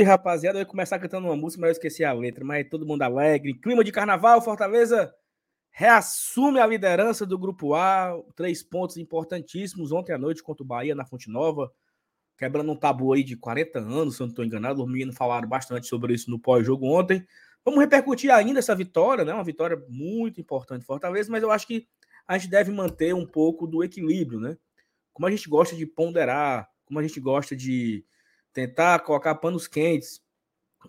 Salve, rapaziada. Eu ia começar cantando uma música, mas eu esqueci a letra. Mas todo mundo alegre. Clima de carnaval, Fortaleza reassume a liderança do Grupo A. Três pontos importantíssimos ontem à noite contra o Bahia na Fonte Nova. Quebrando um tabu aí de 40 anos, se eu não estou enganado. Os meninos falaram bastante sobre isso no pós-jogo ontem. Vamos repercutir ainda essa vitória, né? Uma vitória muito importante Fortaleza, mas eu acho que a gente deve manter um pouco do equilíbrio, né? Como a gente gosta de ponderar, como a gente gosta de tentar colocar panos quentes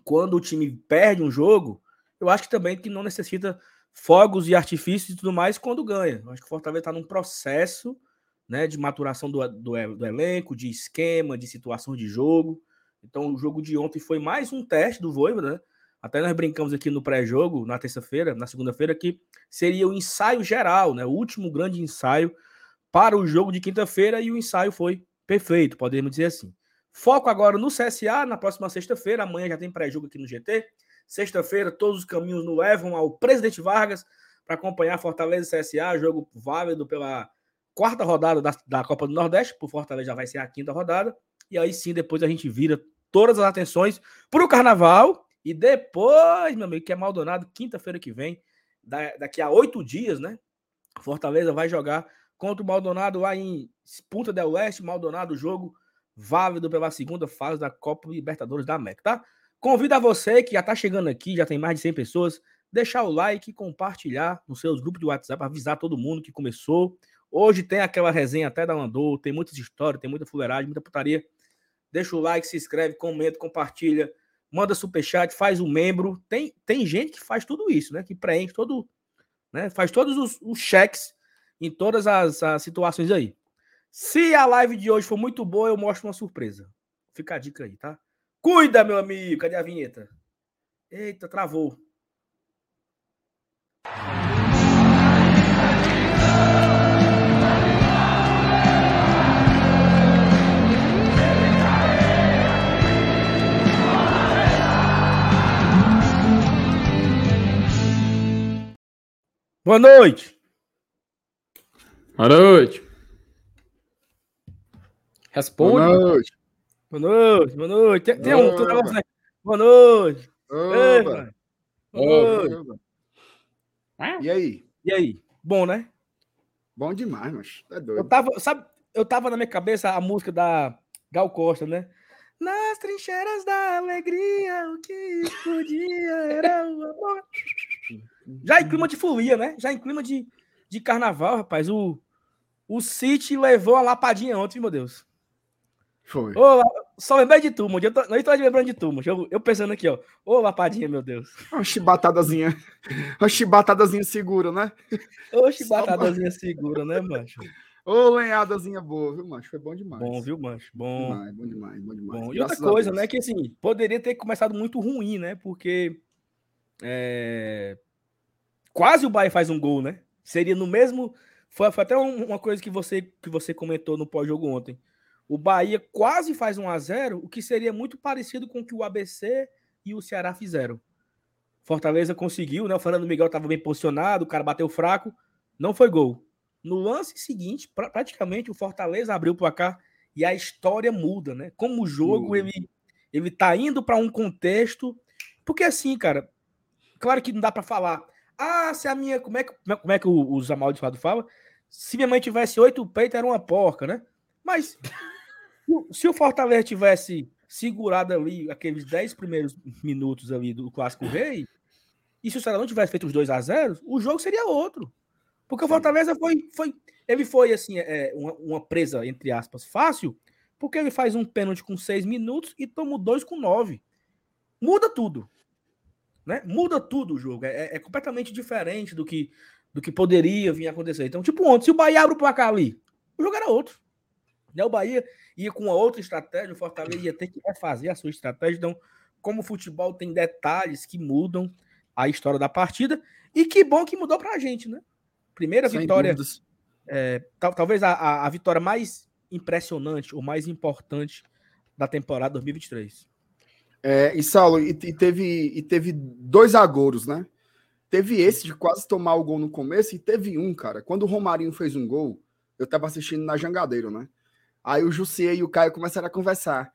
quando o time perde um jogo, eu acho que também que não necessita fogos e artifícios e tudo mais quando ganha. Eu acho que o Fortaleza está num processo né, de maturação do, do, do, elenco, de esquema, de situação de jogo. Então, o jogo de ontem foi mais um teste do Voivoda, né? Até nós brincamos aqui no pré-jogo, na terça-feira, na segunda-feira, que seria o ensaio geral, né? O último grande ensaio para o jogo de quinta-feira e o ensaio foi perfeito, podemos dizer assim. Foco agora no CSA, na próxima sexta-feira. Amanhã já tem pré-jogo aqui no GT. Sexta-feira, todos os caminhos nos levam ao Presidente Vargas para acompanhar Fortaleza e CSA, jogo válido pela quarta rodada da, da Copa do Nordeste. Por Fortaleza já vai ser a quinta rodada. E aí sim, depois a gente vira todas as atenções para o Carnaval. E depois, meu amigo, que é Maldonado, quinta-feira que vem, daqui a oito dias, né? Fortaleza vai jogar contra o Maldonado lá em Punta del Oeste. Maldonado, jogo válido pela segunda fase da Copa Libertadores da América, tá? Convido a você que já tá chegando aqui, já tem mais de 100 pessoas, deixar o like, compartilhar nos seus grupos de WhatsApp, avisar todo mundo que começou. Hoje tem aquela resenha até da Landou, tem muitas histórias, tem muita fuleiragem, muita putaria. Deixa o like, se inscreve, comenta, compartilha, manda superchat, faz um membro. Tem, tem gente que faz tudo isso, né? Que preenche todo, né? Faz todos os, os cheques em todas as, as situações aí. Se a live de hoje for muito boa, eu mostro uma surpresa. Fica a dica aí, tá? Cuida, meu amigo. Cadê a vinheta? Eita, travou. Boa noite. Boa noite. Responde. Boa noite. Boa noite, boa noite. Tem, tem um, negócio, né? Boa noite. Ei, boa noite. E aí? E aí? Bom, né? Bom demais, mas tá doido. Eu tava, sabe, eu tava na minha cabeça a música da Gal Costa, né? Nas trincheiras da alegria, o que explodia era o amor. Já em clima de folia, né? Já em clima de, de carnaval, rapaz. O, o City levou a lapadinha ontem, meu Deus. Foi. Ô, só lembrei de tu, mano. Eu tô, não estou lembrando de tu, mano. Eu, eu, pensando aqui, ó. Ô, lapadinha, meu Deus. Uma chibatadazinha. Uma chibatadazinha segura, né? Ô, chibatadazinha segura, né, macho? Ô, lenhadazinha boa, viu, macho? Foi bom demais. Bom, viu, macho? Bom. Demais, bom demais, bom demais. Bom. E outra coisa, né, que assim, poderia ter começado muito ruim, né? Porque é... quase o Bahia faz um gol, né? Seria no mesmo. Foi, foi até uma coisa que você, que você comentou no pós-jogo ontem o Bahia quase faz 1 a 0 o que seria muito parecido com o que o ABC e o Ceará fizeram. Fortaleza conseguiu, né? O Fernando Miguel estava bem posicionado, o cara bateu fraco, não foi gol. No lance seguinte, pra, praticamente o Fortaleza abriu o placar e a história muda, né? Como o jogo ele ele tá indo para um contexto, porque assim, cara, claro que não dá para falar. Ah, se a minha, como é que como é que os amaldiçoados falam? Se minha mãe tivesse oito peitos era uma porca, né? Mas se o Fortaleza tivesse segurado ali aqueles 10 primeiros minutos ali do Clássico Rei, e se o Ceará não tivesse feito os 2 a 0 o jogo seria outro. Porque Sim. o Fortaleza foi, foi. Ele foi, assim, é, uma, uma, presa, entre aspas, fácil, porque ele faz um pênalti com 6 minutos e toma dois com 9. Muda tudo. Né? Muda tudo o jogo. É, é, completamente diferente do que, do que poderia vir a acontecer. Então, tipo, ontem, se o Bahia abre o placar ali, o jogo era outro. Né? O Bahia ia com uma outra estratégia, o Fortaleza ia ter que refazer a sua estratégia. Então, como o futebol tem detalhes que mudam a história da partida, e que bom que mudou para a gente, né? Primeira Sem vitória, é, tal, talvez a, a, a, vitória mais impressionante ou mais importante da temporada 2023. É, e Saulo, e, e, teve, e teve dois agouros, né? Teve esse de quase tomar o gol no começo, e teve um, cara. Quando o Romarinho fez um gol, eu tava assistindo na Jangadeiro, né? Aí o Jussier e o Caio começaram a conversar.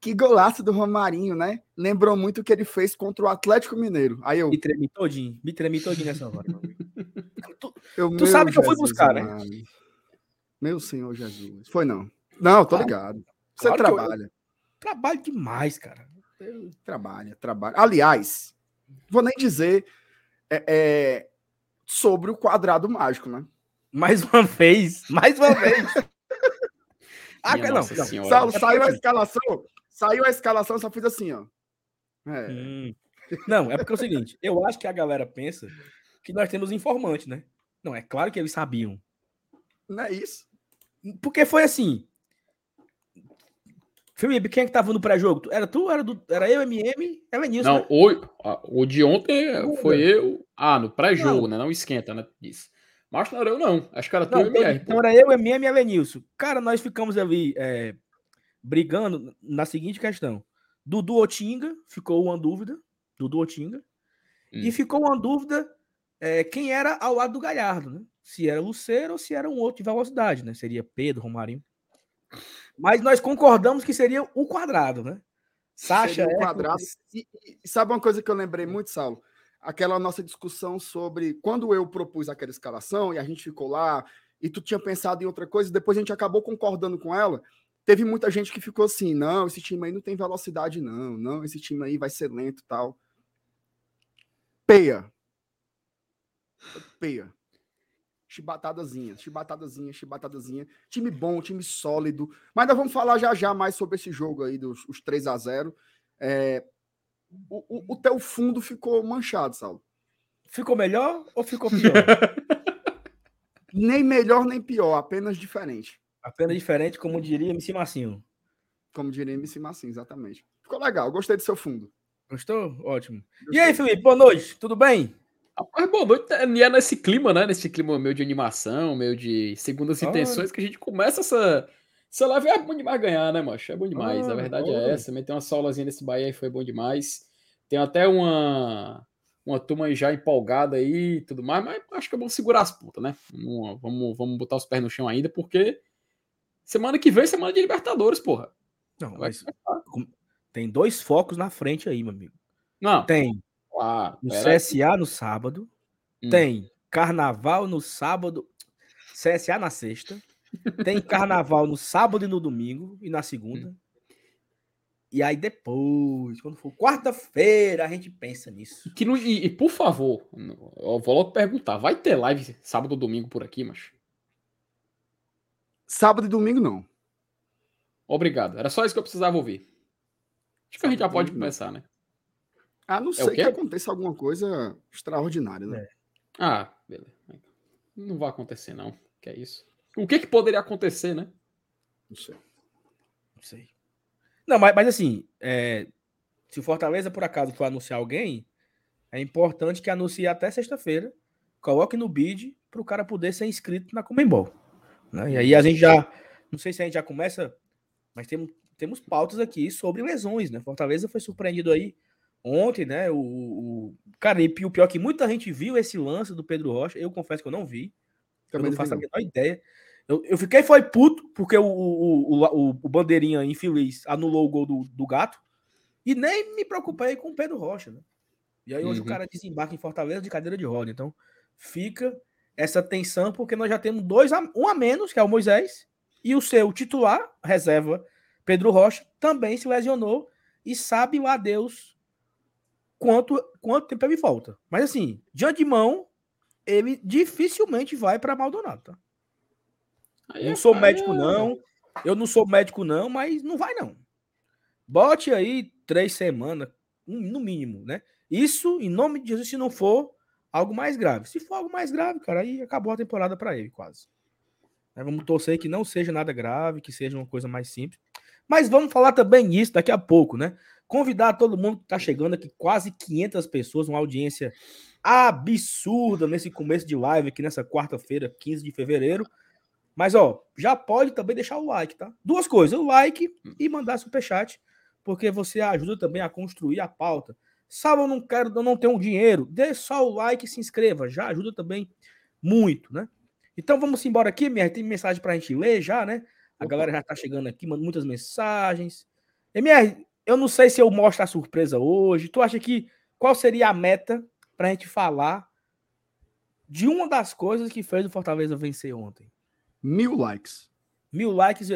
que golaço do Romarinho, né? Lembrou muito o que ele fez contra o Atlético Mineiro. Aí eu. Me tremi todinho, me tremi todinho nessa hora. tu, eu, tu sabe que eu fui buscar, né? Meu Senhor Jesus. Foi não. Não, tô ligado. Você claro trabalha. Eu, trabalho demais, cara. Eu... Trabalha, trabalha. Aliás, vou nem dizer é, é, sobre o quadrado mágico, né? Mais uma vez, mais uma vez. ah, não, não. Saulo, saiu a escalação, saiu a escalação, só fiz assim, ó. É. Hum. Não, é porque é o seguinte, eu acho que a galera pensa que nós temos informante, né? Não, é claro que eles sabiam. Não é isso. Porque foi assim. Felipe, quem é que tava no pré-jogo? Era tu? Era, do, era eu, MM? Era Nilson? Não, né? o, o de ontem foi eu. Ah, no pré-jogo, né? Não esquenta, né? Disse. Mas não era eu, não. Acho que era tu não, MR. Então era eu, MM e Elenilson. Cara, nós ficamos ali é, brigando na seguinte questão. Dudu Otinga, ficou uma dúvida. Dudu Otinga. Hum. E ficou uma dúvida é, quem era ao lado do Galhardo, né? Se era Luceiro ou se era um outro de velocidade, né? Seria Pedro, Romarinho. Mas nós concordamos que seria o quadrado, né? Sacha o quadrado. E, e, sabe uma coisa que eu lembrei muito, Saulo? Aquela nossa discussão sobre quando eu propus aquela escalação e a gente ficou lá e tu tinha pensado em outra coisa, depois a gente acabou concordando com ela. Teve muita gente que ficou assim: não, esse time aí não tem velocidade, não, não, esse time aí vai ser lento tal. Peia. Peia chibatadazinha, chibatadazinha, chibatadazinha. Time bom, time sólido. Mas nós vamos falar já já mais sobre esse jogo aí, dos os 3 a 0 é, o, o, o teu fundo ficou manchado, Saulo. Ficou melhor ou ficou pior? nem melhor nem pior, apenas diferente. Apenas diferente, como diria MC Massinho. Como diria MC Massinho, exatamente. Ficou legal, gostei do seu fundo. Gostou? Ótimo. Gostei. E aí, Felipe, boa noite, tudo bem? Rapaz, boa noite. É, e é nesse clima, né? Nesse clima meio de animação, meio de segundas intenções, que a gente começa essa. Live é bom demais ganhar, né, macho? É bom demais. a verdade é essa. Meter uma solazinha nesse Bahia aí foi bom demais. Tem até uma, uma turma já empolgada aí e tudo mais, mas acho que é bom segurar as putas, né? Vamos, vamos, vamos botar os pés no chão ainda, porque semana que vem é semana de Libertadores, porra. Não, mas tem dois focos na frente aí, meu amigo. Não. Tem Claro. No CSA no sábado. Hum. Tem carnaval no sábado. CSA na sexta. Tem carnaval no sábado e no domingo. E na segunda. Hum. E aí depois, quando for quarta-feira, a gente pensa nisso. Que no, e, e, por favor, eu vou logo perguntar: vai ter live sábado ou domingo por aqui, mas Sábado e domingo não. Obrigado. Era só isso que eu precisava ouvir. Acho que a gente já pode começar, né? A não é ser que aconteça alguma coisa extraordinária, né? É. Ah, beleza. Não vai acontecer, não. Que é isso. O que, que poderia acontecer, né? Não sei. Não sei. Não, mas, mas assim, é, se o Fortaleza, por acaso, for anunciar alguém, é importante que anuncie até sexta-feira. Coloque no bid para o cara poder ser inscrito na Comembol. Né? E aí a gente já. Não sei se a gente já começa, mas temos, temos pautas aqui sobre lesões, né? Fortaleza foi surpreendido aí ontem, né? O, o, cara, e o pior é que muita gente viu esse lance do Pedro Rocha. Eu confesso que eu não vi. Eu não faço a menor ideia. Eu, eu fiquei foi puto porque o, o, o, o bandeirinha infeliz anulou o gol do, do gato e nem me preocupei com o Pedro Rocha, né? E aí hoje uhum. o cara desembarca em Fortaleza de cadeira de roda. Então fica essa tensão porque nós já temos dois a, um a menos, que é o Moisés, e o seu titular, reserva, Pedro Rocha, também se lesionou e sabe lá Deus quanto, quanto tempo ele volta. Mas assim, de antemão, ele dificilmente vai para Maldonado, tá? Não é sou médico, não. Eu não sou médico, não, mas não vai, não. Bote aí três semanas, no mínimo, né? Isso, em nome de Jesus, se não for algo mais grave. Se for algo mais grave, cara, aí acabou a temporada para ele, quase. Vamos torcer que não seja nada grave, que seja uma coisa mais simples. Mas vamos falar também isso daqui a pouco, né? Convidar todo mundo que está chegando aqui, quase 500 pessoas, uma audiência absurda nesse começo de live aqui nessa quarta-feira, 15 de fevereiro. Mas ó, já pode também deixar o like, tá? Duas coisas, o like e mandar superchat, porque você ajuda também a construir a pauta. Sabe, eu não quero, eu não tenho dinheiro, dê só o like e se inscreva, já ajuda também muito, né? Então vamos embora aqui, minha, tem mensagem para a gente ler já, né? A Opa. galera já está chegando aqui, manda muitas mensagens. MR, eu não sei se eu mostro a surpresa hoje. Tu acha que qual seria a meta para a gente falar de uma das coisas que fez o Fortaleza vencer ontem? Mil likes. Mil likes,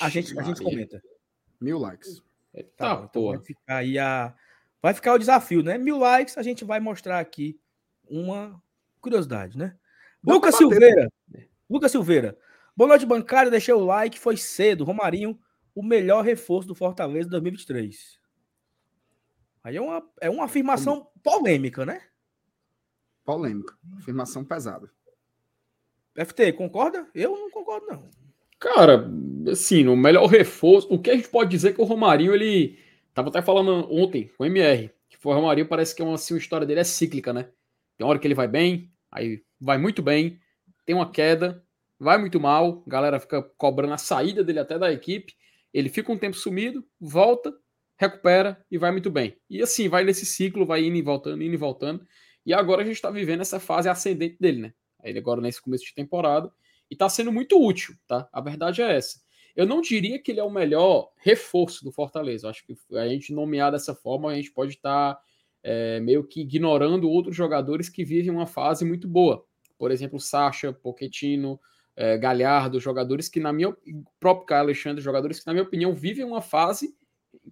a gente, a gente comenta. Mil likes. Tá, tá então vai ficar aí a. Vai ficar o desafio, né? Mil likes, a gente vai mostrar aqui uma curiosidade, né? Lucas Silveira. Lucas Silveira. Boa noite, bancário. Deixei o like, foi cedo. Romarinho, o melhor reforço do Fortaleza 2023. Aí é uma, é uma afirmação polêmica, né? Polêmica. Afirmação pesada. FT, concorda? Eu não concordo, não. Cara, assim, o melhor reforço. O que a gente pode dizer é que o Romarinho, ele. Tava até falando ontem com o MR. Que o Romarinho parece que é uma, assim, a história dele é cíclica, né? Tem hora que ele vai bem, aí vai muito bem, tem uma queda, vai muito mal, a galera fica cobrando a saída dele até da equipe. Ele fica um tempo sumido, volta, recupera e vai muito bem. E assim, vai nesse ciclo, vai indo e voltando, indo e voltando. E agora a gente está vivendo essa fase ascendente dele, né? Ele agora nesse começo de temporada e está sendo muito útil, tá? A verdade é essa. Eu não diria que ele é o melhor reforço do Fortaleza. Acho que a gente nomear dessa forma, a gente pode estar tá, é, meio que ignorando outros jogadores que vivem uma fase muito boa. Por exemplo, Sacha, Pochettino, é, Galhardo, jogadores que, na minha próprio Caio Alexandre, jogadores que, na minha opinião, vivem uma fase,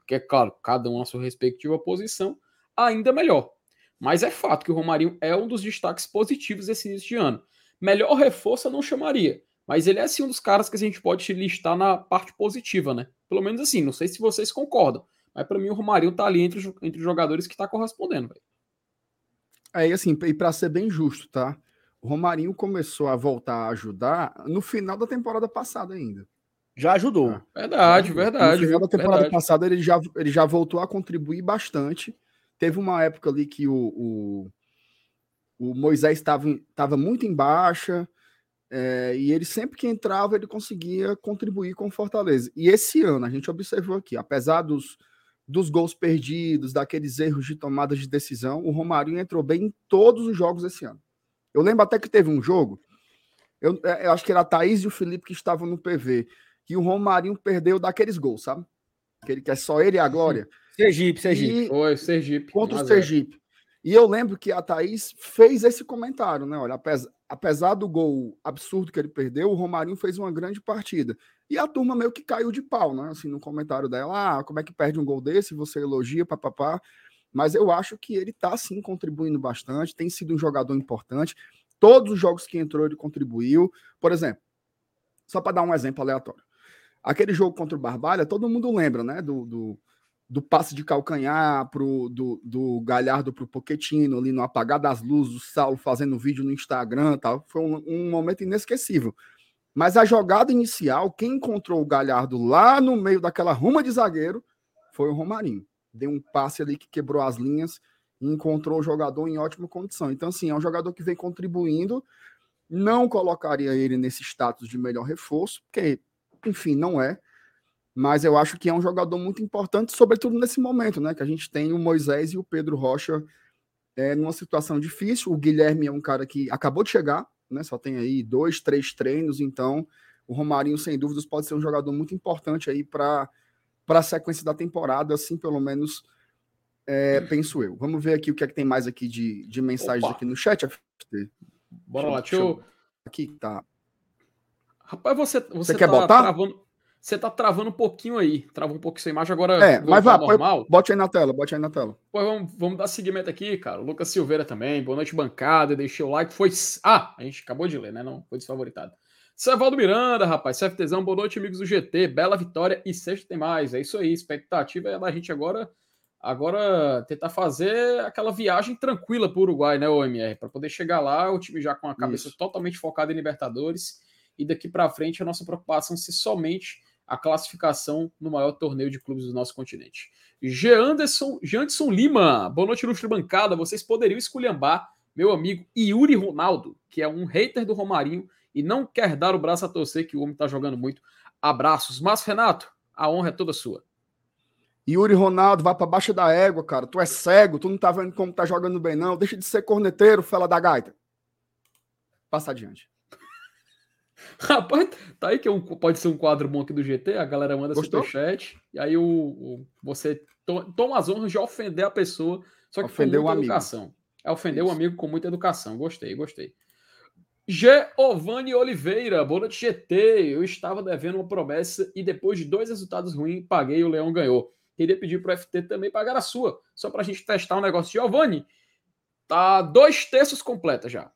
que é claro, cada um a sua respectiva posição, ainda melhor. Mas é fato que o Romarinho é um dos destaques positivos desse início de ano. Melhor reforço eu não chamaria. Mas ele é assim um dos caras que a gente pode listar na parte positiva, né? Pelo menos assim, não sei se vocês concordam. Mas para mim o Romarinho tá ali entre, entre os jogadores que tá correspondendo, velho. É, e assim, e para ser bem justo, tá? O Romarinho começou a voltar a ajudar no final da temporada passada ainda. Já ajudou. Ah, verdade, verdade. No final da temporada verdade. passada ele já, ele já voltou a contribuir bastante. Teve uma época ali que o, o o Moisés estava muito em baixa, é, e ele sempre que entrava, ele conseguia contribuir com o Fortaleza. E esse ano, a gente observou aqui, apesar dos, dos gols perdidos, daqueles erros de tomada de decisão, o Romarinho entrou bem em todos os jogos esse ano. Eu lembro até que teve um jogo, eu, é, eu acho que era a Thaís e o Felipe que estavam no PV, que o Romarinho perdeu daqueles gols, sabe? Aquele que é só ele e a glória. Sergipe, Sergipe. E, Foi, Sergipe. Contra o Sergipe. E eu lembro que a Thaís fez esse comentário, né? Olha, apesar, apesar do gol absurdo que ele perdeu, o Romarinho fez uma grande partida. E a turma meio que caiu de pau, né? Assim, no comentário dela, ah, como é que perde um gol desse? Você elogia, papapá. Mas eu acho que ele tá, sim, contribuindo bastante, tem sido um jogador importante. Todos os jogos que entrou, ele contribuiu. Por exemplo, só para dar um exemplo aleatório. Aquele jogo contra o Barbalha, todo mundo lembra, né? Do, do do passe de calcanhar pro, do, do Galhardo para o Poquetino, ali no apagar das luzes, o Saulo fazendo vídeo no Instagram tal. Foi um, um, momento inesquecível. Mas a jogada inicial, quem encontrou o Galhardo lá no meio daquela ruma de zagueiro foi o Romarinho. Deu um passe ali que quebrou as linhas e encontrou o jogador em ótima condição. Então, assim, é um jogador que vem contribuindo. Não colocaria ele nesse status de melhor reforço, porque, enfim, não é mas eu acho que é um jogador muito importante, sobretudo nesse momento, né? Que a gente tem o Moisés e o Pedro Rocha é, numa situação difícil. O Guilherme é um cara que acabou de chegar, né? Só tem aí dois, três treinos, então o Romarinho, sem dúvidas, pode ser um jogador muito importante aí para a sequência da temporada, assim, pelo menos é, penso eu. Vamos ver aqui o que é que tem mais aqui de, de mensagens Opa. aqui no chat. Bora lá, eu... Aqui, tá. Rapaz, você, você, você quer tá botar? Travando... Você tá travando um pouquinho aí. Trava um pouco sua imagem agora. É, mas vá, normal. bote aí na tela, bote aí na tela. Pô, vamos, vamos dar seguimento aqui, cara. O Lucas Silveira também. Boa noite, bancada. Deixei o like. Foi. Ah, a gente acabou de ler, né? Não foi desfavoritado. Cevaldo Miranda, rapaz. CFTzão, boa noite, amigos do GT. Bela vitória e sexta tem mais. É isso aí. Expectativa é da gente agora. Agora tentar fazer aquela viagem tranquila para o Uruguai, né, OMR? Para poder chegar lá, o time já com a cabeça isso. totalmente focada em Libertadores. E daqui para frente a nossa preocupação se somente a classificação no maior torneio de clubes do nosso continente. G. Anderson. Anderson Lima, boa noite, ilustre bancada. Vocês poderiam esculhambar meu amigo Yuri Ronaldo, que é um hater do Romarinho e não quer dar o braço a torcer que o homem está jogando muito. Abraços. Mas, Renato, a honra é toda sua. Yuri Ronaldo, vai para baixo da égua, cara. Tu é cego, tu não tá vendo como tá jogando bem, não. Deixa de ser corneteiro, fela da gaita. Passa adiante. Rapaz, tá aí que é um, pode ser um quadro bom aqui do GT, a galera manda Gostou? superchat, e aí o, o, você to, toma as honras de ofender a pessoa, só que ofender com muita educação. É ofender o amigo com muita educação. Gostei, gostei. Giovanni Oliveira, boa noite GT. Eu estava devendo uma promessa e depois de dois resultados ruins, paguei e o Leão ganhou. Queria pedir para o FT também pagar a sua, só para a gente testar um negócio. Giovanni, tá dois terços completa já.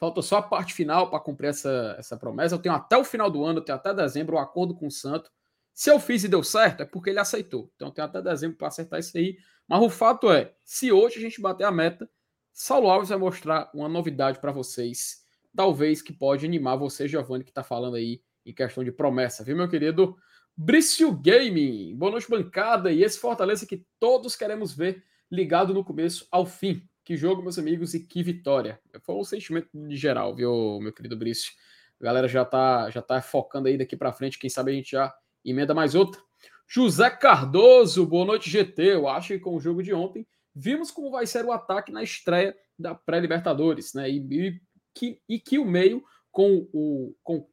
Falta só a parte final para cumprir essa, essa promessa. Eu tenho até o final do ano, eu tenho até dezembro, o um acordo com o Santo. Se eu fiz e deu certo, é porque ele aceitou. Então eu tenho até dezembro para acertar isso aí. Mas o fato é, se hoje a gente bater a meta, Saulo Alves vai mostrar uma novidade para vocês. Talvez que pode animar você, Giovanni, que está falando aí em questão de promessa, viu, meu querido? Brício Gaming, boa noite, bancada. E esse Fortaleza que todos queremos ver ligado no começo ao fim. Que jogo, meus amigos, e que vitória. Foi um sentimento de geral, viu, meu querido Brício? A galera já tá, já tá focando aí daqui para frente. Quem sabe a gente já emenda mais outra. José Cardoso, boa noite, GT. Eu acho que com o jogo de ontem, vimos como vai ser o ataque na estreia da pré-Libertadores, né? E, e, que, e que o meio com o. Com,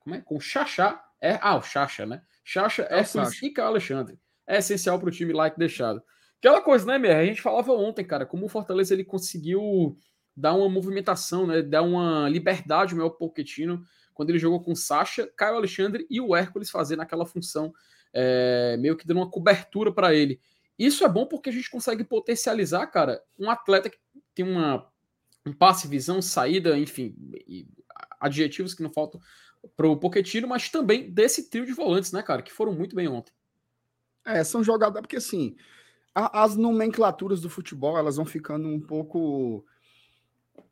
como é? Com o Xaxá. É, ah, o Xaxa, né? Xaxa, é Hércules e Caio Alexandre. É essencial para o time like deixado. Aquela coisa, né, Mer? A gente falava ontem, cara, como o Fortaleza ele conseguiu dar uma movimentação, né? Dar uma liberdade ao Pochettino quando ele jogou com Sacha, Caio Alexandre e o Hércules fazendo aquela função é, meio que dando uma cobertura para ele. Isso é bom porque a gente consegue potencializar, cara, um atleta que tem uma um passe, visão, saída, enfim, adjetivos que não faltam para o Pochettino, mas também desse trio de volantes, né, cara, que foram muito bem ontem. É, são jogadas porque assim, as nomenclaturas do futebol elas vão ficando um pouco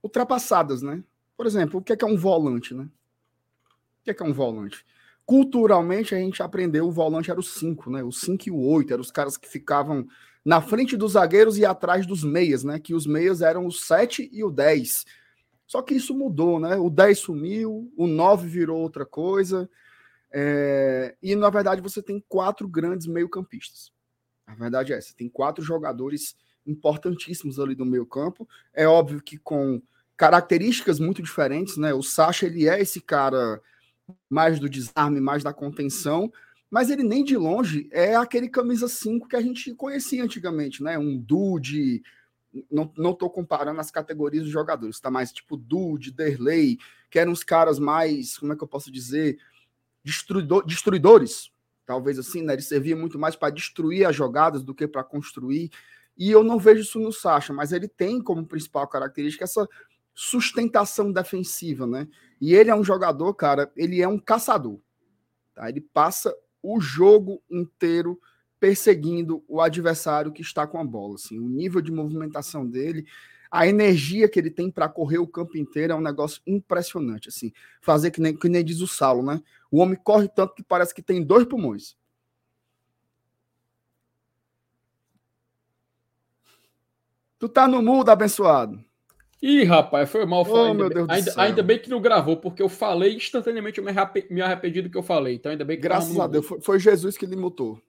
ultrapassadas, né? Por exemplo, o que é, que é um volante, né? O que é, que é um volante? Culturalmente, a gente aprendeu o volante era o 5, né? O 5 e o 8 eram os caras que ficavam na frente dos zagueiros e atrás dos meias, né? Que os meias eram o 7 e o 10. Só que isso mudou, né? O 10 sumiu, o 9 virou outra coisa. É... E na verdade você tem quatro grandes meio-campistas. A verdade é essa: tem quatro jogadores importantíssimos ali do meio campo. É óbvio que com características muito diferentes, né? O Sacha ele é esse cara mais do desarme, mais da contenção, mas ele nem de longe é aquele camisa 5 que a gente conhecia antigamente, né? Um Dude, não, não tô comparando as categorias dos jogadores, tá mais tipo Dude, Derley, que eram os caras mais, como é que eu posso dizer, destruidor, destruidores, talvez assim, né? Ele servia muito mais para destruir as jogadas do que para construir. E eu não vejo isso no Sacha, mas ele tem como principal característica essa sustentação defensiva, né? E ele é um jogador, cara, ele é um caçador. Tá? Ele passa o jogo inteiro perseguindo o adversário que está com a bola. Assim, o nível de movimentação dele, a energia que ele tem para correr o campo inteiro é um negócio impressionante. Assim, fazer que nem, que nem diz o Saulo, né? O homem corre tanto que parece que tem dois pulmões. Tu tá no mudo, abençoado. Ih, rapaz, foi mal. Oh, ainda, bem, ainda, ainda, bem que não gravou, porque eu falei instantaneamente, eu me arrependi do que eu falei. Então, ainda bem que Graças a Deus, foi, foi, Jesus que lhe mutou.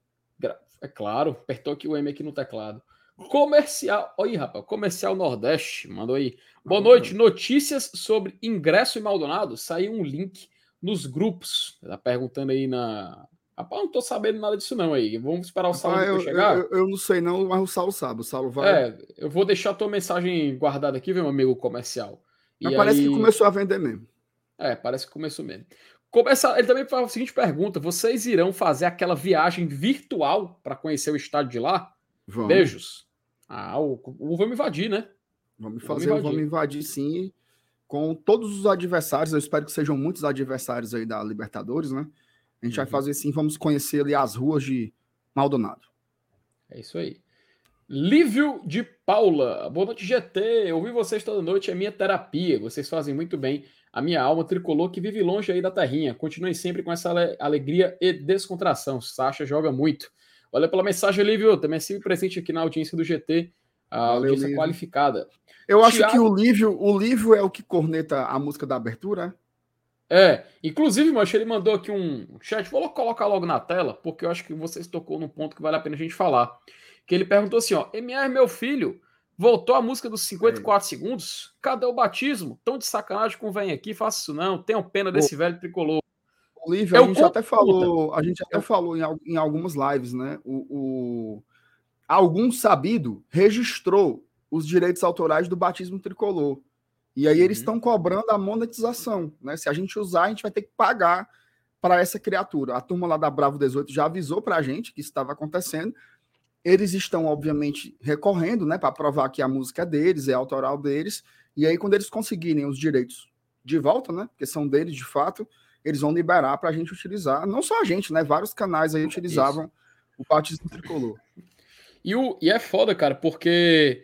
É claro, apertou aqui o M aqui no teclado. Comercial. Olha aí, rapaz, Comercial Nordeste, mandou aí. Boa noite. Notícias sobre ingresso em Maldonado. Saiu um link nos grupos. Tá perguntando aí na. Rapaz, não tô sabendo nada disso, não aí. Vamos esperar o Saulo eu, chegar. Eu, eu, não sei, não, mas o Saulo sabe. O Saulo vai. É, eu vou deixar a tua mensagem guardada aqui, meu amigo comercial. Mas e parece aí... que começou a vender mesmo. É, parece que começou mesmo. Começa, ele também faz a seguinte pergunta: vocês irão fazer aquela viagem virtual para conhecer o estádio de lá? Vamos. Beijos. Ah, o, o vamos invadir, né? Vamos fazer, vamos invadir. vamos invadir sim com todos os adversários. Eu espero que sejam muitos adversários aí da Libertadores, né? A gente uhum. vai fazer sim, vamos conhecer ali as ruas de Maldonado. É isso aí. Lívio de Paula, boa noite GT, ouvir vocês toda noite é minha terapia, vocês fazem muito bem a minha alma tricolor que vive longe aí da terrinha, continuem sempre com essa alegria e descontração, Sasha joga muito. Olha pela mensagem, Lívio, também sempre presente aqui na audiência do GT, a Valeu, audiência Lívio. qualificada. Eu acho Thiago... que o Lívio, o Lívio é o que corneta a música da abertura. É, inclusive, Mancha, ele mandou aqui um chat, vou colocar logo na tela, porque eu acho que vocês tocou num ponto que vale a pena a gente falar. Que ele perguntou assim, ó, MR, meu filho, Voltou a música dos 54 é. segundos? Cadê o batismo? Tão de sacanagem com vem aqui, faça isso não. Tenham pena desse velho tricolor. Olívio, é a gente até falou, a gente até é. falou em, em algumas lives, né? O, o, algum sabido registrou os direitos autorais do batismo tricolor. E aí uhum. eles estão cobrando a monetização, né? Se a gente usar, a gente vai ter que pagar para essa criatura. A turma lá da Bravo 18 já avisou para a gente que isso estava acontecendo. Eles estão, obviamente, recorrendo, né, para provar que a música é deles, é autoral deles. E aí, quando eles conseguirem os direitos de volta, né, porque são deles de fato, eles vão liberar para a gente utilizar. Não só a gente, né, vários canais aí utilizavam Isso. o batismo tricolor. E, o, e é foda, cara, porque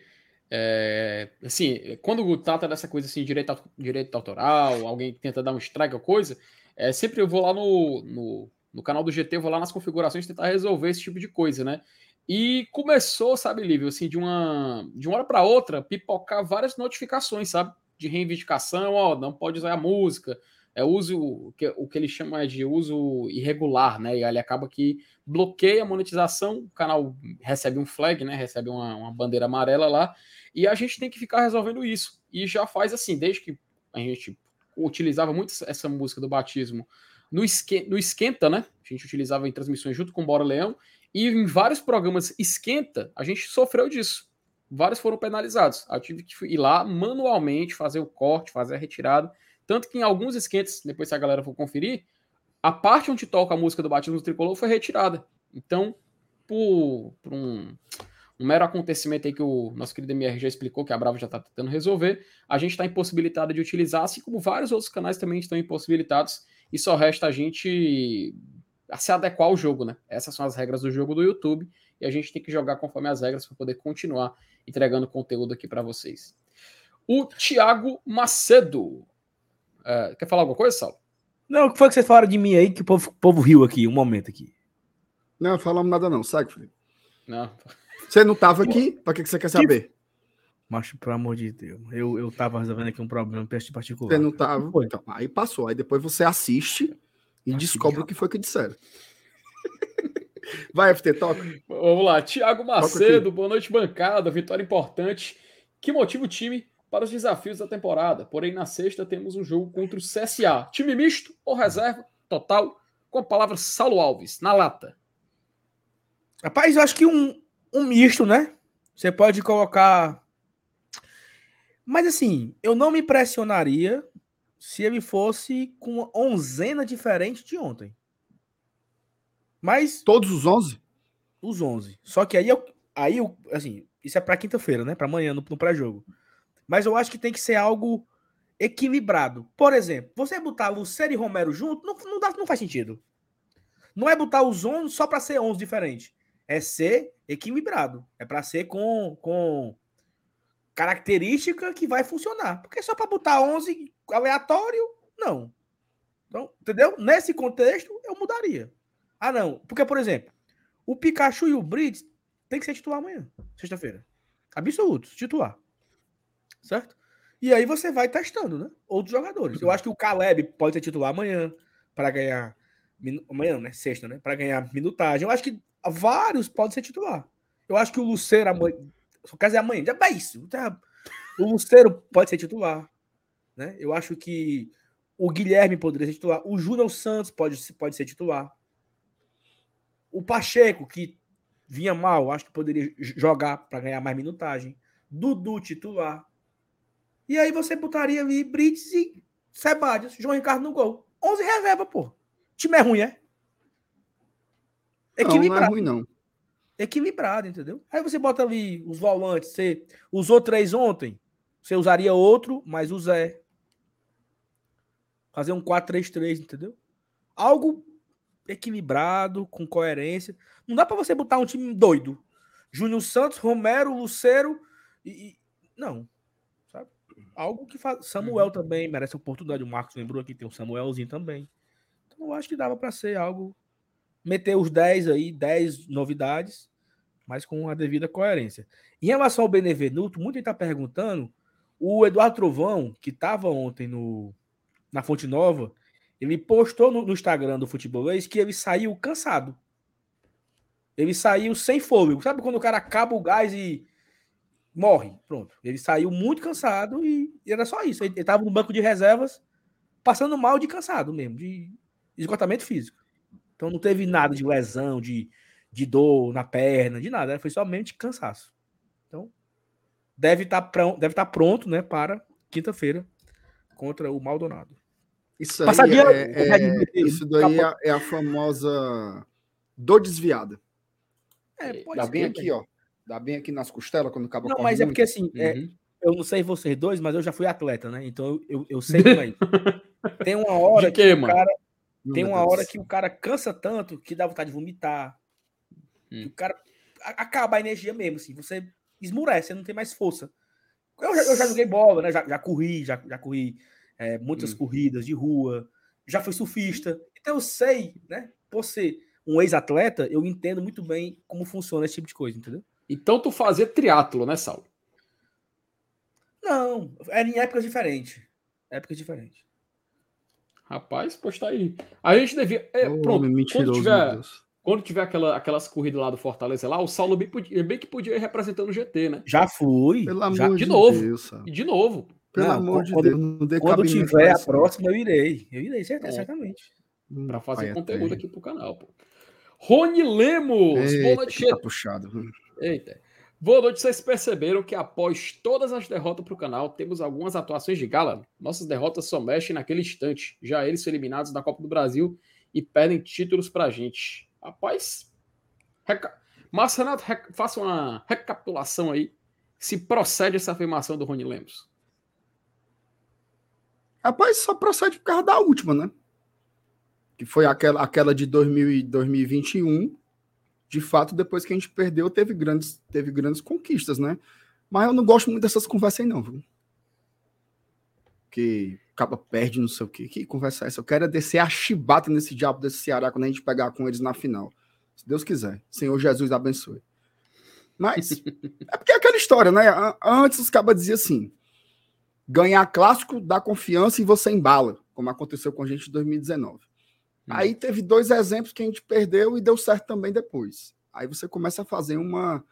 é, assim, quando trata dessa coisa assim, direito, direito autoral, alguém tenta dar um strike ou coisa, é, sempre eu vou lá no, no, no, canal do GT, vou lá nas configurações tentar resolver esse tipo de coisa, né? E começou, sabe, Lívio, assim, de uma, de uma hora para outra, pipocar várias notificações, sabe? De reivindicação, ó, não pode usar a música, é uso, o que, o que ele chama de uso irregular, né? E ele acaba que bloqueia a monetização, o canal recebe um flag, né? Recebe uma, uma bandeira amarela lá, e a gente tem que ficar resolvendo isso. E já faz assim, desde que a gente utilizava muito essa música do batismo no, esque, no Esquenta, né? A gente utilizava em transmissões junto com o Bora Leão, e em vários programas esquenta, a gente sofreu disso. Vários foram penalizados. Eu tive que ir lá manualmente fazer o corte, fazer a retirada. Tanto que em alguns esquentas, depois se a galera for conferir, a parte onde toca a música do batismo do tricolor foi retirada. Então, por, por um, um, mero acontecimento aí que o nosso querido MR já explicou, que a Brava já está tentando resolver, a gente está impossibilitado de utilizar, assim como vários outros canais também estão impossibilitados, e só resta a gente se adequar ao jogo, né? Essas são as regras do jogo do YouTube e a gente tem que jogar conforme as regras para poder continuar entregando conteúdo aqui para vocês. O Thiago Macedo. É, quer falar alguma coisa, Saulo? Não, o que foi que vocês falaram de mim aí que o povo, o povo riu aqui, um momento aqui. Não, falamos nada não, segue, Felipe. Não. Você não tava aqui? Para que, que você quer saber? Macho, pelo amor de Deus. Eu, eu tava resolvendo aqui um problema particular. Você não tava? Então, aí passou. Aí depois você assiste e descobre o que foi que disseram. Vai, FT, toca. Vamos lá. Tiago Macedo, boa noite, bancada. Vitória importante. Que motiva o time para os desafios da temporada. Porém, na sexta temos um jogo contra o CSA. Time misto ou reserva? Total. Com a palavra Saulo Alves, na lata. Rapaz, eu acho que um, um misto, né? Você pode colocar. Mas assim, eu não me impressionaria se ele fosse com uma onzena diferente de ontem. Mas. Todos os 11? Os 11. Só que aí, eu, aí eu, assim, isso é para quinta-feira, né? Para amanhã, no, no pré-jogo. Mas eu acho que tem que ser algo equilibrado. Por exemplo, você botar Lucero e Romero junto, não, não, dá, não faz sentido. Não é botar os 11 só para ser 11 diferente. É ser equilibrado. É para ser com, com característica que vai funcionar. Porque só para botar 11 aleatório, não. Então, entendeu? Nesse contexto, eu mudaria. Ah, não. Porque, por exemplo, o Pikachu e o Brits tem que ser titular amanhã, sexta-feira. Absoluto, titular. Certo? E aí você vai testando, né? Outros jogadores. Eu acho que o Caleb pode ser titular amanhã para ganhar. Amanhã, né? Sexta, né? Para ganhar minutagem. Eu acho que vários podem ser titular. Eu acho que o Luceiro amanhã. Só quer dizer amanhã. Já é isso. O Luceiro pode ser titular. Né? Eu acho que o Guilherme poderia ser titular. O Júnior Santos pode, pode ser titular. O Pacheco, que vinha mal, acho que poderia jogar para ganhar mais minutagem. Dudu titular. E aí você botaria ali Brits e Sebadios, João Ricardo no gol. 11 reserva, pô. time é ruim, é? Equilibrado. Não, não é ruim, não. Equilibrado, entendeu? Aí você bota ali os volantes. Você usou três ontem. Você usaria outro, mas o Zé. Fazer um 4-3-3, entendeu? Algo equilibrado, com coerência. Não dá para você botar um time doido. Júnior Santos, Romero, Lucero e, não. Algo que faz. Samuel uhum. também merece oportunidade. O Marcos lembrou aqui, tem o Samuelzinho também. Então eu acho que dava para ser algo meter os 10 aí, 10 novidades, mas com a devida coerência. Em relação ao Benevenuto, muita gente está perguntando. O Eduardo Trovão, que estava ontem no, na Fonte Nova, ele postou no, no Instagram do Futebolês que ele saiu cansado. Ele saiu sem fôlego. Sabe quando o cara acaba o gás e morre. Pronto. Ele saiu muito cansado e era só isso. Ele estava no banco de reservas, passando mal de cansado mesmo, de esgotamento físico. Então não teve nada de lesão, de, de dor na perna, de nada. Foi somente cansaço. Então, deve estar tá pronto, deve estar tá pronto né, para quinta-feira contra o Maldonado. Isso, aí é, é, isso daí é, é, a famosa dor desviada. É, pode Dá bem aqui, ó. Dá bem aqui nas costelas quando acaba Não, mas é porque assim, é, uhum. eu não sei vocês dois, mas eu já fui atleta, né? Então eu, eu, sei como é. Tem uma hora que, que o cara. Tem uma hora que o cara cansa tanto que dá vontade de vomitar. Hum. o cara acaba a energia mesmo, assim. Você esmurece, você não tem mais força. Eu já, eu já joguei bola, né? Já, já corri, já, já corri é, muitas hum. corridas de rua, já fui surfista. Então eu sei, né? Por ser um ex-atleta, eu entendo muito bem como funciona esse tipo de coisa, entendeu? Então tu fazia triatlo, né, Saulo? Não, era em épocas diferentes. Épocas diferentes. Rapaz, pois tá aí. A gente devia. É, oh, pronto, quando tiver, quando tiver aquela, aquelas corridas lá do Fortaleza lá, o Saulo bem, podia, bem que podia ir representando o GT, né? Já fui. Pelo já, amor de, de novo. Deus, e de novo. Pelo não, amor de Deus. Não quando tiver a próxima, eu irei. Eu irei, é. certamente. Para fazer conteúdo aqui pro canal, pô. Rony Lemos. Eita, boa noite. Tá puxado. Eita. Boa noite. Vocês perceberam que após todas as derrotas para o canal, temos algumas atuações de gala? Nossas derrotas só mexem naquele instante. Já eles são eliminados da Copa do Brasil e perdem títulos para a gente. Rapaz, reca... Márcio Renato, rec... faça uma recapitulação aí. Se procede essa afirmação do Rony Lemos. Rapaz, só procede por causa da última, né? Que foi aquela, aquela de 2000 2021. De fato, depois que a gente perdeu, teve grandes, teve grandes conquistas, né? Mas eu não gosto muito dessas conversas aí, não, viu? Que acaba perde, não sei o quê. Que conversa é essa? Eu quero é descer a chibata nesse diabo desse Ceará quando a gente pegar com eles na final. Se Deus quiser. Senhor Jesus abençoe. Mas é porque é aquela história, né? Antes os cabas diziam assim: ganhar clássico dá confiança e você embala, como aconteceu com a gente em 2019. Hum. Aí teve dois exemplos que a gente perdeu e deu certo também depois. Aí você começa a fazer uma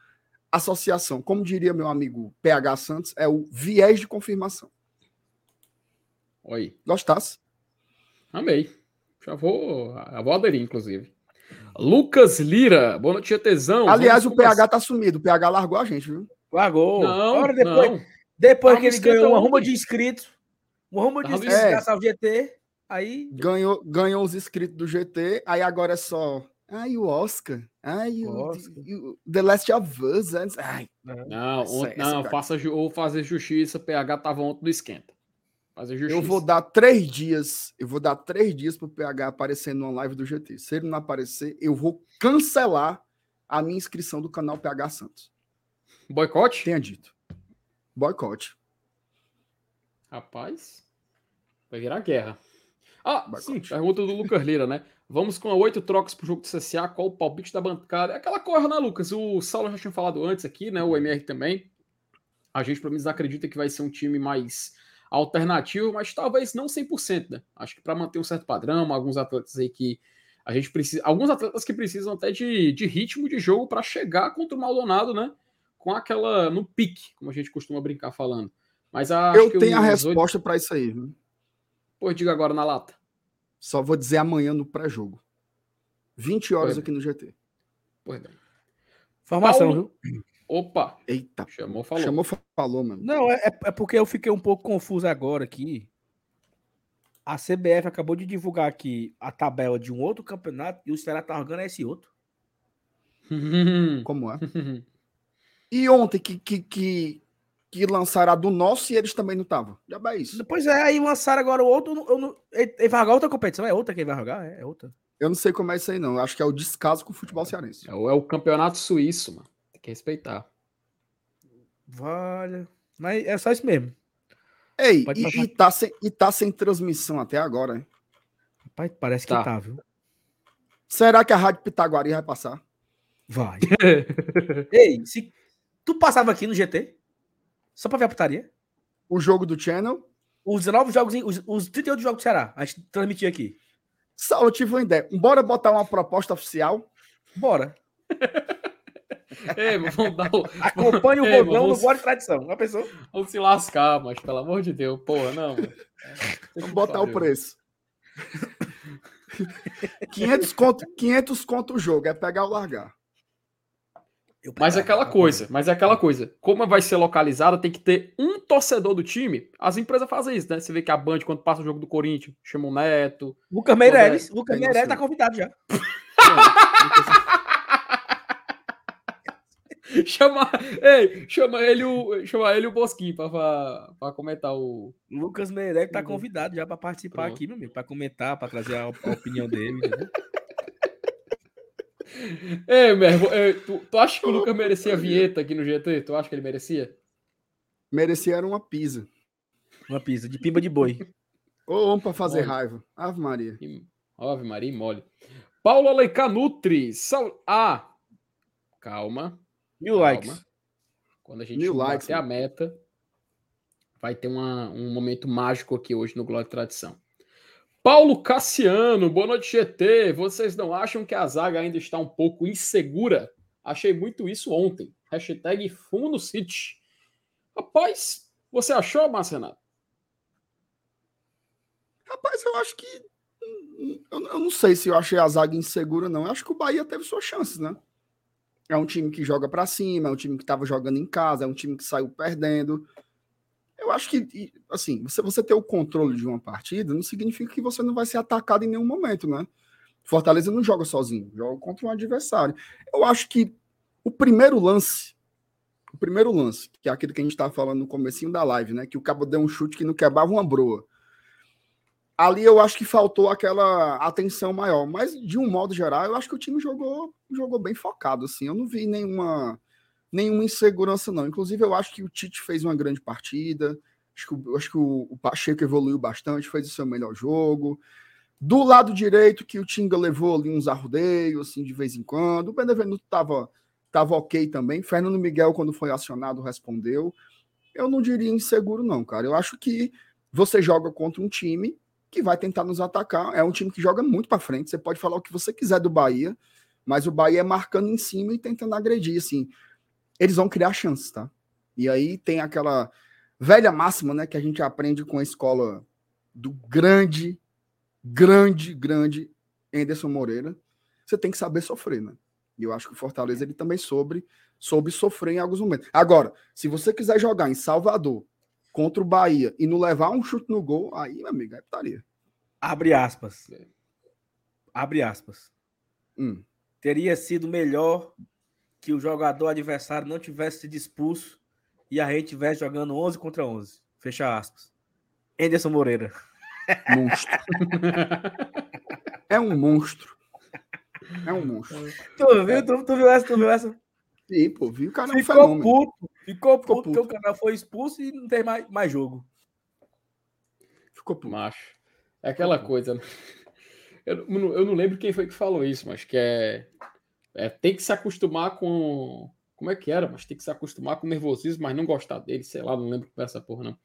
associação. Como diria meu amigo PH Santos, é o viés de confirmação. Oi. Gostasse? Amei. Já vou, já vou aderir, inclusive. Lucas Lira, boa noite, tesão. Aliás, o PH tá sumido. O PH largou a gente, viu? Largou. Não, Agora depois. Não. Depois que ele ganhou uma ruma de inscritos, uma ruma de inscritos é. ao GT, aí... Ganhou, ganhou os inscritos do GT, aí agora é só... Ai, o Oscar. Ai, o, Oscar. o The Last of Us. Ai, não, ontem, não faça, ou fazer justiça, PH tava ontem no esquenta. Fazer justiça. Eu vou dar três dias, eu vou dar três dias pro PH aparecer numa live do GT. Se ele não aparecer, eu vou cancelar a minha inscrição do canal PH Santos. Boicote? Tenha dito. Boicote. Rapaz, vai virar guerra. Ah, sim, pergunta do Lucas Lira, né? Vamos com a oito trocas pro jogo do CSA. Qual o palpite da bancada? É aquela coisa, né, Lucas? O Saulo já tinha falado antes aqui, né? O MR também. A gente, pelo menos, acredita que vai ser um time mais alternativo, mas talvez não 100%, né? Acho que para manter um certo padrão, alguns atletas aí que a gente precisa. Alguns atletas que precisam até de, de ritmo de jogo para chegar contra o Maldonado, né? com aquela no pique, como a gente costuma brincar falando. Mas eu tenho a resposta para isso aí. Viu? Pois diga agora na lata. Só vou dizer amanhã no pré-jogo. 20 horas pois aqui no GT. Pois bem. Formação, Paulo... viu? Opa! Eita. Chamou, falou. Chamou, falou, mano. Não, é, é porque eu fiquei um pouco confuso agora aqui. A CBF acabou de divulgar aqui a tabela de um outro campeonato e o Ceará tá jogando esse outro. Como é? E ontem que, que, que, que lançaram a do nosso e eles também não estavam. Já é isso. Pois é, aí lançaram agora o outro. Eu não, ele vai jogar outra competição? É outra que ele vai jogar? É, é outra. Eu não sei como é isso aí, não. Acho que é o descaso com o futebol cearense. É o, é o campeonato suíço, mano. Tem que respeitar. Vale. Mas é só isso mesmo. Ei, e, e, tá sem, e tá sem transmissão até agora, hein? Rapaz, parece tá. que tá, viu? Será que a Rádio Pitaguari vai passar? Vai. Ei, se, Tu passava aqui no GT? Só pra ver a putaria? O jogo do Channel? Os 19 jogos, os, os 38 jogos do Ceará. A gente transmitia aqui. Saulo, eu tive uma ideia. Bora botar uma proposta oficial? Bora. Ei, vamos dar o... Acompanhe o rodão do Guarda de Tradição. Uma pessoa. Vamos se lascar, mas pelo amor de Deus, porra, não. Vamos botar o preço. 500 conto, 500 conto o jogo, é pegar ou largar. Mas é aquela coisa, mas é aquela coisa. Como vai ser localizada, tem que ter um torcedor do time. As empresas fazem isso, né? Você vê que a Band, quando passa o jogo do Corinthians, chama o Neto. Lucas Meirelles. Lucas Meirelles tá convidado já. chama, ei, chama ele o, chama ele o Bosquinho para comentar o. Lucas Meirelles tá convidado já para participar Pronto. aqui, meu amigo, para comentar, para trazer a, a, opinião dele. Ei, Mervo, tu, tu acha que o Lucas merecia vinheta aqui no GT? Tu acha que ele merecia? Merecia era uma pizza. Uma pizza de pimba de boi. Ou um para fazer mole. raiva. Ave Maria. Ave Maria e mole. Paulo Aleica Nutri. Sal... Ah, calma. Mil calma. likes. Quando a gente Mil bater likes, a meta, vai ter uma, um momento mágico aqui hoje no Glória e Tradição. Paulo Cassiano, boa noite, GT. Vocês não acham que a zaga ainda está um pouco insegura? Achei muito isso ontem. Hashtag fumo no City. Rapaz, você achou, Marcenato? Rapaz, eu acho que. Eu, não sei se eu achei a zaga insegura, não. Eu acho que o Bahia teve suas chances, né? É um time que joga para cima, é um time que estava jogando em casa, é um time que saiu perdendo. Acho que, assim, você, você ter o controle de uma partida não significa que você não vai ser atacado em nenhum momento, né? Fortaleza não joga sozinho, joga contra um adversário. Eu acho que o primeiro lance, o primeiro lance, que é aquilo que a gente estava falando no comecinho da live, né? Que o cabo deu um chute que não quebrava uma broa. Ali eu acho que faltou aquela atenção maior, mas de um modo geral, eu acho que o time jogou, jogou bem focado, assim. Eu não vi nenhuma nenhuma insegurança, não. Inclusive, eu acho que o Tite fez uma grande partida. Acho que, acho que o, o Pacheco evoluiu bastante, fez o seu melhor jogo. Do lado direito, que o Tinga levou ali uns arrodeios, assim, de vez em quando. O Benevenuto estava tava ok também. Fernando Miguel, quando foi acionado, respondeu. Eu não diria inseguro, não, cara. Eu acho que você joga contra um time que vai tentar nos atacar. É um time que joga muito para frente. Você pode falar o que você quiser do Bahia, mas o Bahia é marcando em cima e tentando agredir, assim eles vão criar chances, tá? E aí tem aquela velha máxima, né, que a gente aprende com a escola do grande, grande, grande Anderson Moreira. Você tem que saber sofrer, né? E eu acho que o Fortaleza ele também soube, soube sofrer em alguns momentos. Agora, se você quiser jogar em Salvador contra o Bahia e não levar um chute no gol, aí, meu amigo, é putaria. Abre aspas. Abre aspas. Hum. Teria sido melhor que o jogador adversário não tivesse sido expulso e a gente estivesse jogando 11 contra 11. Fecha aspas. Anderson Moreira. Monstro. é um monstro. É um monstro. Tu viu, tu, tu viu essa? Tu viu essa? Sim, pô, viu o cara é ficou um puto, ficou, ficou puto, porque o cara foi expulso e não tem mais, mais jogo. Ficou puto. Macho. É aquela coisa. Né? Eu, eu não lembro quem foi que falou isso, mas que é é, tem que se acostumar com. Como é que era? Mas tem que se acostumar com o nervosismo, mas não gostar dele, sei lá, não lembro essa porra, não.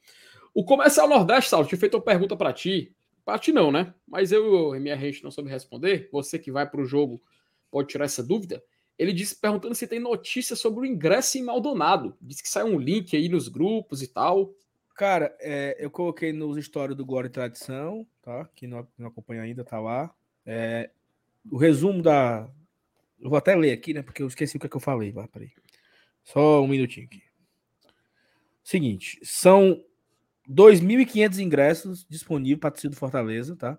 O Comercial Nordeste, Saulo, tinha feito uma pergunta para ti. Para ti não, né? Mas eu e minha rede não soube responder. Você que vai para o jogo pode tirar essa dúvida. Ele disse perguntando se tem notícia sobre o ingresso em Maldonado. Diz que sai um link aí nos grupos e tal. Cara, é, eu coloquei nos stories do Glória e Tradição, tá? Quem não, não acompanha ainda, tá lá. É, o resumo da, eu vou até ler aqui, né? Porque eu esqueci o que, é que eu falei. Vai, peraí. Só um minutinho aqui. Seguinte, são 2.500 ingressos disponíveis para torcida do Fortaleza, tá?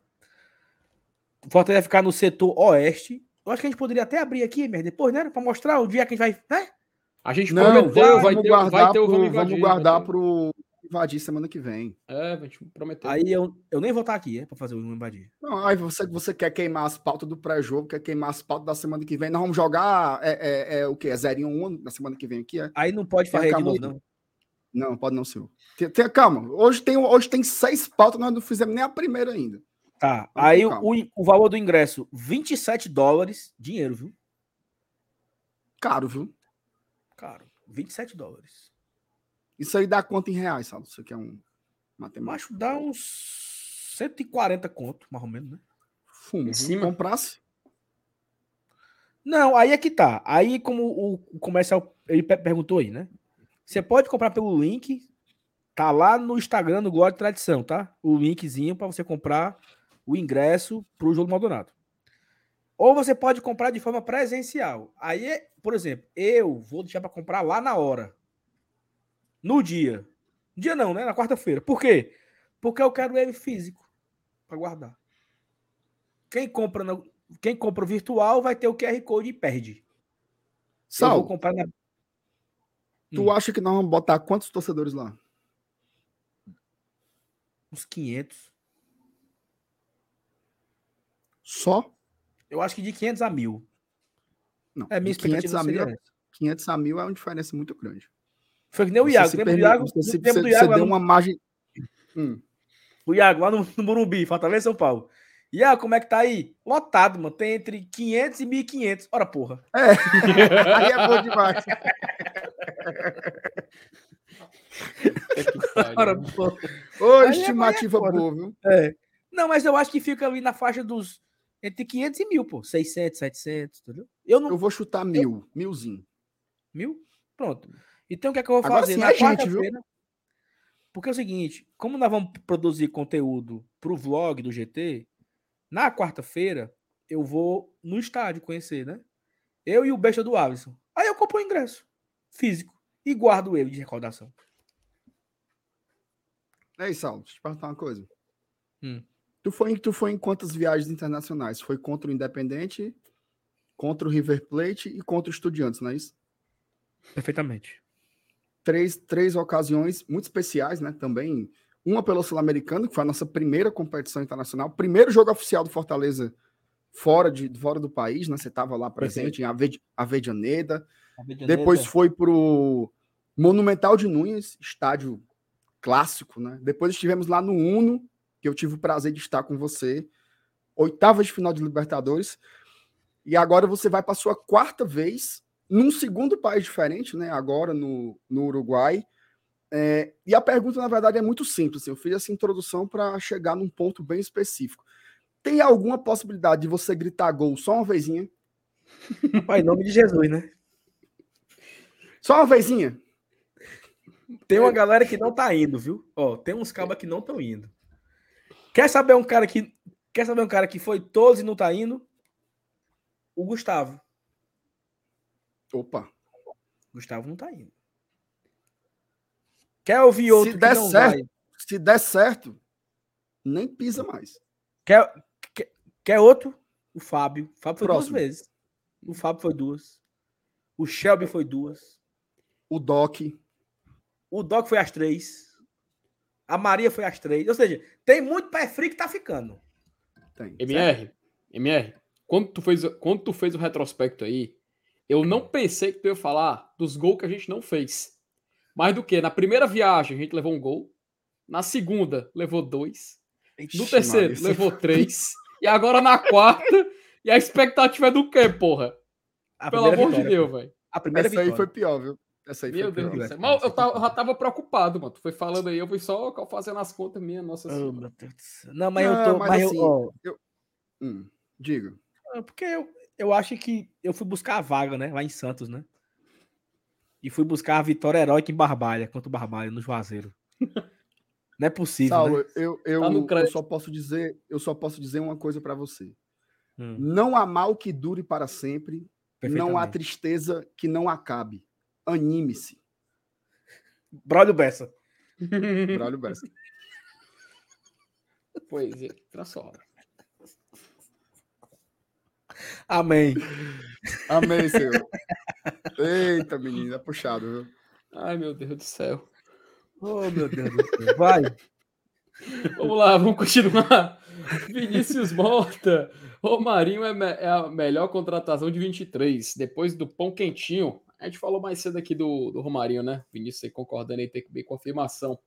O Fortaleza vai ficar no setor oeste. Eu acho que a gente poderia até abrir aqui, mas depois, né? Para mostrar o dia que a gente vai. Né? A gente não, prometeu, vai ter, vai ter o Vamos Vamos guardar para o invadir semana que vem. É, a gente prometeu. Aí eu, eu nem vou estar aqui, é, pra fazer o invadir. Não, aí você, você quer queimar as pautas do pré-jogo, quer queimar as pautas da semana que vem. Nós vamos jogar é, é, é o quê? É 0 e 1 um, na semana que vem aqui? É? Aí não pode fazer de novo, não. Não, pode não, senhor. Tem, tem, calma, hoje tem, hoje tem seis pautas, nós não fizemos nem a primeira ainda. Tá, Vamos aí o, o valor do ingresso, 27 dólares, dinheiro, viu? Caro, viu? Caro, 27 dólares. Isso aí dá quanto em reais, Saulo? Isso aqui é um matemático. Dá uns 140 conto, mais ou menos, né? Fumo. Em cima. Comprasse? Não, aí é que tá. Aí, como o comercial ele perguntou aí, né? Você pode comprar pelo link, tá lá no Instagram do Glória de Tradição, tá? O linkzinho para você comprar o ingresso pro jogo Maldonado. Ou você pode comprar de forma presencial. Aí, por exemplo, eu vou deixar para comprar lá na hora. No dia. Dia não, né? Na quarta-feira. Por quê? Porque eu quero ele físico para guardar. Quem compra no, quem compra virtual vai ter o QR Code e perde. Sal, eu vou comprar na... Tu hum. acha que nós vamos botar quantos torcedores lá? Uns 500. Só? Eu acho que de 500 a mil. Não, é minha 500 a mil, 500 a mil é uma diferença muito grande. Foi que nem o Iago. Lembra do Iago? Você, você, do Iago você deu no... uma margem. Hum. O Iago lá no, no Morumbi, Fortaleza São Paulo. Iago, como é que tá aí? Lotado, mano. Tem entre 500 e 1.500. Ora, porra. É. aí é bom demais. Ora, porra. Ô, é estimativa é boa, viu? É. Não, mas eu acho que fica ali na faixa dos entre 500 e mil, pô. 600, 700, entendeu? Eu, não... eu vou chutar mil. Eu... Milzinho. Mil? Pronto. Então o que é que eu vou Agora fazer? Sim, Na é quarta-feira. Porque é o seguinte, como nós vamos produzir conteúdo pro vlog do GT, na quarta-feira eu vou no estádio conhecer, né? Eu e o besta do Alisson. Aí eu compro o ingresso físico e guardo ele de recordação. É isso, Saulo. Deixa eu te perguntar uma coisa. Hum. Tu, foi, tu foi em quantas viagens internacionais? Foi contra o Independente, contra o River Plate e contra o Estudiantes, não é isso? Perfeitamente três, três ocasiões muito especiais, né? Também uma pelo Sul-Americano, que foi a nossa primeira competição internacional, primeiro jogo oficial do Fortaleza fora, de, fora do país, né? Você estava lá presente Perfeito. em Avejaneda. Depois foi para o Monumental de Nunes, estádio clássico, né? Depois estivemos lá no Uno, que eu tive o prazer de estar com você, oitava de final de Libertadores. E agora você vai para sua quarta vez num segundo país diferente, né? Agora no, no Uruguai. É, e a pergunta, na verdade, é muito simples. Assim, eu fiz essa introdução para chegar num ponto bem específico. Tem alguma possibilidade de você gritar gol só uma vezinha? Pai, em nome de Jesus, né? Só uma vezinha? Tem uma galera que não tá indo, viu? Ó, tem uns cabas que não estão indo. Quer saber um cara que quer saber um cara que foi todos e não tá indo? O Gustavo. Opa. Gustavo não tá indo. Quer ouvir outro se der certo, vai? Se der certo, nem pisa mais. Quer, quer, quer outro? O Fábio. O Fábio foi Próximo. duas vezes. O Fábio foi duas. O Shelby foi duas. O Doc. O Doc foi às três. A Maria foi às três. Ou seja, tem muito pé frio que tá ficando. Tem. MR, certo? MR, quando tu, fez, quando tu fez o retrospecto aí, eu não pensei que tu ia falar dos gols que a gente não fez. Mais do que na primeira viagem a gente levou um gol, na segunda levou dois, Ixi, no terceiro mano, levou três, e agora na quarta. e a expectativa é do quê, porra? A Pelo amor vitória, de Deus, velho. A primeira Essa vitória. aí foi pior, viu? Essa aí Meu foi Deus pior. do céu. Mas eu, tava, eu já tava preocupado, mano. Tu foi falando aí, eu fui só fazendo as contas minhas, nossa oh, senhora. Não, mas não, eu tô. Mas, mas assim, eu, eu... Hum, diga. Porque eu, eu acho que eu fui buscar a vaga, né? Lá em Santos, né? E fui buscar a vitória heróica em Barbalha, contra o Barbalha, no Juazeiro. Não é possível. Saulo, né? eu, eu, tá eu, só posso dizer, eu só posso dizer uma coisa para você. Hum. Não há mal que dure para sempre, não há tristeza que não acabe. Anime-se. Brolho Bessa. Brolho Bessa. Poesia, transforma. Amém. Amém, Senhor. Eita, menina, é puxado, viu? Ai, meu Deus do céu. Oh, meu Deus do céu. Vai. Vamos lá, vamos continuar. Vinícius Mota. O Marinho é, é, a melhor contratação de 23, depois do pão quentinho. A gente falou mais cedo aqui do, do Romarinho, né? Vinícius aí concordando aí, tem que ver confirmação.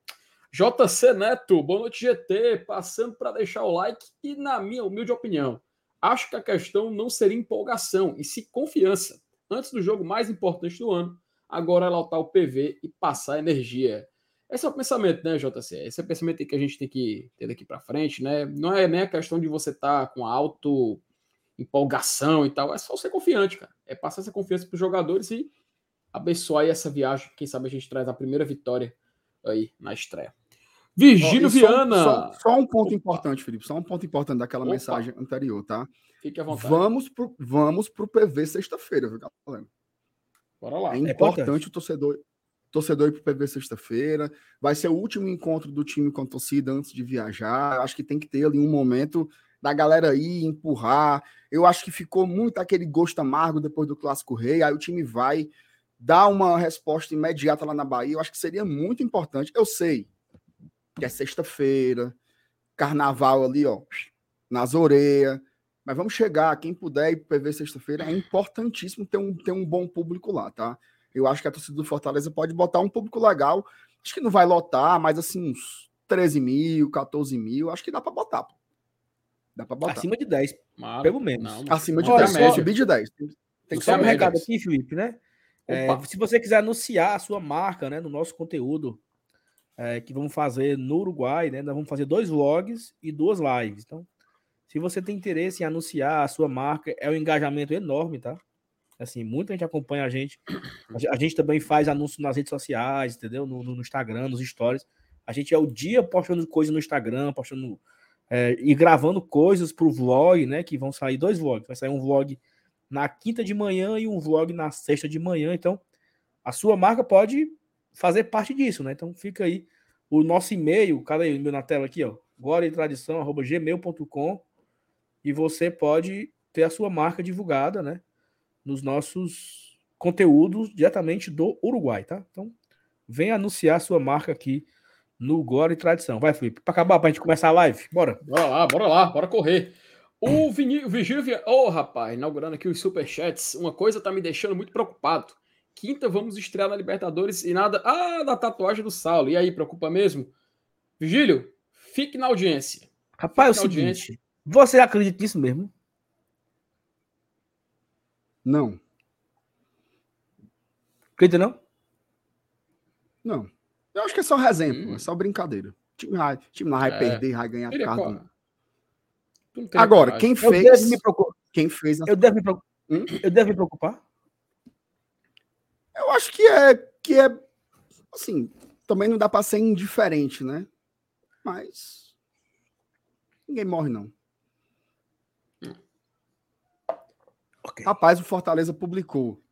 JC Neto, boa noite, GT. Passando para deixar o like e, na minha humilde opinião, Acho que a questão não seria empolgação, e sim confiança. Antes do jogo mais importante do ano, agora é lotar o PV e passar energia. Esse é o pensamento, né, JC? Esse é o pensamento que a gente tem que ter daqui para frente, né? Não é nem a questão de você estar tá com alto empolgação e tal. É só ser confiante, cara. É passar essa confiança para os jogadores e abençoar essa viagem. Quem sabe a gente traz a primeira vitória aí na estreia. Virgílio oh, Viana. Só, só, um ponto Opa. importante, Felipe. Só um ponto importante daquela Opa. mensagem anterior, tá? Fique à vontade. Vamos pro, vamos pro PV sexta-feira, viu, galera? Bora lá. É, é importante, o torcedor, torcedor ir pro PV sexta-feira. Vai ser o último encontro do time com a torcida antes de viajar. Acho que tem que ter ali um momento da galera ir, empurrar. Eu acho que ficou muito aquele gosto amargo depois do Clássico Rei. Aí o time vai dar uma resposta imediata lá na Bahia. Eu acho que seria muito importante. Eu sei, que é sexta-feira, carnaval ali, ó, nas orelhas. Mas vamos chegar, quem puder ir para PV sexta-feira, é importantíssimo ter um, ter um bom público lá, tá? Eu acho que a torcida do Fortaleza pode botar um público legal. Acho que não vai lotar, mas assim, uns 13 mil, 14 mil, acho que dá para botar. Pô. Dá para botar. Acima de 10, Mara, pelo menos. Não, Acima de Olha, 10, só, subir de 10. Tem que só um recado aqui, Felipe, né? É, se você quiser anunciar a sua marca né, no nosso conteúdo, é, que vamos fazer no Uruguai, né? Nós vamos fazer dois vlogs e duas lives. Então, se você tem interesse em anunciar a sua marca, é um engajamento enorme, tá? Assim, muita gente acompanha a gente. A gente também faz anúncio nas redes sociais, entendeu? No, no Instagram, nos stories. A gente é o dia postando coisas no Instagram, postando é, e gravando coisas pro vlog, né? Que vão sair dois vlogs. Vai sair um vlog na quinta de manhã e um vlog na sexta de manhã. Então, a sua marca pode fazer parte disso, né? Então fica aí o nosso e-mail, cadê o e-mail na tela aqui, ó? gloriatradição@gmail.com e você pode ter a sua marca divulgada, né? Nos nossos conteúdos diretamente do Uruguai, tá? Então, vem anunciar sua marca aqui no Glória e Tradição. Vai, Felipe, para acabar, para a gente começar a live. Bora. Bora lá, bora lá, bora correr. O Vigílio, ô oh, rapaz, inaugurando aqui os superchats, uma coisa tá me deixando muito preocupado. Quinta vamos estrear na Libertadores e nada. Ah, da tatuagem do Saulo. E aí, preocupa mesmo? Vigílio, fique na audiência. Rapaz, fique é o seguinte. Audiência. Você acredita nisso mesmo? Não. Acredita não? Não. Eu acho que é só exemplo, hum. é só brincadeira. O time, vai, time lá vai é. perder, vai ganhar carta. Agora, quem fez. Quem fez. Eu devo me, preocupar. Hum? eu devo me preocupar? Eu acho que é que é assim, também não dá para ser indiferente, né? Mas ninguém morre não. Okay. Rapaz, o Fortaleza publicou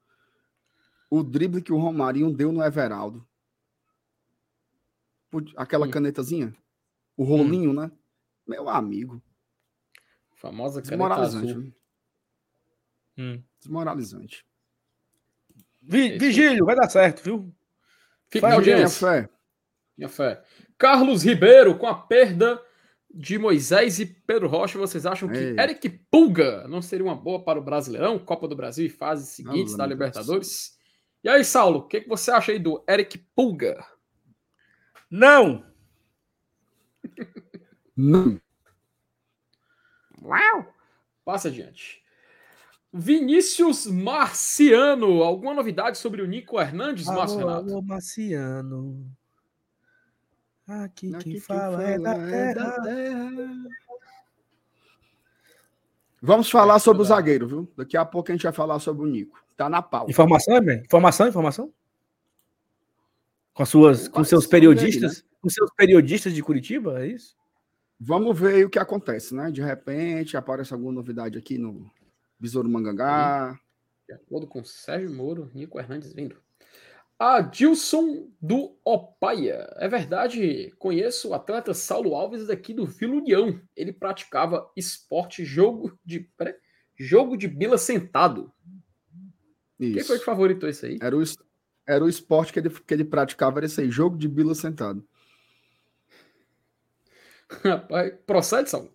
o drible que o Romarinho deu no Everaldo. Aquela hum. canetazinha, o rolinho, hum. né? Meu amigo. Famosa caneta azul. Hum. Desmoralizante. Vi, vigílio, vai dar certo, viu? Fica na audiência. Minha fé. Minha fé. Carlos Ribeiro, com a perda de Moisés e Pedro Rocha, vocês acham que Ei. Eric Pulga não seria uma boa para o Brasileirão, Copa do Brasil e fases seguintes da Libertadores? E aí, Saulo, o que, que você acha aí do Eric Pulga? Não! não! Uau! Passa adiante. Vinícius Marciano, alguma novidade sobre o Nico Hernandes, alô, Márcio Renato? Alô, Marciano. Aqui, Aqui quem, fala, fala é, da, é terra. da terra. Vamos falar sobre o zagueiro, viu? Daqui a pouco a gente vai falar sobre o Nico. Tá na pauta. Informação, é Informação, informação? Com suas, com seus periodistas, aí, né? com seus periodistas de Curitiba, é isso? Vamos ver o que acontece, né? De repente aparece alguma novidade aqui no, Besouro Mangangá. De acordo com Sérgio Moro, Nico Hernandes vindo. Adilson do Opaia. É verdade, conheço o atleta Saulo Alves daqui do Vila União. Ele praticava esporte, jogo de jogo de bila sentado. Isso. Quem foi que favoritou isso aí? Era o, era o esporte que ele, que ele praticava, era esse aí, jogo de bila sentado. Rapaz, procede, Saulo?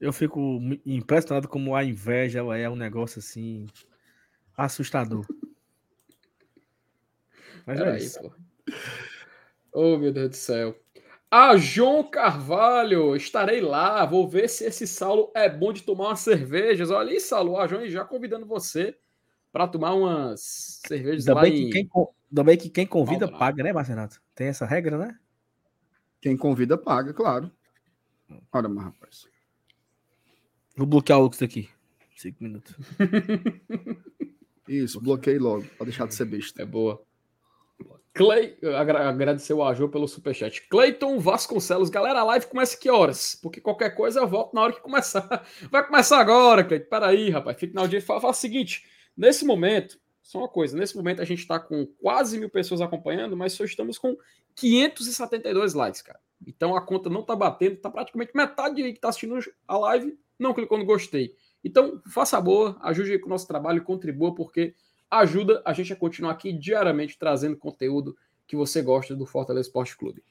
Eu fico impressionado como a inveja é um negócio assim assustador. Mas é isso. Pô. Oh, meu Deus do céu. A João Carvalho, estarei lá, vou ver se esse Saulo é bom de tomar umas cervejas. Olha aí, Saulo, a João já convidando você para tomar umas cervejas ainda lá bem em... Que quem, bem que quem convida paga, né, Marcenato? Tem essa regra, né? Quem convida paga, claro. Olha, mas rapaz. Vou bloquear o Lucas aqui. Cinco minutos. Isso, bloqueei logo, pra deixar de ser besta. É boa. Clay, agra agradecer o Ajô pelo superchat. Cleiton Vasconcelos, galera, a live começa que horas? Porque qualquer coisa eu volto na hora que começar. Vai começar agora, Cleiton. Peraí, rapaz. Fique na audiência. Fala, fala o seguinte: nesse momento, só uma coisa, nesse momento a gente está com quase mil pessoas acompanhando, mas só estamos com 572 likes, cara. Então a conta não tá batendo, tá praticamente metade que tá assistindo a live não clicou no gostei. Então, faça boa, ajude com o nosso trabalho, contribua, porque ajuda a gente a continuar aqui diariamente trazendo conteúdo que você gosta do Fortaleza Esporte Clube.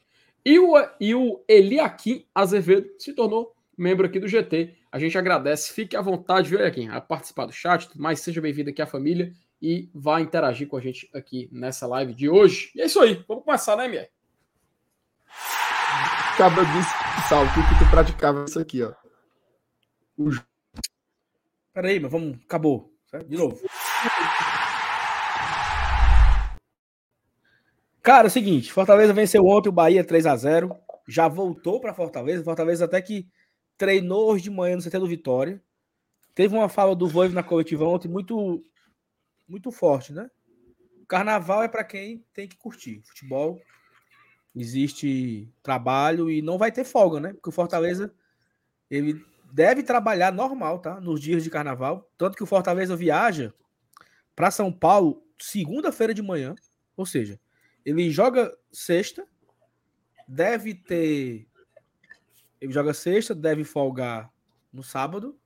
E o, e o Eliakim Azevedo se tornou membro aqui do GT. A gente agradece. Fique à vontade, viu, Eliakim, a participar do chat, mas seja bem-vindo aqui à família e vá interagir com a gente aqui nessa live de hoje. E é isso aí. Vamos começar, né, Mier? Acaba disso, Sal, que tu praticava isso aqui, ó. Peraí, mas vamos. Acabou. De novo. Cara, é o seguinte, Fortaleza venceu ontem o Bahia 3 a 0 já voltou para Fortaleza. Fortaleza até que treinou hoje de manhã no CT do Vitória. Teve uma fala do Voivo na coletiva ontem muito muito forte, né? Carnaval é para quem tem que curtir. Futebol existe trabalho e não vai ter folga, né? Porque o Fortaleza ele deve trabalhar normal, tá? Nos dias de carnaval, tanto que o Fortaleza viaja para São Paulo segunda-feira de manhã, ou seja, ele joga sexta, deve ter. Ele joga sexta, deve folgar no sábado,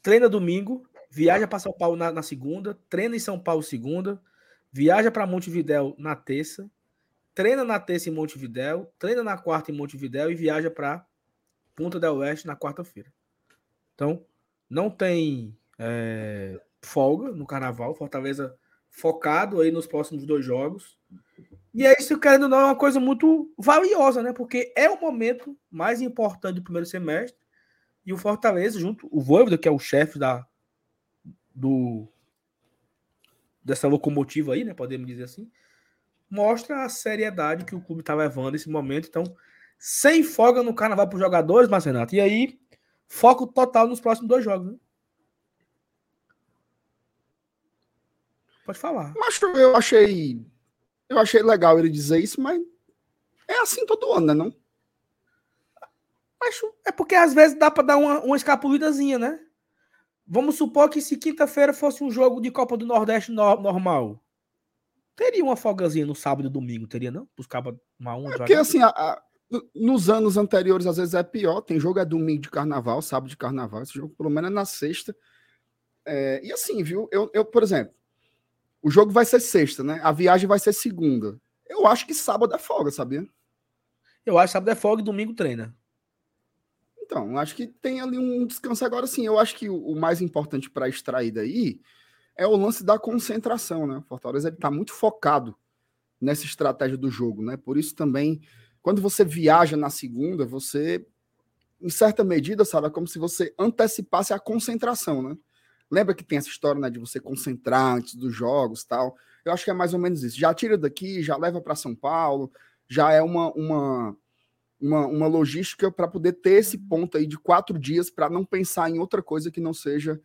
treina domingo, viaja para São Paulo na, na, segunda, treina em São Paulo segunda, viaja para Montevidéu na terça, treina na terça em Montevidéu, treina na quarta em Montevidéu e viaja para Punta del Oeste na quarta-feira. Então, não tem é, folga no carnaval. Fortaleza focado aí nos próximos dois jogos. E é isso, querendo ou não, é uma coisa muito valiosa, né? Porque é o momento mais importante do primeiro semestre. E o Fortaleza, junto, o Voivoda, que é o chefe da do dessa locomotiva aí, né? Podemos dizer assim, mostra a seriedade que o clube está levando nesse momento. Então, sem folga no carnaval para os jogadores, Marcenato. E aí, foco total nos próximos dois jogos. Né? Pode falar. Mas eu achei. Eu achei legal ele dizer isso, mas é assim todo ano, né? Não? Mas é porque às vezes dá para dar uma, uma escapulidazinha, né? Vamos supor que se quinta-feira fosse um jogo de Copa do Nordeste no, normal. Teria uma folgazinha no sábado e domingo, teria não? Buscar uma um. É porque assim, a, a, nos anos anteriores às vezes é pior. Tem jogo é domingo de carnaval, sábado de carnaval. Esse jogo pelo menos é na sexta. É, e assim, viu? Eu, eu, por exemplo, o jogo vai ser sexta, né? A viagem vai ser segunda. Eu acho que sábado é folga, sabia? Eu acho que sábado é folga e domingo treina. Então, acho que tem ali um descanso agora sim. Eu acho que o, o mais importante para extrair daí é o lance da concentração, né? O Fortaleza ele tá muito focado nessa estratégia do jogo, né? Por isso também, quando você viaja na segunda, você, em certa medida, sabe, é como se você antecipasse a concentração, né? Lembra que tem essa história né, de você concentrar antes dos jogos tal? Eu acho que é mais ou menos isso. Já tira daqui, já leva para São Paulo, já é uma, uma, uma, uma logística para poder ter esse ponto aí de quatro dias para não pensar em outra coisa que não seja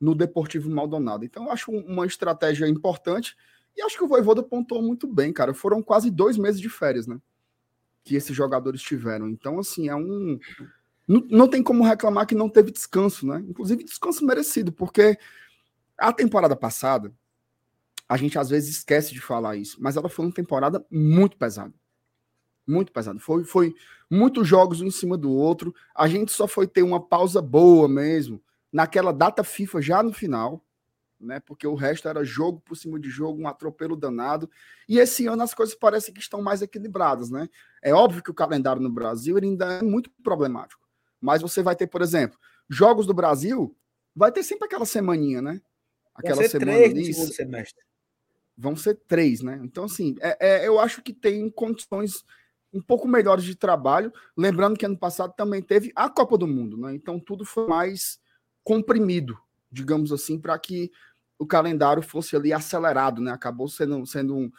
no Deportivo Maldonado. Então, eu acho uma estratégia importante e acho que o Voivoda pontuou muito bem, cara. Foram quase dois meses de férias, né? Que esses jogadores tiveram. Então, assim, é um não, não tem como reclamar que não teve descanso, né? Inclusive descanso merecido, porque a temporada passada, a gente às vezes esquece de falar isso, mas ela foi uma temporada muito pesada. Muito pesada. Foi, foi muitos jogos um em cima do outro. A gente só foi ter uma pausa boa mesmo naquela data FIFA já no final, né? Porque o resto era jogo por cima de jogo, um atropelo danado. E esse ano as coisas parecem que estão mais equilibradas, né? É óbvio que o calendário no Brasil ainda é muito problemático. Mas você vai ter, por exemplo, jogos do Brasil, vai ter sempre aquela semaninha, né? Aquela semana três ali. semestre. Vão ser três, né? Então, assim, é, é, eu acho que tem condições um pouco melhores de trabalho. Lembrando que ano passado também teve a Copa do Mundo, né? Então tudo foi mais comprimido, digamos assim, para que o calendário fosse ali acelerado, né? Acabou sendo, sendo um,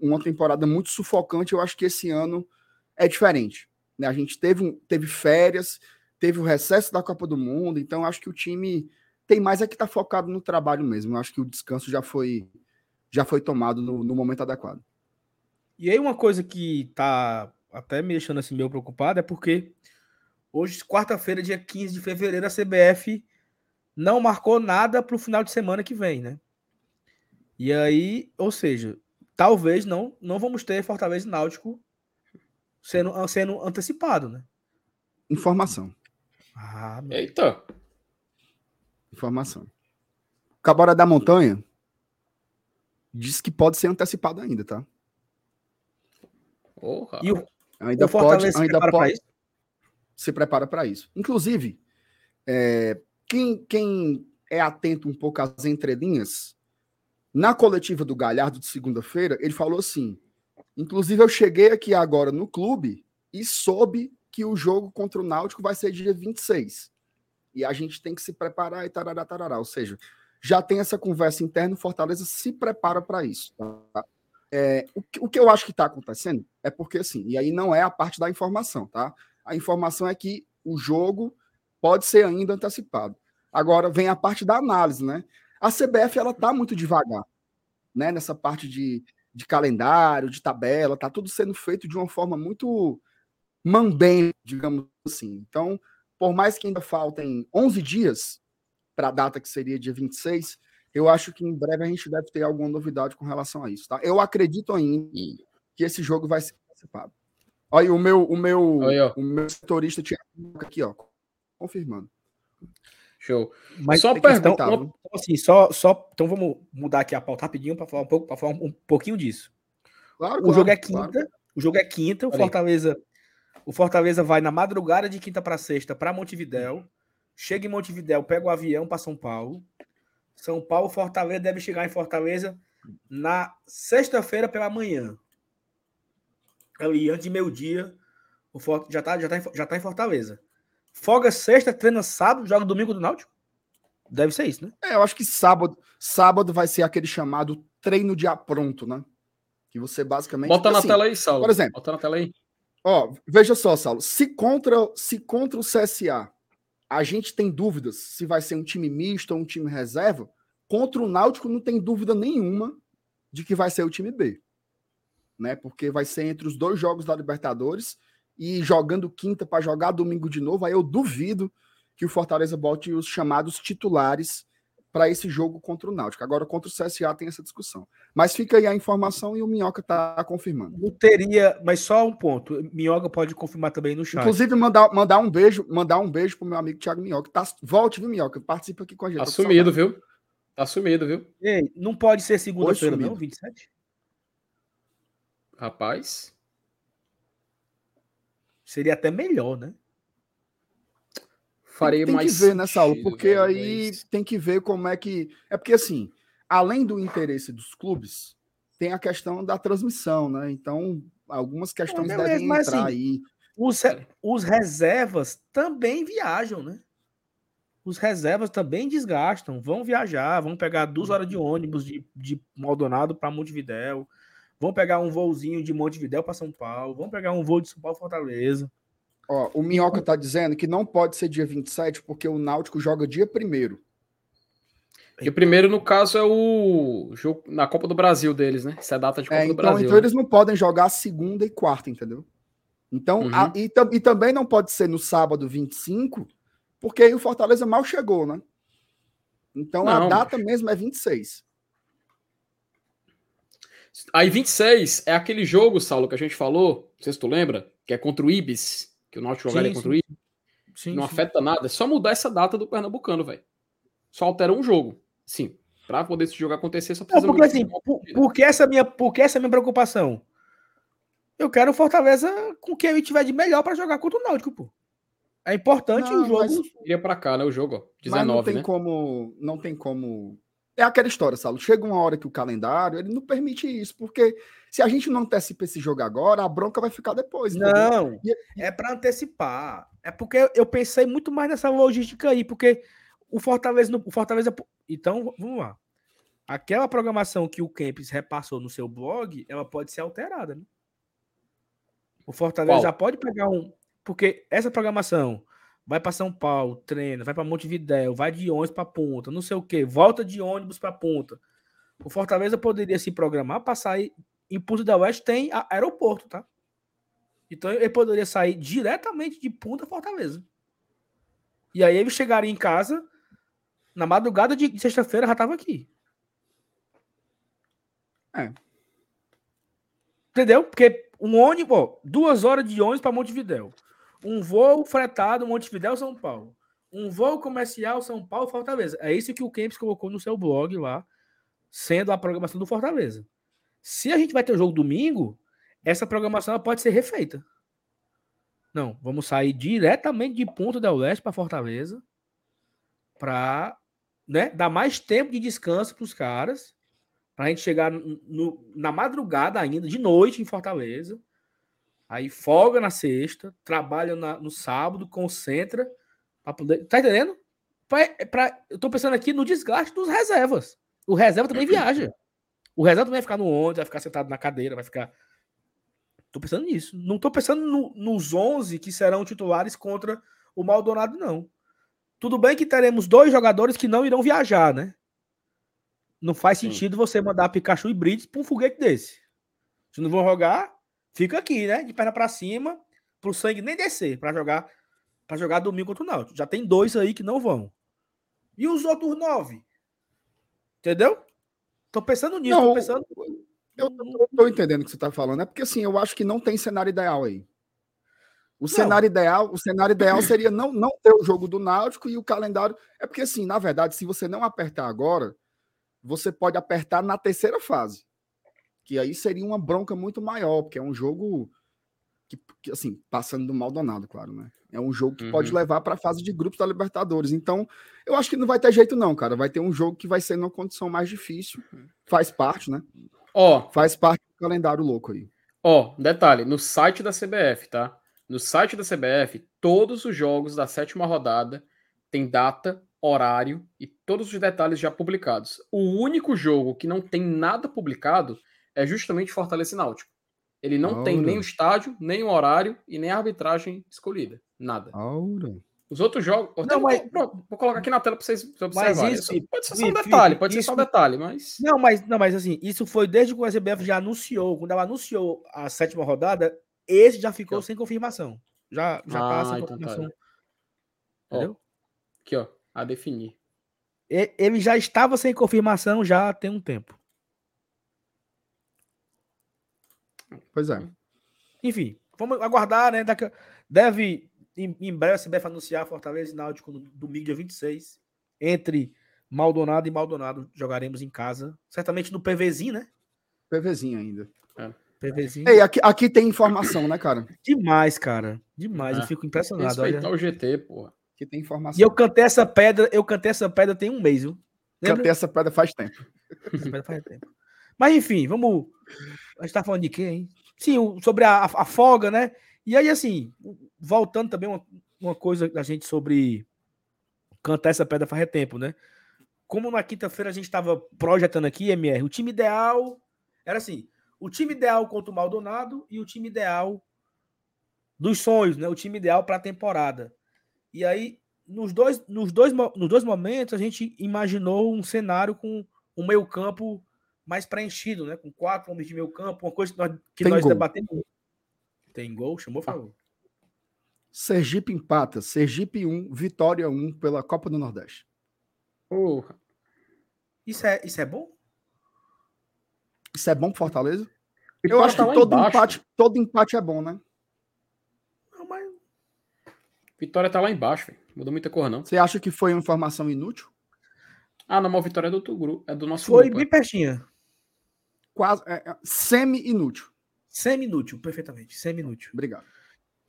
uma temporada muito sufocante. Eu acho que esse ano é diferente. Né? A gente teve, teve férias, teve o recesso da Copa do Mundo, então acho que o time tem mais é que tá focado no trabalho mesmo. Eu acho que o descanso já foi já foi tomado no, no momento adequado. E aí uma coisa que tá até me deixando assim meio preocupado é porque hoje, quarta-feira, dia 15 de fevereiro, a CBF não marcou nada para o final de semana que vem, né? E aí, ou seja, talvez não não vamos ter Fortaleza e Náutico sendo, sendo antecipado, né? Informação. Ah, Eita! Informação. Cabora da Montanha diz que pode ser antecipado ainda, tá? Porra. E o, ainda o pode, ainda pode se prepara para isso. Inclusive, é, quem, quem é atento um pouco às entrelinhas, na coletiva do Galhardo de segunda-feira, ele falou assim: inclusive eu cheguei aqui agora no clube e soube que o jogo contra o Náutico vai ser dia 26. E a gente tem que se preparar e tarará, tarará. Ou seja, já tem essa conversa interna, o Fortaleza se prepara para isso. Tá? É, o, que, o, que, eu acho que está acontecendo é porque, assim, e aí não é a parte da informação, tá? A informação é que o jogo pode ser ainda antecipado. Agora vem a parte da análise, né? A CBF ela tá muito devagar, né? Nessa parte de, de calendário, de tabela, tá tudo sendo feito de uma forma muito mambem, digamos assim. Então, por mais que ainda faltem 11 dias para a data que seria dia 26, eu acho que em breve a gente deve ter alguma novidade com relação a isso, tá? Eu acredito ainda que esse jogo vai ser antecipado. Olha, o meu, o meu, o meu setorista tinha aqui, ó, confirmando. Show. Mas só pergunta, então, assim, só, só, então vamos mudar aqui a pauta rapidinho para falar um pouco, para falar um, pouquinho disso. Claro, o claro, jogo é quinta, claro. o jogo é quinta, o Fortaleza, o Fortaleza vai na madrugada de quinta para sexta para Montevidéu. Chega em Montevidéu, pega o avião para São Paulo. São Paulo, Fortaleza deve chegar em Fortaleza na sexta-feira pela manhã. Ali antes de meio-dia, o Fort já tá, já tá, já tá em Fortaleza. Folga sexta, treina sábado, joga domingo do Náutico? Deve ser isso, né? É, eu acho que sábado, sábado vai ser aquele chamado treino de apronto, né? Que você basicamente. Bota na assim, tela aí, Saulo. Por exemplo. Bota na tela aí. Ó, veja só, Saulo. Se contra, se contra o CSA a gente tem dúvidas se vai ser um time misto ou um time reserva, contra o Náutico não tem dúvida nenhuma de que vai ser o time B. Né? Porque vai ser entre os dois jogos da Libertadores e jogando quinta para jogar domingo de novo, aí eu duvido que o Fortaleza bote os chamados titulares para esse jogo contra o Náutico. Agora, contra o CSA tem essa discussão. Mas fica aí a informação e o Minhoca está confirmando. Não teria, mas só um ponto. Minhoca pode confirmar também no chat. Inclusive, mandar, mandar um beijo, mandar um beijo pro meu amigo Thiago Minhoca. Tá, volte, viu, Minhoca? Participa aqui com a gente. Tá sumido, viu? Tá sumido, viu? Ei, não pode ser segunda-feira, não, 27? Rapaz. Seria até melhor, né? Faria tem, tem mais. Tem que ver, né, Saulo? Porque velho, aí mas... tem que ver como é que. É porque, assim, além do interesse dos clubes, tem a questão da transmissão, né? Então, algumas questões é, devem mas, entrar assim, aí. Os, os reservas também viajam, né? Os reservas também desgastam, vão viajar, vão pegar duas horas de ônibus de, de Maldonado para Montevidéu, vão pegar um voozinho de Montevidéu para São Paulo, vão pegar um voo de São Paulo Fortaleza. Ó, o Minhoca tá dizendo que não pode ser dia 27 porque o Náutico joga dia primeiro. E o primeiro, no caso, é o jogo na Copa do Brasil deles, né? Essa é a data de Copa é, do então, Brasil. Então eles não podem jogar segunda e quarta, entendeu? Então, uhum. a, e, e, também não pode ser no sábado 25, porque aí o Fortaleza mal chegou, né? Então não, a data mas... mesmo é 26. Aí 26 é aquele jogo, Saulo, que a gente falou, não sei se tu lembra, que é contra o Ibis que o Náutico jogaria sim, contra o Ibis. Sim, não sim. afeta nada. É só mudar essa data do Pernambucano, velho. Só altera um jogo. Sim. Pra poder esse jogo acontecer, só precisa... Não, porque assim, por, porque essa minha, porque essa é minha preocupação? Eu quero o Fortaleza com quem ele tiver de melhor para jogar contra o Náutico, pô. É importante não, o jogo. Mas... Iria para cá, né? O jogo, ó. 19, mas não tem né? como, não tem como é aquela história, Saulo. Chega uma hora que o calendário ele não permite isso, porque se a gente não antecipa esse jogo agora, a bronca vai ficar depois. Não, e... é para antecipar. É porque eu pensei muito mais nessa logística aí, porque o Fortaleza, o Fortaleza, então vamos lá. Aquela programação que o Kempis repassou no seu blog, ela pode ser alterada, né? O Fortaleza Qual? já pode pegar um, porque essa programação vai para São Paulo, treina, vai para Montevidéu, vai de ônibus para Ponta, não sei o que, volta de ônibus para Ponta. O Fortaleza poderia se programar para sair. Em Punta da Oeste tem aeroporto, tá? Então ele poderia sair diretamente de Punta Fortaleza. E aí ele chegaria em casa na madrugada de sexta-feira já estava aqui. É. Entendeu? Porque um ônibus, ó, duas horas de ônibus para Montevidéu. Um voo fretado Montevidéu, São Paulo. Um voo comercial São Paulo, Fortaleza. É isso que o Kempis colocou no seu blog lá, sendo a programação do Fortaleza. Se a gente vai ter o jogo domingo, essa programação pode ser refeita. Não, vamos sair diretamente de Ponta del Leste para Fortaleza para né, dar mais tempo de descanso para os caras, para a gente chegar no, na madrugada ainda, de noite em Fortaleza. Aí folga na sexta, trabalha na, no sábado, concentra para poder. Tá entendendo? Pra, pra, eu tô pensando aqui no desgaste dos reservas. O reserva também viaja. O reserva também vai ficar no ônibus, vai ficar sentado na cadeira, vai ficar. Tô pensando nisso. Não tô pensando no, nos 11 que serão titulares contra o Maldonado, não. Tudo bem que teremos dois jogadores que não irão viajar, né? Não faz sentido Sim. você mandar Pikachu e Brits para um foguete desse. Se não vão jogar, fica aqui, né? De perna para cima, pro sangue nem descer para jogar para jogar domingo contra o Náutico. Já tem dois aí que não vão. E os outros nove? Entendeu? Tô pensando nisso, não, tô pensando. Eu não tô entendendo o que você tá falando. É porque assim, eu acho que não tem cenário ideal aí. O não. cenário ideal, o cenário ideal seria não, não ter o jogo do Náutico e o calendário. É porque, assim, na verdade, se você não apertar agora, você pode apertar na terceira fase. Que aí seria uma bronca muito maior, porque é um jogo que, que assim, passando do Maldonado, claro, né? É um jogo que uhum. pode levar para a fase de grupos da Libertadores. Então, eu acho que não vai ter jeito, não, cara. Vai ter um jogo que vai ser numa condição mais difícil. Uhum. Faz parte, né? Ó, faz parte do calendário louco aí. Ó, detalhe, no site da CBF, tá? No site da CBF, todos os jogos da sétima rodada têm data, horário e todos os detalhes já publicados. O único jogo que não tem nada publicado é justamente Fortaleza e Náutico. Ele não Aura. tem nem o estádio, nem o horário e nem a arbitragem escolhida. Nada. Aura. Os outros jogos. Não, mas... Pronto, vou colocar aqui na tela para vocês observarem. Isso, pode ser só um detalhe, pode isso, ser só um detalhe, mas. Não, mas, não, mas assim, isso foi desde que o SBF já anunciou. Quando ela anunciou a sétima rodada, esse já ficou sem confirmação. Já, já ah, passa a então tá. confirmação. Tá. Entendeu? Ó, aqui, ó. A definir. Ele já estava sem confirmação já tem um tempo. Pois é. Enfim, vamos aguardar, né? Deve, em, em breve, a CBF anunciar Fortaleza e Náutico no domingo, dia 26. Entre Maldonado e Maldonado jogaremos em casa. Certamente no PVzinho, né? PVzinho ainda. É. PVzinho. Ei, aqui, aqui tem informação, né, cara? Demais, cara. Demais. É. Eu fico impressionado. Respeitar olha. o GT, porra. Aqui tem informação. E eu cantei essa pedra, eu cantei essa pedra tem um mês, viu? Lembra? Cantei essa pedra faz tempo. Essa pedra faz tempo. Mas enfim, vamos. A gente tá falando de quê, hein? Sim, sobre a, a, folga, né? E aí, assim, voltando também uma, uma coisa da gente sobre cantar essa pedra faz tempo, né? Como na quinta-feira a gente estava projetando aqui, MR, o time ideal era assim: o time ideal contra o Maldonado e o time ideal dos sonhos, né? O time ideal para a temporada. E aí, nos dois, nos, dois, nos dois momentos, a gente imaginou um cenário com um meio-campo mais preenchido, né? Com quatro homens de meio campo, uma coisa que nós, que nós debatemos. Tem gol? Chamou, por favor. Sergipe empata. Sergipe 1, Vitória 1 pela Copa do Nordeste. Porra. Isso é, isso é bom? Isso é bom pro Fortaleza? Eu acho que todo empate, todo empate é bom, né? Não, mas... Vitória tá lá embaixo, véio. Mudou muita cor, não. Você acha que foi uma informação inútil? Ah, não, mas Vitória é do outro grupo, é do nosso foi grupo. Foi bem é. pertinho. Quase, é, é, semi-inútil. Semi-inútil, perfeitamente. Semi-inútil. Obrigado.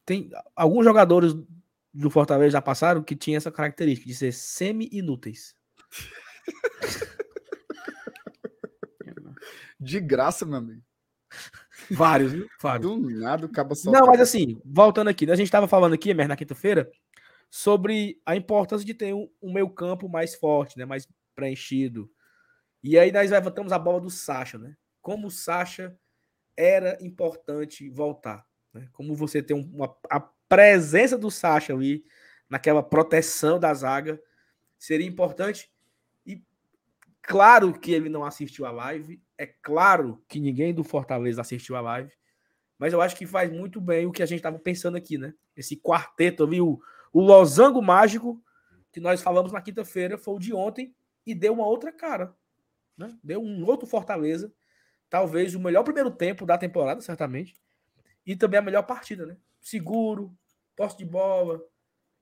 Tem alguns jogadores do Fortaleza já passaram que tinha essa característica de ser semi-inúteis. De graça, meu amigo. Vários, viu? Vários. Do nada, acaba só. Não, mas assim, voltando aqui, a gente estava falando aqui, na quinta-feira, sobre a importância de ter um, um meio-campo mais forte, né? Mais preenchido. E aí nós levantamos a bola do Sacha, né? Como o Sacha era importante voltar, né? Como você tem uma, a presença do Sacha ali naquela proteção da zaga. Seria importante. E claro que ele não assistiu a live. É claro que ninguém do Fortaleza assistiu a live. Mas eu acho que faz muito bem o que a gente estava pensando aqui, né? Esse quarteto ali, o, o losango mágico que nós falamos na quinta-feira foi o de ontem e deu uma outra cara. Né? Deu um outro Fortaleza. Talvez o melhor primeiro tempo da temporada, certamente. E também a melhor partida, né? Seguro, posse de bola,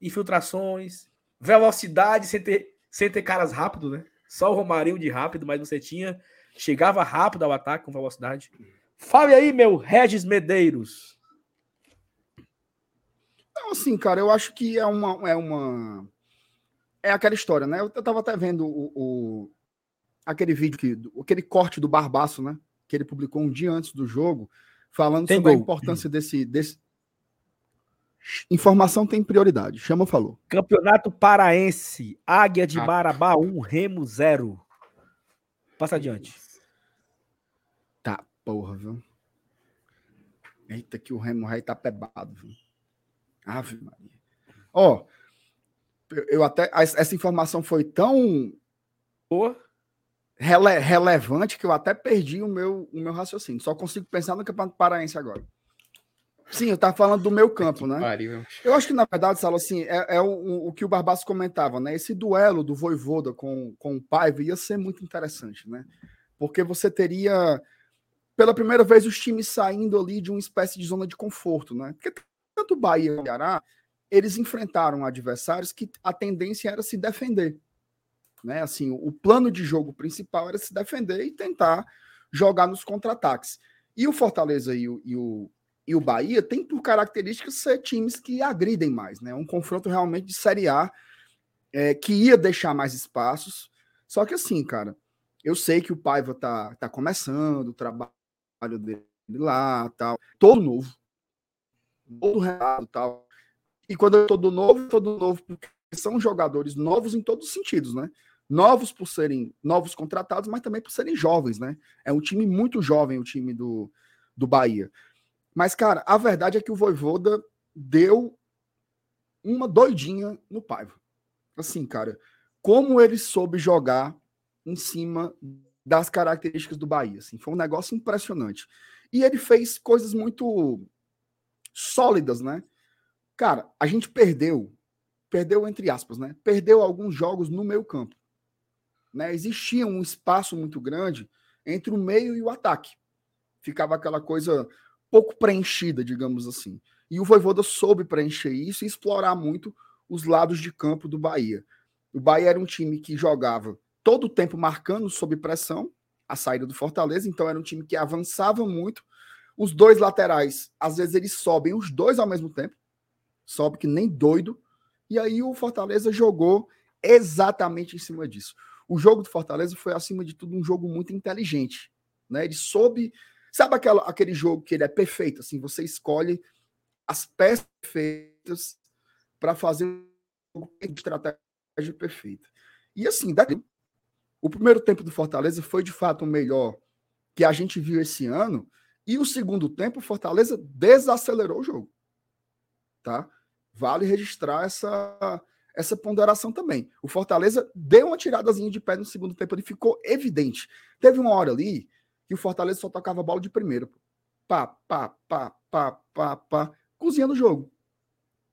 infiltrações, velocidade sem ter, sem ter caras rápido, né? Só o Romarinho de rápido, mas você tinha. Chegava rápido ao ataque com velocidade. Fale aí, meu Regis Medeiros. Então, assim, cara, eu acho que é uma. É, uma... é aquela história, né? Eu tava até vendo o, o, aquele vídeo, que, aquele corte do Barbaço, né? Que ele publicou um dia antes do jogo, falando tem sobre gol. a importância desse, desse. Informação tem prioridade. Chama, falou. Campeonato Paraense, Águia de ah. Marabá 1, Remo 0. Passa adiante. Tá, porra, viu? Eita, que o Remo Rei tá pebado, viu? Ave Maria. Ó, eu até. Essa informação foi tão. Porra rele, relevante que eu até perdi o meu, o meu raciocínio. Só consigo pensar no Campeonato Paraense agora. Sim, eu estava falando do meu campo, né? Eu acho que, na verdade, Salo, assim, é, é o, o, que o Barbaço comentava, né? Esse duelo do Voivoda com, com o Paiva ia ser muito interessante, né? Porque você teria, pela primeira vez, os times saindo ali de uma espécie de zona de conforto, né? Porque tanto o Bahia e o Ceará, eles enfrentaram adversários que a tendência era se defender. Né? Assim, o plano de jogo principal era se defender e tentar jogar nos contra-ataques. E o Fortaleza e o, e o, e o Bahia tem por características ser times que agridem mais, né? Um confronto realmente de Série A é, que ia deixar mais espaços. Só que assim, cara, eu sei que o Paiva tá, tá começando o trabalho dele lá, tal, todo novo, todo reado, tal. E quando eu tô do novo, todo novo porque são jogadores novos em todos os sentidos, né? Novos por serem novos contratados, mas também por serem jovens, né? É um time muito jovem, o time do, do Bahia. Mas, cara, a verdade é que o Voivoda deu uma doidinha no Paiva. Assim, cara, como ele soube jogar em cima das características do Bahia. Assim, foi um negócio impressionante. E ele fez coisas muito sólidas, né? Cara, a gente perdeu, perdeu entre aspas, né? Perdeu alguns jogos no meio campo né, existia um espaço muito grande entre o meio e o ataque. Ficava aquela coisa pouco preenchida, digamos assim. E o Voivoda soube preencher isso e explorar muito os lados de campo do Bahia. O Bahia era um time que jogava todo o tempo marcando sob pressão a saída do Fortaleza, então era um time que avançava muito. Os dois laterais, às vezes eles sobem os dois ao mesmo tempo, sobe que nem doido. E aí o Fortaleza jogou exatamente em cima disso o jogo do Fortaleza foi, acima de tudo, um jogo muito inteligente. Né? Ele soube. Sabe aquela, aquele jogo que ele é perfeito? Assim, você escolhe as peças perfeitas para fazer um jogo de estratégia perfeita. E assim, daqui, o primeiro tempo do Fortaleza foi de fato o melhor que a gente viu esse ano. E o segundo tempo, o Fortaleza desacelerou o jogo. Tá? Vale registrar essa, essa ponderação também. O Fortaleza deu uma tiradazinha de pé no segundo tempo, ele ficou evidente. Teve uma hora ali que o Fortaleza só tocava bola de primeira. Pá, pá, pá, pá, pá, pá, cozinhando o jogo.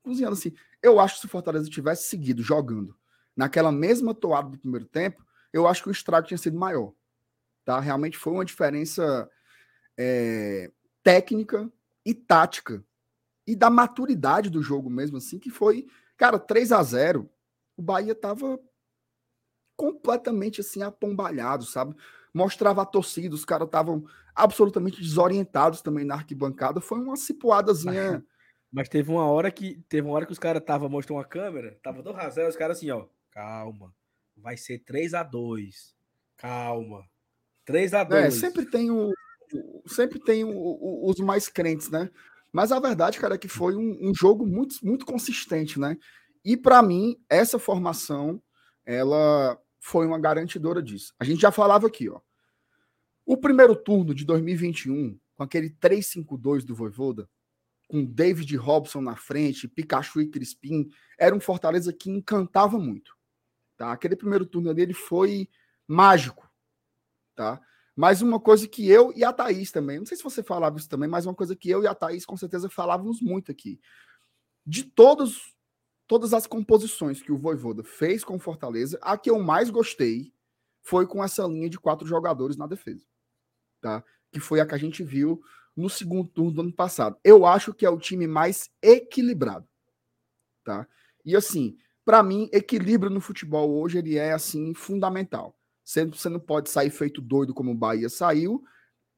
Cozinhando assim. Eu acho que se o Fortaleza tivesse seguido jogando naquela mesma toada do primeiro tempo, eu acho que o estrago tinha sido maior. Tá? Realmente foi uma diferença é, técnica e tática e da maturidade do jogo mesmo assim, que foi Cara, 3 a 0 o Bahia tava completamente assim apombalhado, sabe? Mostrava a torcida, os caras estavam absolutamente desorientados também na arquibancada. Foi uma cipuadazinha. Mas teve uma hora que teve uma hora que os caras estavam mostrando uma câmera, tava do razão, os caras assim, ó, calma. Vai ser 3 a 2. Calma. 3 a 2. É, sempre tem o sempre tem o, o, os mais crentes, né? Mas a verdade, cara, é que foi um, um jogo muito, muito consistente, né? E para mim, essa formação, ela foi uma garantidora disso. A gente já falava aqui, ó. O primeiro turno de 2021, com aquele 3-5-2 do Voivoda, com David Robson na frente, Pikachu e Crispim, era um Fortaleza que encantava muito. Tá? Aquele primeiro turno dele foi mágico. Tá? Mas uma coisa que eu e a Thaís também, não sei se você falava isso também, mas uma coisa que eu e a Thaís com certeza falávamos muito aqui. De todos, todas as composições que o Voivoda fez com Fortaleza, a que eu mais gostei foi com essa linha de quatro jogadores na defesa. Tá? Que foi a que a gente viu no segundo turno do ano passado. Eu acho que é o time mais equilibrado, tá? E assim, para mim, equilíbrio no futebol hoje ele é assim fundamental. Você, não pode sair feito doido como o Bahia saiu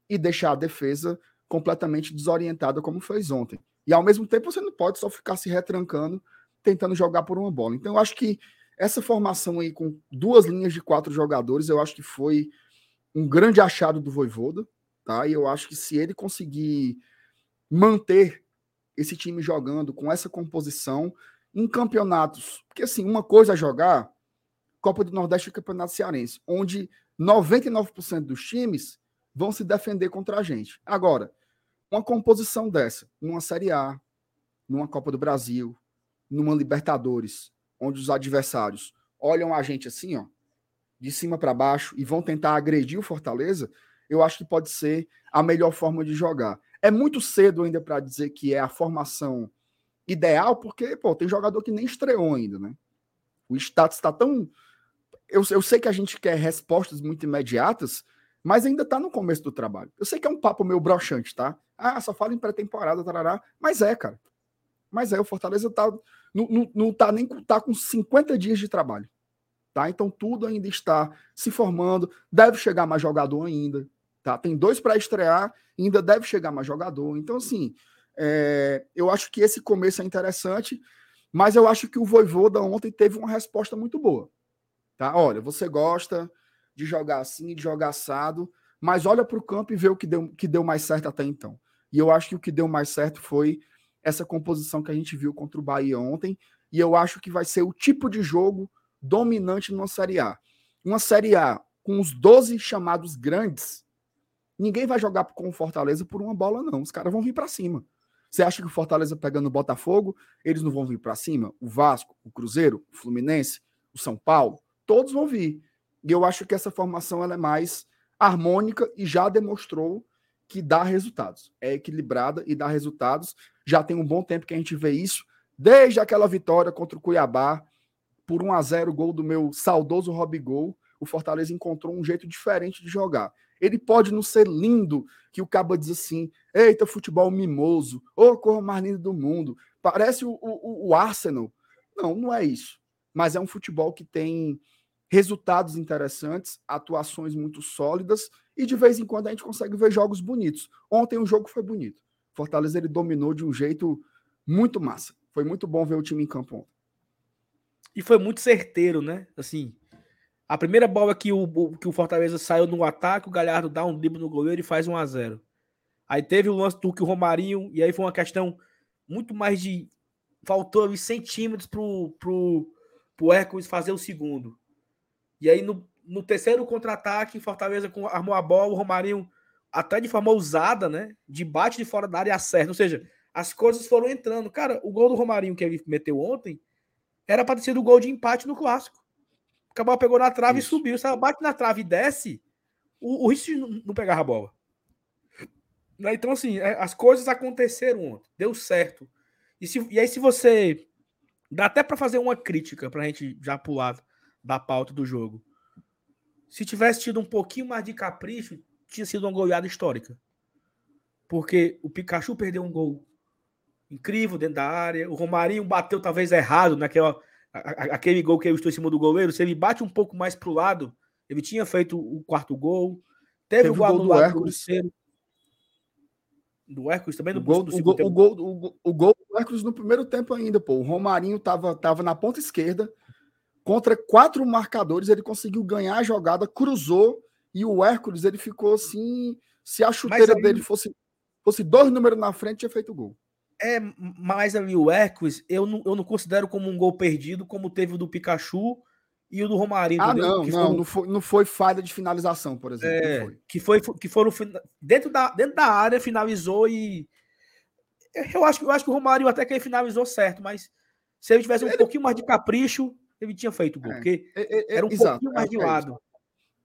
e deixar a defesa completamente desorientada como fez ontem. E ao mesmo tempo você não pode só ficar se retrancando tentando jogar por uma bola. Então eu acho que essa formação aí com duas linhas de quatro jogadores, eu acho que foi um grande achado do Voivoda, tá? E eu acho que se ele conseguir manter esse time jogando com essa composição em campeonatos, porque assim, uma coisa é jogar Copa do Nordeste e Campeonato Cearense, onde 99% dos times vão se defender contra a gente. Agora, uma composição dessa, numa Série A, numa Copa do Brasil, numa Libertadores, onde os adversários olham a gente assim, ó, de cima para baixo e vão tentar agredir o Fortaleza, eu acho que pode ser a melhor forma de jogar. É muito cedo ainda para dizer que é a formação ideal, porque pô, tem jogador que nem estreou ainda, né? O status está tão. Eu, eu sei que a gente quer respostas muito imediatas, mas ainda está no começo do trabalho. Eu sei que é um papo meio broxante, tá? Ah, só fala em pré-temporada, tarará. Mas é, cara. Mas é, o Fortaleza tá, não, não, não tá nem tá com 50 dias de trabalho. Tá? Então tudo ainda está se formando, deve chegar mais jogador ainda. Tá? Tem dois para estrear, ainda deve chegar mais jogador. Então, assim, é, eu acho que esse começo é interessante, mas eu acho que o Voivoda ontem teve uma resposta muito boa. Tá? Olha, você gosta de jogar assim, de jogar assado, mas olha para o campo e vê o que deu, que deu mais certo até então. E eu acho que o que deu mais certo foi essa composição que a gente viu contra o Bahia ontem, e eu acho que vai ser o tipo de jogo dominante numa Série A. Uma Série A com os 12 chamados grandes, Ninguém vai jogar com o Fortaleza por uma bola, não. Os caras vão vir para cima. Você acha que o Fortaleza pegando o Botafogo, eles não vão vir para cima? O Vasco, o Cruzeiro, o Fluminense, o São Paulo, todos vão vir. E eu acho que essa formação ela é mais harmônica e já demonstrou que dá resultados. É equilibrada e dá resultados. Já tem um bom tempo que a gente vê isso, desde aquela vitória contra o Cuiabá, por 1 a 0 gol do meu saudoso Robigol, o Fortaleza encontrou um jeito diferente de jogar. Ele pode não ser lindo, que o cabo diz assim: eita, futebol mimoso, ô cor mais lindo do mundo, parece o, o, o Arsenal. Não, não é isso. Mas é um futebol que tem resultados interessantes, atuações muito sólidas e de vez em quando a gente consegue ver jogos bonitos. Ontem o jogo foi bonito. Fortaleza ele dominou de um jeito muito massa. Foi muito bom ver o time em campo ontem. E foi muito certeiro, né? Assim, a primeira bola que o, que o Fortaleza saiu no ataque, o Galhardo dá um drible no goleiro e faz 1 a 0 Aí teve o lance do que o Romarinho, e aí foi uma questão muito mais de. Faltou ali centímetros pro, pro, pro Hércules fazer o segundo. E aí no, no terceiro contra-ataque, Fortaleza armou a bola, o Romarinho, até de forma ousada, né? De bate de fora da área acerta. Ou seja, as coisas foram entrando. Cara, o gol do Romarinho que ele meteu ontem era para ter sido o gol de empate no clássico. O Cabal pegou na trave Isso. e subiu. Se ela bate na trave e desce, o, o de não, não pegar a bola. Né, então, assim, é, as coisas aconteceram ontem. Deu certo. E, se, e aí, se você. Dá até para fazer uma crítica para a gente já pular da pauta do jogo. Se tivesse tido um pouquinho mais de capricho, tinha sido uma goleada histórica. Porque o Pikachu perdeu um gol incrível dentro da área. O Romarinho bateu talvez errado naquela aquele gol que ele estou em cima do goleiro, se ele bate um pouco mais para o lado, ele tinha feito o quarto gol. Teve, Teve o gol do lado do terceiro. Do Hércules também no gol, do o, gol, o, gol, o, o gol do Hércules no primeiro tempo ainda, pô. O Romarinho tava, tava na ponta esquerda, contra quatro marcadores, ele conseguiu ganhar a jogada, cruzou, e o Hércules ele ficou assim. Se a chuteira dele fosse, fosse dois números na frente, tinha feito o gol. É, mas ali o Hércules, eu não, eu não considero como um gol perdido, como teve o do Pikachu e o do Romarinho. Ah, não, não, foi... não, foi, não foi falha de finalização, por exemplo. É, foi. Que, foi, que foram dentro da, dentro da área, finalizou e. Eu acho, eu acho que o Romário até que ele finalizou certo, mas se ele tivesse um ele... pouquinho mais de capricho, ele tinha feito gol, é, porque é, é, era um exato, pouquinho mais de lado.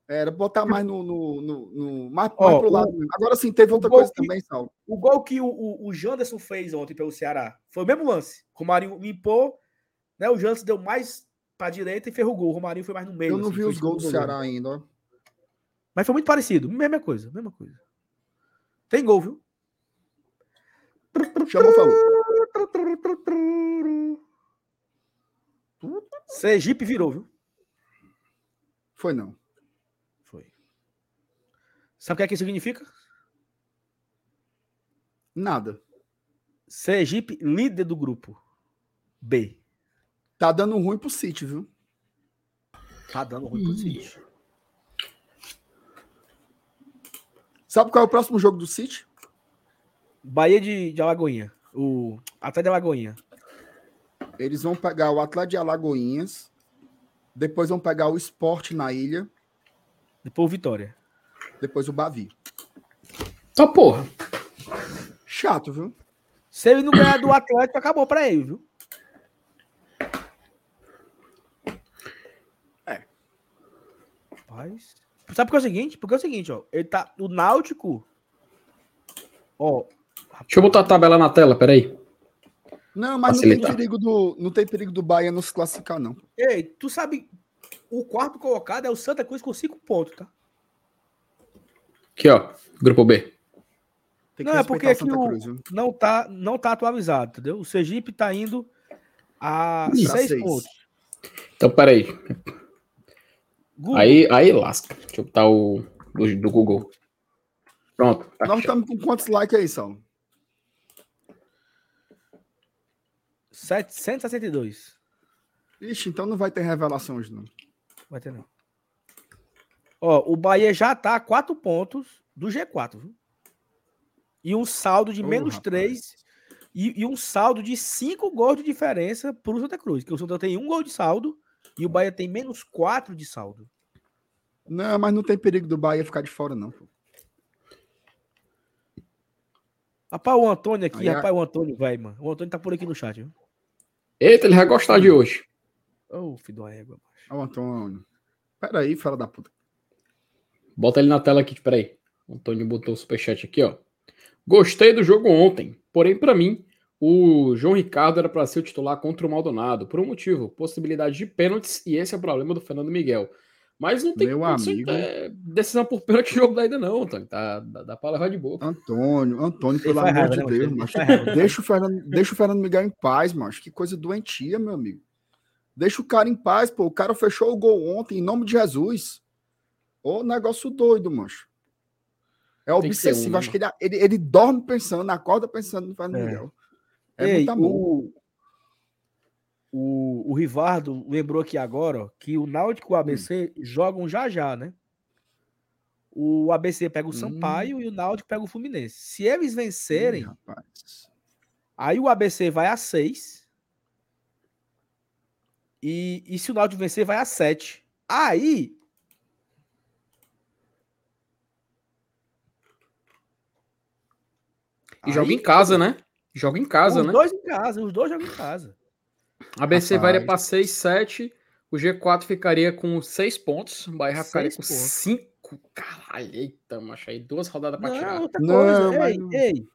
Era botar mais no. no, no, no mais, Ó, mais pro lado. O, Agora sim, teve outra coisa que, também, Saulo. O gol que o, o, o Janderson fez ontem pelo Ceará foi o mesmo lance. O Romarinho limpou, né? O Janderson deu mais pra direita e ferrou o gol. O Romarinho foi mais no meio. Eu não assim, vi os gols do Ceará ainda, ó. Mas foi muito parecido. Mesma coisa, mesma coisa. Tem gol, viu? Chamou, falou. Sergipe virou, viu? Foi não. Sabe o que é que isso significa? Nada. Sergipe, líder do grupo B. Tá dando ruim pro City, viu? Tá dando ruim pro City. Sabe qual é o próximo jogo do City? Bahia de, de Alagoinha. O Atlético de Alagoinha. Eles vão pegar o Atlético de Alagoinhas. Depois vão pegar o Esporte na ilha. Depois o Vitória depois o Bavi. Tá porra. Chato, viu? Se ele não ganhar do Atlético, acabou pra ele, viu? É. Rapaz. Sabe por que é o seguinte? Porque é o seguinte, ó. Ele tá. O Náutico. Ó. Deixa eu botar a tabela na tela, peraí. Não, mas não tem, perigo do, não tem perigo do Bahia não se classificar, não. Ei, tu sabe. O quarto colocado é o Santa Cruz com cinco pontos, tá? Aqui, ó, grupo B. não, é porque aqui o, não, tá, não tá atualizado, entendeu? O Sergipe tá indo a Ih, seis, seis, pontos. Então, peraí. Google. Aí, aí lasca. Deixa eu botar o do, do Google. Pronto. Tá Nós estamos com quantos likes aí, Sal? 762. Ixi, então não vai ter revelação hoje, não. Vai ter, não. Ó, o Bahia já tá a quatro pontos do G4, viu? E um saldo de oh, menos três e, e, um saldo de cinco gols de diferença pro Santa Cruz. Que o Santa tem um gol de saldo e o Bahia tem menos quatro de saldo. Não, mas não tem perigo do Bahia ficar de fora, não. Rapaz, o Antônio aqui, Aí, rapaz, o Antônio vai, mano. O Antônio tá por aqui no chat, viu? Eita, ele vai gostar de hoje. Ô, oh, filho da égua. Ó, o Antônio. Pera aí, fala da puta. Bota ele na tela aqui, peraí. O Antônio botou o superchat aqui, ó. Gostei do jogo ontem, porém, para mim, o João Ricardo era para ser o titular contra o Maldonado, por um motivo, possibilidade de pênaltis, e esse é o problema do Fernando Miguel. Mas não tem Meu amigo. É, decisão por pênalti jogo da ainda não, Antônio. Tá, dá, dá pra levar de boa. Antônio, Antônio, pelo amor raiva, de né, Deus, macho. Deixa o, Fernando, deixa o Fernando Miguel em paz, macho. Que coisa doentia, meu amigo. Deixa o cara em paz, pô. O cara fechou o gol ontem, em nome de Jesus. Ô, negócio doido, mancho. É obsessivo. Um, Acho que ele, ele, ele, dorme pensando, acorda pensando no Fernando é. Miguel. É Ei, o, o, o Rivardo lembrou aqui agora ó, que o Náutico e o ABC hum. jogam já já, né? O ABC pega o hum. Sampaio hum. e o Náutico pega o Fluminense. Se eles vencerem, Ih, aí o ABC vai a 6. E, e se o Náutico vencer, vai a 7. Aí E joga em casa, né? Joga em casa, os né? Os dois em casa, os dois jogam em casa. A BC vai para 6, 7. O G4 ficaria com 6 pontos. O Bahia ficaria com 5. Caralho, eita, macho. Aí duas rodadas para tirar. Outra coisa, não, ei, ei.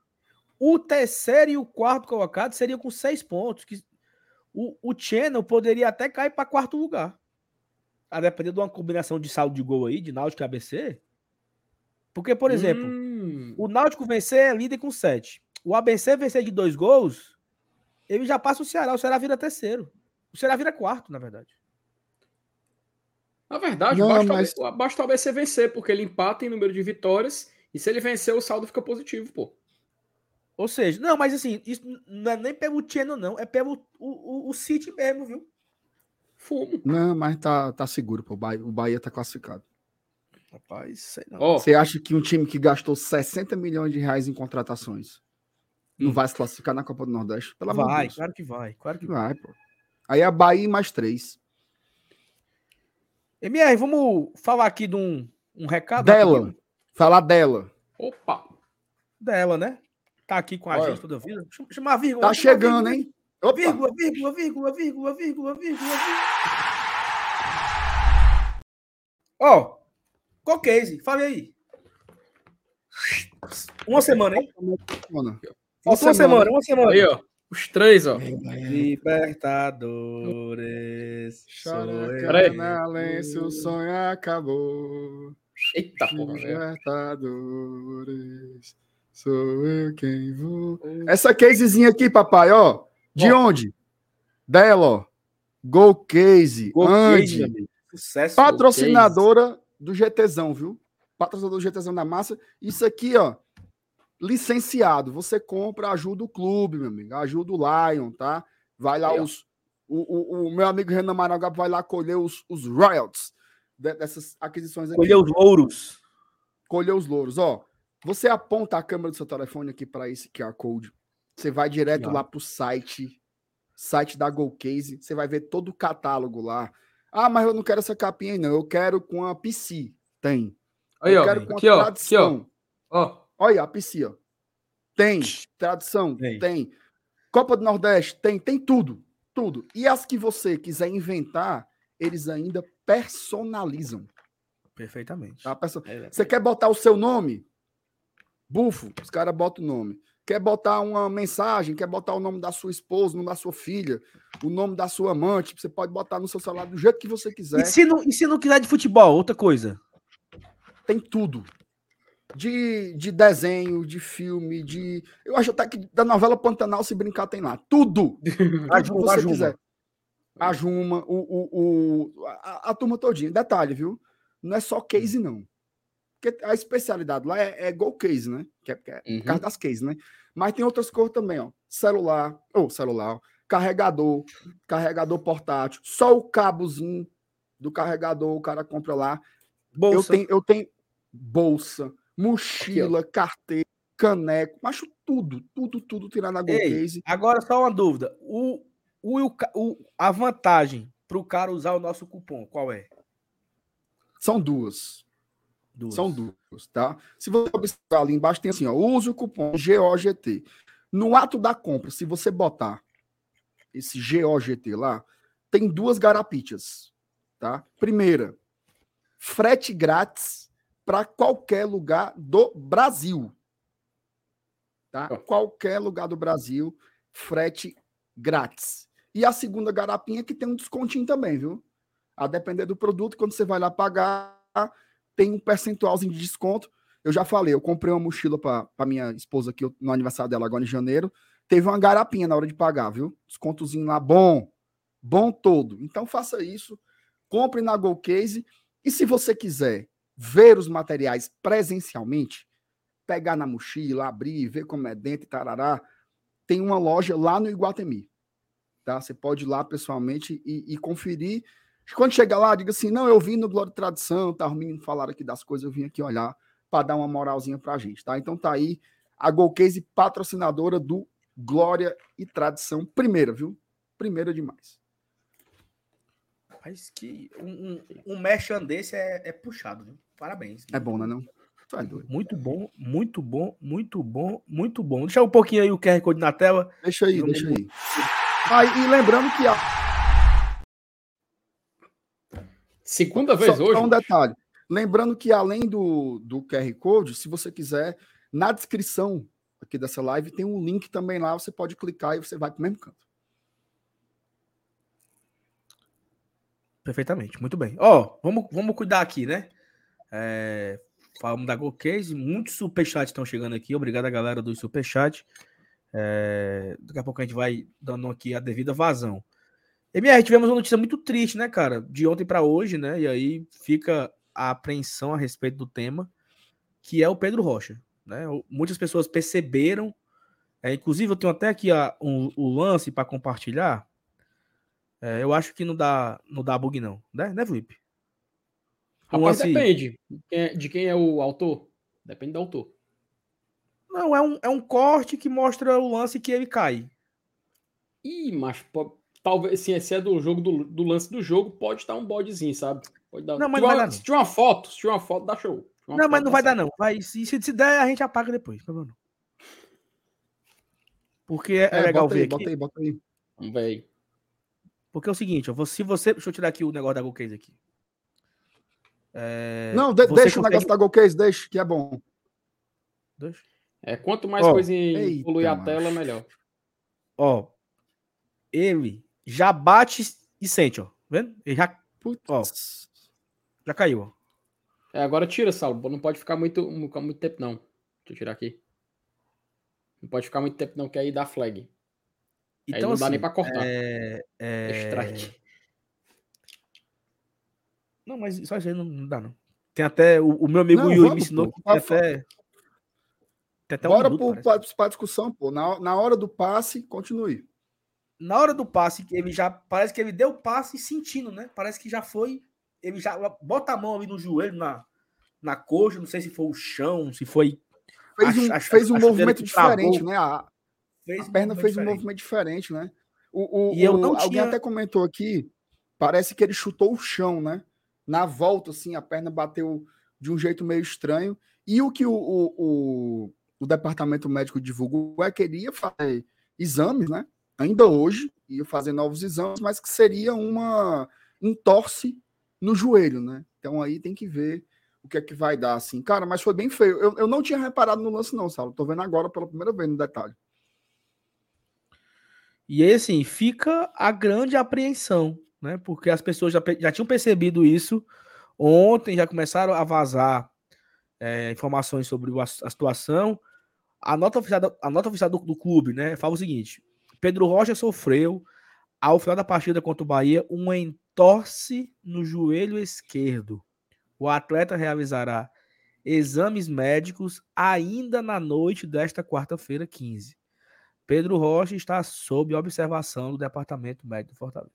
O terceiro e o quarto colocado seria com 6 pontos. Que o, o Channel poderia até cair para quarto lugar. A depender de uma combinação de saldo de gol aí, de Náutico e ABC. Porque, por exemplo, hum o Náutico vencer é líder com 7. O ABC vencer de dois gols, ele já passa o Ceará. O Ceará vira terceiro. O Ceará vira quarto, na verdade. Na verdade, não, basta, mas... o, basta o ABC vencer, porque ele empata em número de vitórias. E se ele vencer, o saldo fica positivo, pô. Ou seja, não, mas assim, isso não é nem pelo Tieno, não. É pelo o, o, o City mesmo, viu? Fumo. Não, mas tá, tá seguro, pô. O Bahia, o Bahia tá classificado. Rapaz, sei não. Oh. Você acha que um time que gastou 60 milhões de reais em contratações. Não vai se classificar na Copa do Nordeste? Pelo vai, claro que vai. Claro que vai, pô. Aí a Bahia mais três. MR, vamos falar aqui de um, um recado? Dela. Aqui. Falar dela. Opa! Dela, né? tá aqui com a Olha. gente toda vida. Chama a vírgula. Tá chegando, vírgula. hein? Opa. Vírgula, vírgula, vírgula, vírgula, vírgula, vírgula, Ó, oh, qual case? Fale aí. Uma semana, hein? Uma, uma semana, semana, uma semana. Aí, ó. Os três, ó. Libertadores. Chora canalense, o sonho acabou. Eita porra, Libertadores. Sou eu quem vou. Essa casezinha aqui, papai, ó. De ó. onde? Dela, ó. Go Case. Go Andy. Case, Sucesso. Patrocinadora do GTzão, viu? Patrocinador do GTzão da massa. Isso aqui, ó licenciado. Você compra, ajuda o clube, meu amigo, ajuda o Lion, tá? Vai lá os. O, o, o, meu amigo Renan Maragaba vai lá colher os, os royalties dessas aquisições aqui. Colher os louros. Colher os louros. Ó, você aponta a câmera do seu telefone aqui para esse QR Code. Você vai direto lá para o site, site da GoCase. Você vai ver todo o catálogo lá. Ah, mas eu não quero essa capinha aí, não. Eu quero com a PC. Tem. Aí, eu ó, quero com aqui, a tradição. Ó, aqui, ó. Olha a PC, ó. Tem. Tradição? Tem. tem. Copa do Nordeste? Tem. Tem tudo. Tudo. E as que você quiser inventar, eles ainda personalizam. Perfeitamente. Tá? Perso... É, você quer botar o seu nome? Bufo, os caras botam o nome. Quer botar uma mensagem, quer botar o nome da sua esposa, o nome da sua filha, o nome da sua amante, você pode botar no seu celular do jeito que você quiser. E se não, e se não quiser de futebol, outra coisa? Tem tudo de, de desenho, de filme, de. Eu acho até que da novela Pantanal, se brincar, tem lá. Tudo! a Juma, você a Juma. quiser. A Juma, o, o, o, a, a, turma todinha. Detalhe, viu? Não é só case, não. Porque a especialidade lá é, é Go Case, né? Que é, que é uhum. por causa das cases, né? Mas tem outras cores também, ó. Celular, ou oh, celular, carregador, carregador portátil, só o cabozinho do carregador o cara compra lá. Bolsa. Eu tenho, eu tenho bolsa, mochila, Aqui, carteira, caneco, macho, tudo, tudo, tudo tirando a Case. Agora só uma dúvida: o, o, o, a vantagem para o cara usar o nosso cupom, qual é? São duas. duas. São duas, tá? Se você observar ali embaixo, tem assim: ó, use o cupom GOGT. No ato da compra, se você botar esse GOGT lá, tem duas garapitas, tá? Primeira, frete grátis para qualquer lugar do Brasil. Tá? Qualquer lugar do Brasil, frete grátis. E a segunda garapinha que tem um descontinho também, viu? A depender do produto, quando você vai lá pagar, tem um percentualzinho de desconto. Eu já falei, eu comprei uma mochila para minha esposa aqui no aniversário dela agora em janeiro. Teve uma garapinha na hora de pagar, viu? Descontozinho lá bom, bom todo. Então faça isso, compre na GoCase e se você quiser ver os materiais presencialmente, pegar na mochila, abrir, ver como é dentro tarará, tem uma loja lá no Iguatemi. Tá? Você pode ir lá pessoalmente e, e conferir. Quando chegar lá, diga assim: não, eu vim no Glória e Tradição, tá? Os meninos falaram aqui das coisas, eu vim aqui olhar para dar uma moralzinha pra gente, tá? Então tá aí a Golcase patrocinadora do Glória e Tradição, primeira, viu? Primeira demais. Rapaz, que um, um, um merchan desse é, é puxado, viu? Parabéns. É bom, né? Não? É muito bom, muito bom, muito bom, muito bom. Deixa um pouquinho aí o QR Code na tela. Deixa aí, deixa aí. Ah, e lembrando que a. Segunda vez só, hoje. Só um detalhe. Lembrando que além do, do QR Code, se você quiser, na descrição aqui dessa live tem um link também lá, você pode clicar e você vai para o mesmo canto. Perfeitamente, muito bem. Ó, oh, vamos, vamos cuidar aqui, né? É, falamos da GoCase, muitos superchats estão chegando aqui. Obrigado a galera do superchat. É, daqui a pouco a gente vai dando aqui a devida vazão. MR, tivemos uma notícia muito triste, né, cara? De ontem para hoje, né? E aí fica a apreensão a respeito do tema, que é o Pedro Rocha. Né? Muitas pessoas perceberam, é, inclusive eu tenho até aqui a, um, o lance para compartilhar. É, eu acho que não dá, não dá bug, não, né, né Felipe? Rapaz, lance... depende é, de quem é o autor. Depende do autor. Não, é um, é um corte que mostra o lance que ele cai. Ih, mas pô, talvez se é do jogo do, do, lance do jogo, pode estar um bodezinho, sabe? Pode dar. Não, mas se, não uma, se tiver uma foto, se tiver uma foto, dá show. Não, mas não vai dar, não. Vai, se, se der, a gente apaga depois. Não. Porque é, é legal bota ver aí, aqui. Bota aí, bota aí. Vamos ver aí. Porque é o seguinte, ó, se você. Deixa eu tirar aqui o negócio da Golcase aqui. É, Não, de, deixa o consegue- negócio da Golcase, deixa, que é bom. Deixa. É, quanto mais Ó, coisa evoluir a tela, melhor. Ó, ele já bate e sente, ó. Vendo? Ele já, Putz. Ó. já caiu, ó. É, agora tira, Saulo. Não pode ficar muito, ficar muito tempo, não. Deixa eu tirar aqui. Não pode ficar muito tempo, não, que aí dá flag. Aí Então, não dá assim, nem pra cortar. É, É é... strike. Não, mas só isso aí não, não dá, não. Tem até. O, o meu amigo Não, Yuri me vamos, ensinou pô. que tem até. Tem até um Bora minuto, pro, pra, discussão, pô. Na, na hora do passe, continue. Na hora do passe, ele já. Parece que ele deu o passe sentindo, né? Parece que já foi. Ele já bota a mão ali no joelho, na, na coxa. Não sei se foi o chão, se foi. Fez A- um, a- fez um a movimento travou. diferente, né? A, Fez a perna fez um diferente. movimento diferente, né? O, o, E eu o- não alguém tinha- até comentou aqui, parece que ele chutou o chão, né? Na volta, assim, a perna bateu de um jeito meio estranho. E o que o, o, o, o departamento médico divulgou é que ele ia fazer exames, né? Ainda hoje, ia fazer novos exames, mas que seria uma entorse no joelho, né? Então aí tem que ver o que é que vai dar, assim. Cara, mas foi bem feio. Eu, eu não tinha reparado no lance, não, Saulo. Tô vendo agora pela primeira vez no detalhe. E aí, assim, fica a grande apreensão, né? Porque as pessoas já, já tinham percebido isso ontem, já começaram a vazar é, informações sobre ass- a situação. A nota oficial, a nota oficial do, do clube, né? Fala o seguinte: Pedro Rocha sofreu, ao final da partida contra o Bahia, uma entorse no joelho esquerdo. O atleta realizará exames médicos ainda na noite desta quarta-feira, 15. Pedro Rocha está sob observação do Departamento Médico do Fortaleza.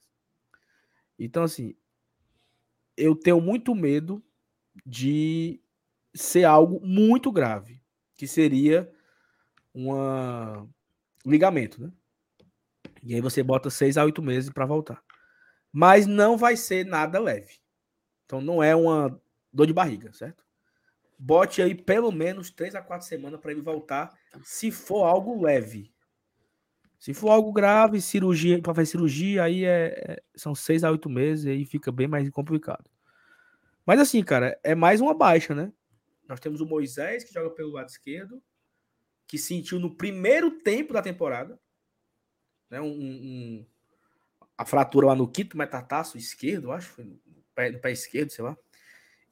Então, assim, eu tenho muito medo de ser algo muito grave, que seria uma ligamento, né? E aí você bota seis a oito meses para voltar. Mas não vai ser nada leve. Então não é uma dor de barriga, certo? Bote aí pelo menos três a quatro semanas para ele voltar, se for algo leve. Se for algo grave, cirurgia, para fazer cirurgia, aí é, é- são seis a oito meses aí fica bem mais complicado. Mas assim, cara, é mais uma baixa, né? Nós temos o Moisés, que joga pelo lado esquerdo, que sentiu no primeiro tempo da temporada, né? Um, um- a fratura lá no quinto metatarso esquerdo, acho, foi no pé, no pé esquerdo, sei lá.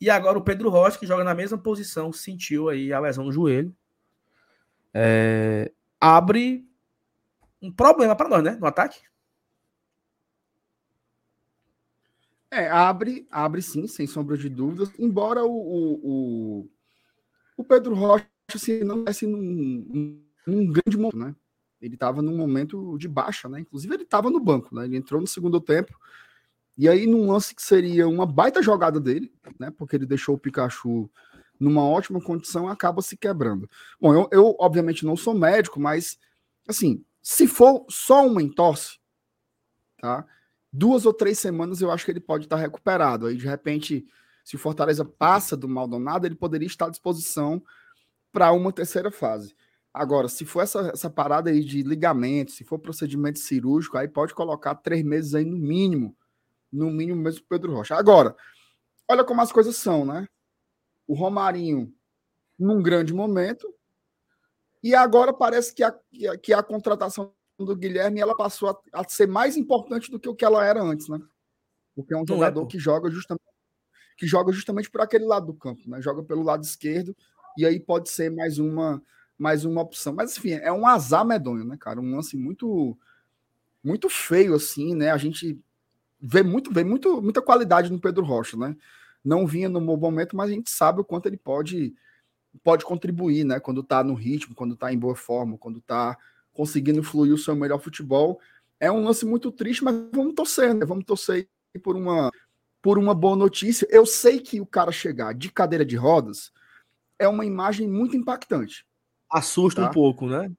E agora o Pedro Rocha, que joga na mesma posição, sentiu aí a lesão no joelho. É, abre um problema para nós, né? No ataque. É, abre, abre sim, sem sombra de dúvidas. Embora o, o, o, o Pedro Rocha assim, não estivesse num, num grande momento, né? Ele estava num momento de baixa, né? Inclusive, ele estava no banco, né? Ele entrou no segundo tempo. E aí, num lance que seria uma baita jogada dele, né? Porque ele deixou o Pikachu numa ótima condição, acaba se quebrando. Bom, eu, eu obviamente não sou médico, mas assim, se for só uma entorse, tá? duas ou três semanas eu acho que ele pode estar recuperado. Aí, de repente, se o Fortaleza passa do Maldonado, ele poderia estar à disposição para uma terceira fase. Agora, se for essa, essa parada aí de ligamento, se for procedimento cirúrgico, aí pode colocar três meses aí no mínimo. No mínimo mesmo Pedro Rocha. Agora, olha como as coisas são, né? O Romarinho num grande momento, e agora parece que a, que a, contratação do Guilherme ela passou a, a, ser mais importante do que o que ela era antes, né? Porque é um Não jogador é, que joga justamente que joga justamente por aquele lado do campo, né? Joga pelo lado esquerdo e aí pode ser mais uma mais uma opção. Mas enfim, é um azar medonho, né, cara? Um lance muito muito feio assim, né? A gente vê muito vê muito muita qualidade no Pedro Rocha, né? Não vinha no bom momento, mas a gente sabe o quanto ele pode pode contribuir, né? Quando tá no ritmo, quando tá em boa forma, quando tá conseguindo fluir o seu melhor futebol. É um lance muito triste, mas vamos torcer, né? Vamos torcer por uma, por uma boa notícia. Eu sei que o cara chegar de cadeira de rodas é uma imagem muito impactante. Assusta Tá. um pouco, né?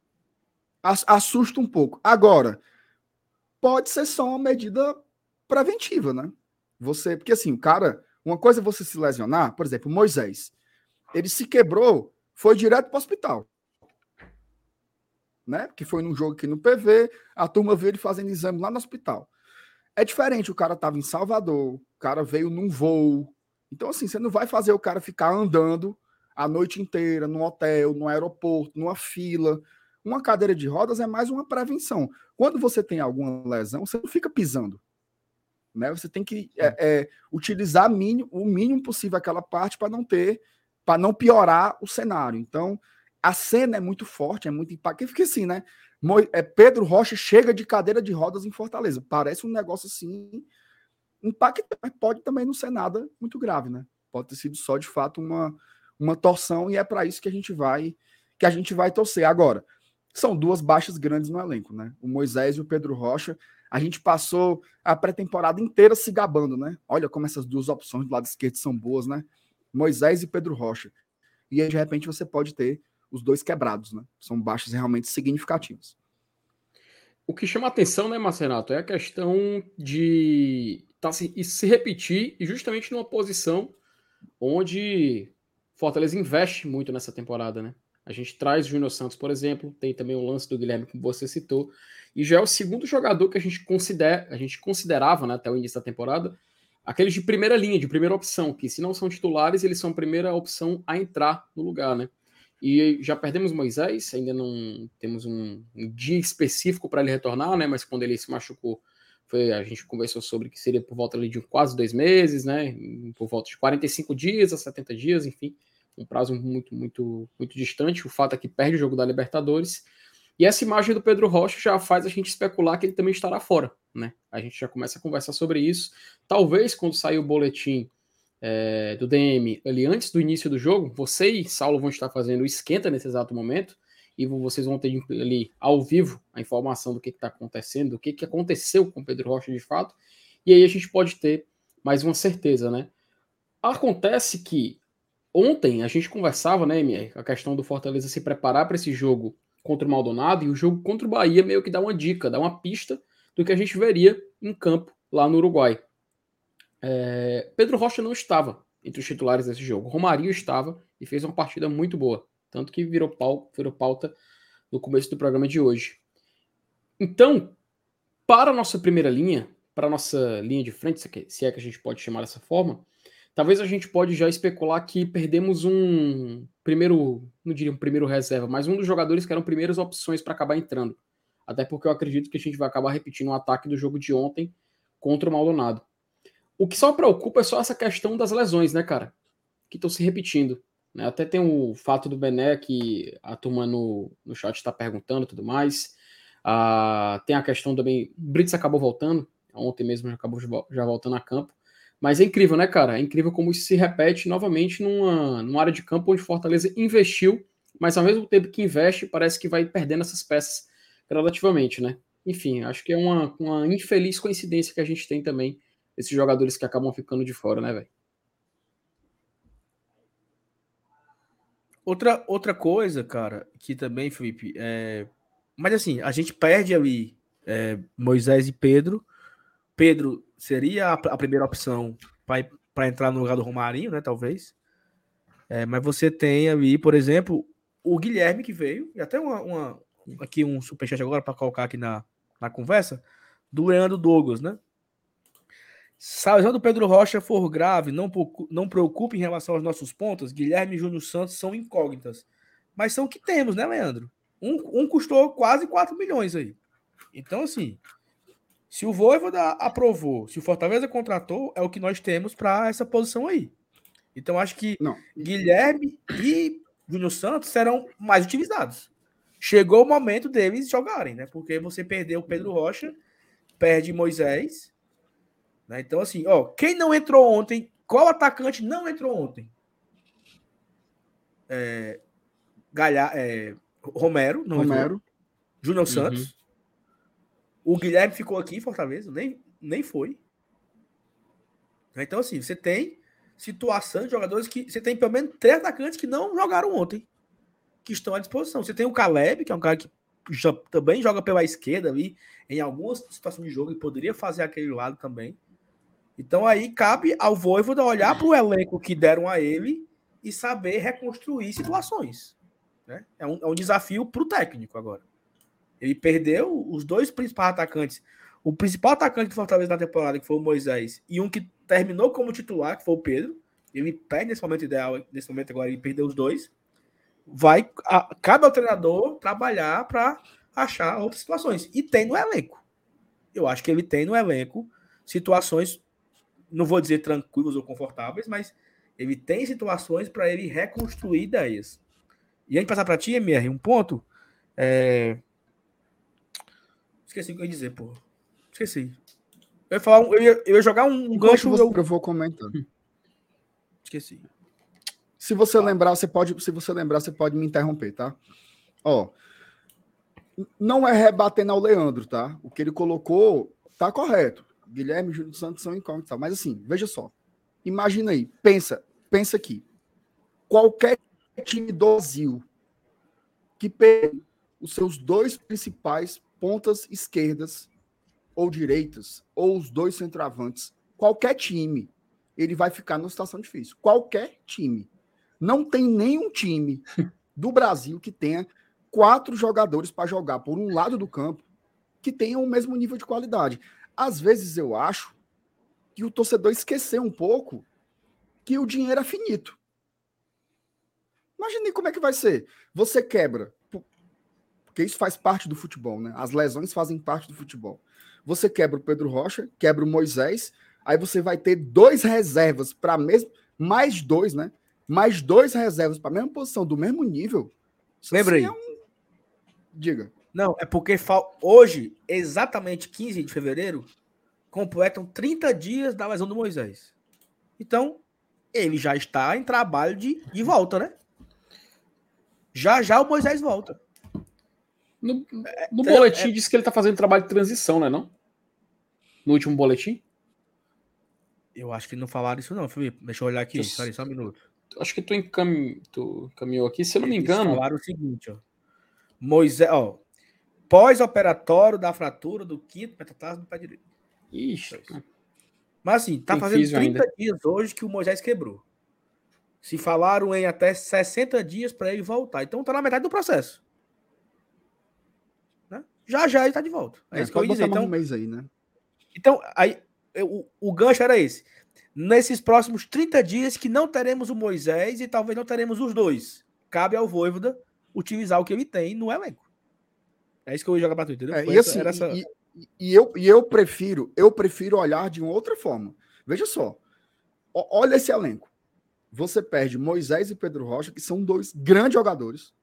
As- Assusta um pouco. Agora, pode ser só uma medida preventiva, né? Você, porque assim, o cara, uma coisa é você se lesionar, por exemplo, Moisés, ele se quebrou, foi direto para o hospital. né? Que foi num jogo aqui no PV, a turma veio ele fazendo exame lá no hospital. É diferente, o cara estava em Salvador, o cara veio num voo. Então, assim, você não vai fazer o cara ficar andando a noite inteira no hotel, no aeroporto, numa fila. Uma cadeira de rodas é mais uma prevenção. Quando você tem alguma lesão, você não fica pisando. Né? Você tem que é, é, utilizar mínimo, o mínimo possível aquela parte para não ter, para não piorar o cenário. Então, a cena é muito forte, é muito impactante. Fica assim, né? É, Pedro Rocha chega de cadeira de rodas em Fortaleza. Parece um negócio assim impactante, mas pode também não ser nada muito grave, né? Pode ter sido só de fato uma, uma torção e é para isso que a gente vai que a gente vai torcer. Agora, são duas baixas grandes no elenco, né? O Moisés e o Pedro Rocha. A gente passou a pré-temporada inteira se gabando, né? Olha como essas duas opções do lado esquerdo são boas, né? Moisés e Pedro Rocha. E aí, de repente, você pode ter os dois quebrados, né? São baixas realmente significativas. O que chama atenção, né, Marcenato, é a questão de tá se, se repetir e justamente numa posição onde Fortaleza investe muito nessa temporada, né? A gente traz Júnior Santos, por exemplo, tem também o lance do Guilherme que você citou, e já é o segundo jogador que a gente considera, a gente considerava, né, até o início da temporada, aqueles de primeira linha, de primeira opção, que se não são titulares, eles são a primeira opção a entrar no lugar, né? E já perdemos Moisés, ainda não temos um, dia específico para ele retornar, né? Mas quando ele se machucou, foi, a gente conversou sobre que seria por volta ali de quase dois meses, né? Por volta de 45 dias a 70 dias, enfim, um prazo muito, muito, muito distante. O fato é que perde o jogo da Libertadores. E essa imagem do Pedro Rocha já faz a gente especular que ele também estará fora, né? A gente já começa a conversar sobre isso. Talvez quando sair o boletim é, do DM ali antes do início do jogo, você e Saulo vão estar fazendo o esquenta nesse exato momento e vocês vão ter ali ao vivo a informação do que está acontecendo, do que, que aconteceu com Pedro Rocha de fato, e aí a gente pode ter mais uma certeza, né? Acontece que ontem a gente conversava, né, MR, a questão do Fortaleza se preparar para esse jogo contra o Maldonado e o jogo contra o Bahia meio que dá uma dica, dá uma pista do que a gente veria em campo lá no Uruguai. É, Pedro Rocha não estava entre os titulares desse jogo. Romarinho estava e fez uma partida muito boa. Tanto que virou, pau, virou pauta no começo do programa de hoje. Então, para a nossa primeira linha, para a nossa linha de frente, se é que a gente pode chamar dessa forma, talvez a gente pode já especular que perdemos um primeiro, não diria um primeiro reserva, mas um dos jogadores que eram primeiras opções para acabar entrando. Até porque eu acredito que a gente vai acabar repetindo o um ataque do jogo de ontem contra o Maldonado. O que só preocupa é só essa questão das lesões, né, cara? Que estão se repetindo. Né? Até tem o fato do Bené que a turma no, no chat está perguntando tudo mais. Ah, tem a questão também. O Brits acabou voltando. Ontem mesmo já acabou já voltando a campo. Mas é incrível, né, cara? É incrível como isso se repete novamente numa, numa área de campo onde Fortaleza investiu, mas ao mesmo tempo que investe, parece que vai perdendo essas peças gradativamente, né? Enfim, acho que é uma, uma infeliz coincidência que a gente tem também esses jogadores que acabam ficando de fora, né, velho? Outra, outra coisa, cara, que também, Felipe, é... mas assim, a gente perde ali é, Moisés e Pedro. Pedro seria a, a primeira opção para entrar no lugar do Romarinho, né? Talvez. É, mas você tem ali, por exemplo, o Guilherme que veio, e até uma, uma aqui um superchat agora para colocar aqui na, na conversa, do Leandro Douglas, né? Se a lesão do Pedro Rocha for grave, não, não preocupe em relação aos nossos pontos, Guilherme e Júnior Santos são incógnitas. Mas são o que temos, né, Leandro? Um, um custou quase 4 milhões aí. Então, assim, se o Voivoda aprovou, se o Fortaleza contratou, é o que nós temos para essa posição aí. Então, acho que não. Guilherme e Júnior Santos serão mais utilizados. Chegou o momento deles jogarem, né? Porque você perdeu o Pedro Rocha, perde Moisés, né? Então, assim, ó, quem não entrou ontem, qual atacante não entrou ontem? É, Galha, é, Romero, não Romero. Júnior Santos. Uhum. O Guilherme ficou aqui em Fortaleza, nem, nem foi. Então, assim, você tem situação de jogadores que. Você tem pelo menos três atacantes que não jogaram ontem, que estão à disposição. Você tem o Caleb, que é um cara que já, também joga pela esquerda ali, em algumas situações de jogo, e poderia fazer aquele lado também. Então aí cabe ao Voivoda olhar para o elenco que deram a ele e saber reconstruir situações. Né? É, um, é um desafio para o técnico agora. Ele perdeu os dois principais atacantes. O principal atacante do Fortaleza na temporada, que foi o Moisés, e um que terminou como titular, que foi o Pedro. Ele perde nesse momento ideal, nesse momento agora, ele perdeu os dois. Vai, a, cabe ao treinador trabalhar para achar outras situações. E tem no elenco. Eu acho que ele tem no elenco situações, não vou dizer tranquilas ou confortáveis, mas ele tem situações para ele reconstruir ideias. E de passar para ti, MR, um ponto. É... Esqueci o que eu ia dizer, pô. Esqueci. Eu ia, falar, eu ia, eu ia jogar um gancho. Você, eu... eu vou comentando. Esqueci. Se você lembrar, você pode. Se você lembrar, você pode me interromper, tá? Ó. Não é rebatendo ao Leandro, tá? O que ele colocou tá correto. Guilherme e Júlio Santos são incógnitos, mas assim, veja só. Imagina aí, pensa, pensa aqui. Qualquer time do Brasil que perde os seus dois principais pontas esquerdas ou direitas, ou os dois centroavantes, qualquer time, ele vai ficar numa situação difícil. Qualquer time. Não tem nenhum time do Brasil que tenha quatro jogadores para jogar por um lado do campo que tenham o mesmo nível de qualidade. Às vezes eu acho que o torcedor esqueceu um pouco que o dinheiro é finito. Imagine como é que vai ser. Você quebra, porque isso faz parte do futebol, né? As lesões fazem parte do futebol. Você quebra o Pedro Rocha, quebra o Moisés, aí você vai ter dois reservas para mesmo, mais dois, né? Mais dois reservas para a mesma posição, do mesmo nível. Lembra aí. É um... Diga. Não, é porque hoje, exatamente 15 de fevereiro, completam 30 dias da lesão do Moisés. Então, ele já está em trabalho de, de volta, né? Já já o Moisés volta. No, no é, boletim é, disse que ele está fazendo trabalho de transição, né? Não? No último boletim? Eu acho que não falaram isso, não, Felipe. Deixa eu olhar aqui, só um minuto. Acho que tu, encam... tu caminhou aqui, se eu não me engano. Eles falaram o seguinte, ó. Moisés, ó. Pós-operatório da fratura do quinto metatarso do pé direito. Ixi. Mas assim, tá Tem fazendo 30 ainda. dias hoje que o Moisés quebrou. Se falaram em até 60 dias para ele voltar. Então tá na metade do processo. Né? Já já ele tá de volta. É, é isso que eu ia dizer. Então, um mês aí, né? Então, aí, o, o gancho era esse. Nesses próximos 30 dias que não teremos o Moisés e talvez não teremos os dois. Cabe ao Voivoda utilizar o que ele tem no elenco. É isso que eu ia jogar para tu, entendeu? É, e, assim, essa... e, e, eu, e eu prefiro, eu prefiro olhar de uma outra forma. Veja só. olha esse elenco. Você perde Moisés e Pedro Rocha, que são dois grandes jogadores.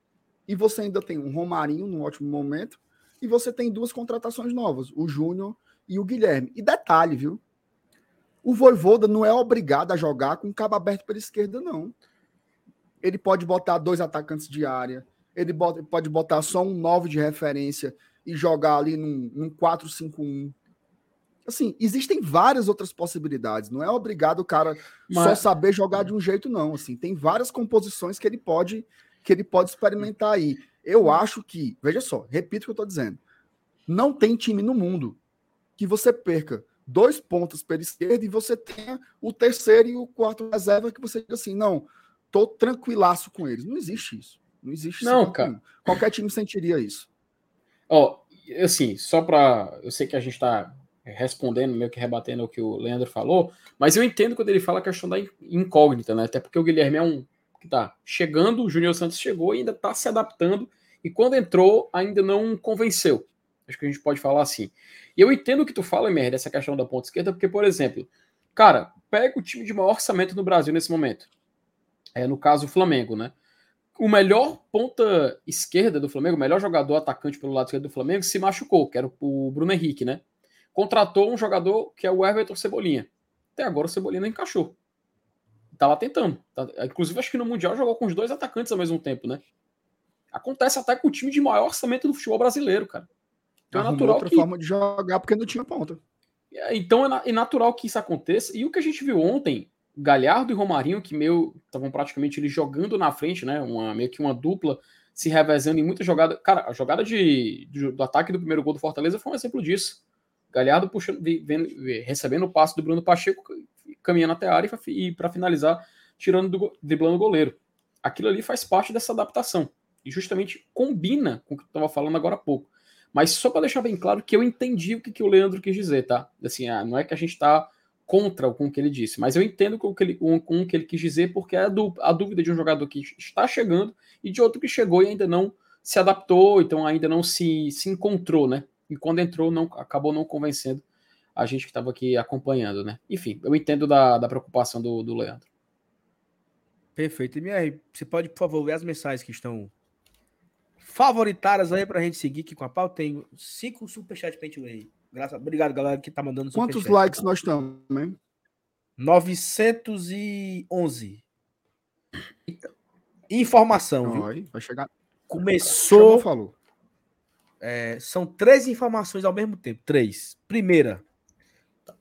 E você ainda tem um Romarinho num ótimo momento. E você tem duas contratações novas, o Júnior e o Guilherme. E detalhe, viu? O Voivoda não é obrigado a jogar com o cabo aberto pela esquerda, não. Ele pode botar dois atacantes de área, ele pode botar só um 9 de referência e jogar ali num, num 4-5-1. Assim, existem várias outras possibilidades. Não é obrigado o cara Mas... só saber jogar de um jeito, não. Assim, tem várias composições que ele pode que ele pode experimentar aí. Eu acho que, veja só, repito o que eu estou dizendo. Não tem time no mundo que você perca dois pontos pela esquerda e você tenha o terceiro e o quarto reserva que você diga assim, não, tô tranquilaço com eles. Não existe isso. Não existe Não, cara. Qualquer time sentiria isso. Ó, oh, assim, só para eu sei que a gente está respondendo, meio que rebatendo o que o Leandro falou, mas eu entendo quando ele fala a questão da incógnita, né? Até porque o Guilherme é um que tá chegando, o Júnior Santos chegou e ainda está se adaptando, e quando entrou, ainda não convenceu. Acho que a gente pode falar assim. E eu entendo que tu fala, Emer, dessa questão da ponta esquerda, porque, por exemplo, cara, pega o time de maior orçamento no Brasil nesse momento. É, no caso, o Flamengo, né? O melhor ponta esquerda do Flamengo, o melhor jogador atacante pelo lado esquerdo do Flamengo, se machucou, que era o Bruno Henrique, né? Contratou um jogador que é o Everton Cebolinha. Até agora o Cebolinha não encaixou. Tá lá tentando. Tá, inclusive, acho que no Mundial jogou com os dois atacantes ao mesmo tempo, né? Acontece até com o time de maior orçamento do futebol brasileiro, cara. Então é natural outra que... forma de jogar porque não tinha ponta. Então é, é natural que isso aconteça. E o que a gente viu ontem, Galhardo e Romarinho, que meio estavam praticamente eles jogando na frente, né? Uma, meio que uma dupla se revezando em muita jogada. Cara, a jogada de, de, do ataque do primeiro gol do Fortaleza foi um exemplo disso. Galhardo puxando, vendo, recebendo o passe do Bruno Pacheco, caminhando até a área e, e para finalizar, tirando do, driblando o goleiro. Aquilo ali faz parte dessa adaptação. E justamente combina com o que eu estava falando agora há pouco. Mas só para deixar bem claro que eu entendi o que, que o Leandro quis dizer, tá? Assim, ah, não é que a gente está contra com o que ele disse, mas eu entendo com o que ele, com, com que ele quis dizer, porque é a, a dúvida de um jogador que está chegando e de outro que chegou e ainda não se adaptou, então ainda não se, se encontrou, né? E quando entrou, não acabou não convencendo a gente que estava aqui acompanhando, né? Enfim, eu entendo da, da preocupação do, do Leandro. Perfeito. MR, você pode, por favor, ver as mensagens que estão favoritadas aí pra gente seguir aqui com a pau. Tem cinco superchats pra gente ler aí. Graças, obrigado, galera, que tá mandando Quantos likes nós estamos, hein? 911. Informação, viu? vai chegar. Começou. Chamou, falou. É, são três informações ao mesmo tempo. Três. Primeira.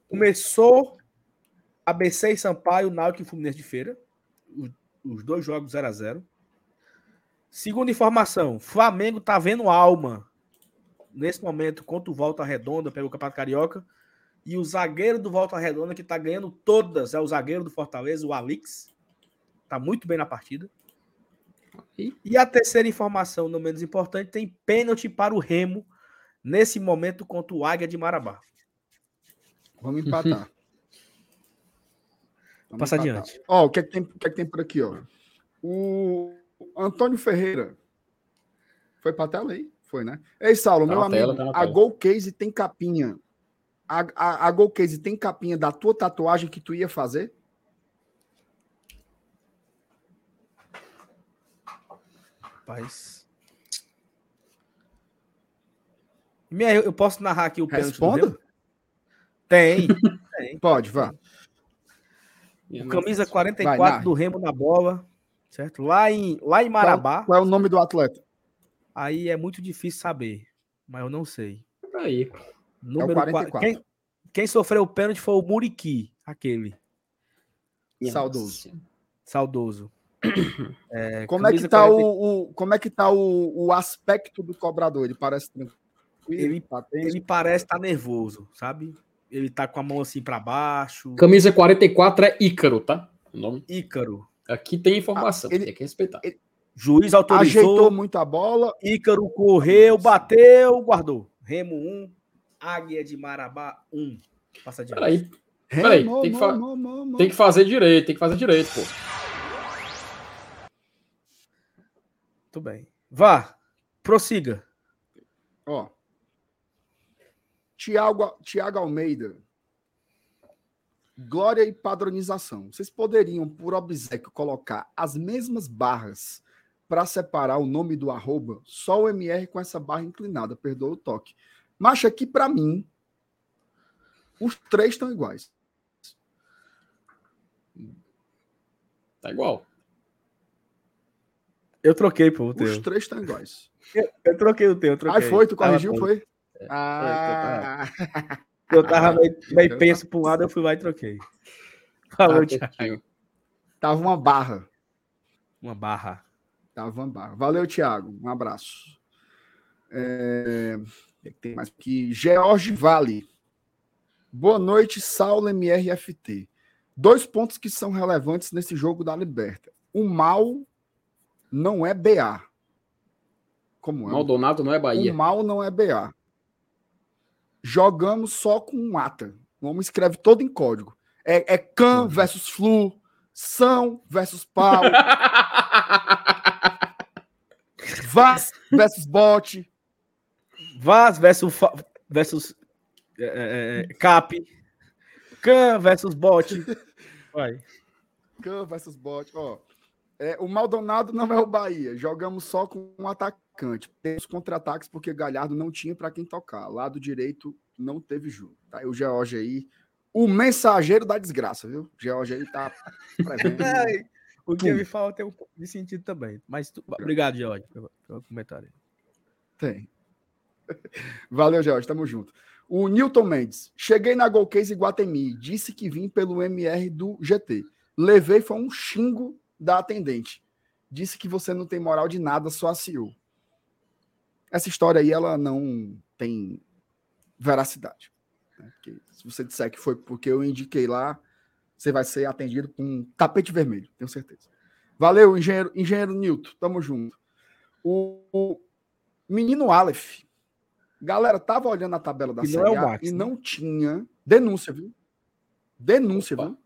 Começou ABC e Sampaio, Náutico e Fluminense de Feira. Os, os dois jogos 0 a 0 Segunda informação. Flamengo tá vendo alma. Nesse momento, contra o Volta Redonda, pelo Campeonato Carioca. E o zagueiro do Volta Redonda, que tá ganhando todas, é o zagueiro do Fortaleza, o Alix. Tá muito bem na partida. E a terceira informação, não menos importante, tem pênalti para o Remo nesse momento contra o Águia de Marabá. Vamos empatar. Vamos Passar empatar. adiante. Ó, o que, é que, tem, o que é que tem por aqui, ó? O Antônio Ferreira. Foi pra tela aí? Foi, né? Ei, Saulo, tá meu amigo, tela, tá a Gol Case tem capinha. A, a, a Gol Case tem capinha da tua tatuagem que tu ia fazer? Rapaz. Minha, eu posso narrar aqui o pênalti Responda? Tem. tem. Pode, vá. O camisa 44 Vai, do Remo na bola, certo? Lá em, lá em Marabá. Qual, qual, é o nome do atleta? Aí é muito difícil saber, mas eu não sei. Aí. Número é 44. Quem, quem sofreu o pênalti foi o Muriqui, aquele. Saudoso. Saudoso. É, como, é que tá 40... o, o, como é que tá o, o aspecto do cobrador? Ele parece tranquilo? Ele, tá ele parece estar tá nervoso, sabe? Ele tá com a mão assim para baixo. Camisa 44 é Ícaro, tá? O nome? Ícaro. Aqui tem informação, ah, ele, tem que respeitar. Ele, Juiz autorizou. Ajeitou muito a bola. Ícaro correu, bateu, guardou. Remo 1, Águia de Marabá 1. Passa de Peraí. Peraí, tem, que fa... tem que fazer direito, tem que fazer direito, pô. Muito bem. Vá, prossiga. Ó. Tiago, Tiago Almeida. Glória e padronização. Vocês poderiam, por obsequio, colocar as mesmas barras para separar o nome do arroba, só o MR com essa barra inclinada, perdoa o toque. Mas aqui, para mim, os três estão iguais. Tá igual. Eu troquei, pô, o teu. Os três estão iguais. Eu, eu, troquei o teu, eu troquei. Aí foi, tu corrigiu, foi? É, ah. Eu tava meio, meio penso para um lado, eu fui lá e troquei. Falou, tá, Thiago. Tava uma barra. Uma barra. Tava uma barra. Valeu, Thiago. Um abraço. É... Tem mais aqui. George Vale. Boa noite, Saulo MRFT. Dois pontos que são relevantes nesse jogo da Liberta. O mal não é BA. Como é? Maldonado não é Bahia. O mal não é BA. Jogamos só com um ata. O homem escreve todo em código. É, é can uhum. versus flu, são versus pau. Vaz versus bot. Vaz versus, versus é, é, é, cap. Can versus bot. Vai. Can versus bot. Ó, é, o Maldonado não é o Bahia. Jogamos só com um atacante. Temos contra-ataques porque Galhardo não tinha para quem tocar. Lado direito não teve jogo. Tá? E o George aí, o mensageiro da desgraça, viu? O George aí tá o que me fala tem um pouco de sentido também. Mas tu... obrigado, George, pelo, pelo comentário. Tem. Valeu, George. Tamo junto. O Newton Mendes. Cheguei na Golcase Guatemi. Disse que vim pelo MR do GT. Levei foi um xingo da atendente. Disse que você não tem moral de nada, só a CEO. Essa história aí, ela não tem veracidade. Né? se você disser que foi porque eu indiquei lá, você vai ser atendido com um tapete vermelho, tenho certeza. Valeu, engenheiro, engenheiro Newton, tamo junto. O, o menino Aleph. Galera, tava olhando a tabela da E não Série é A Max, e né? não tinha. Denúncia, viu? Denúncia, Opa. viu?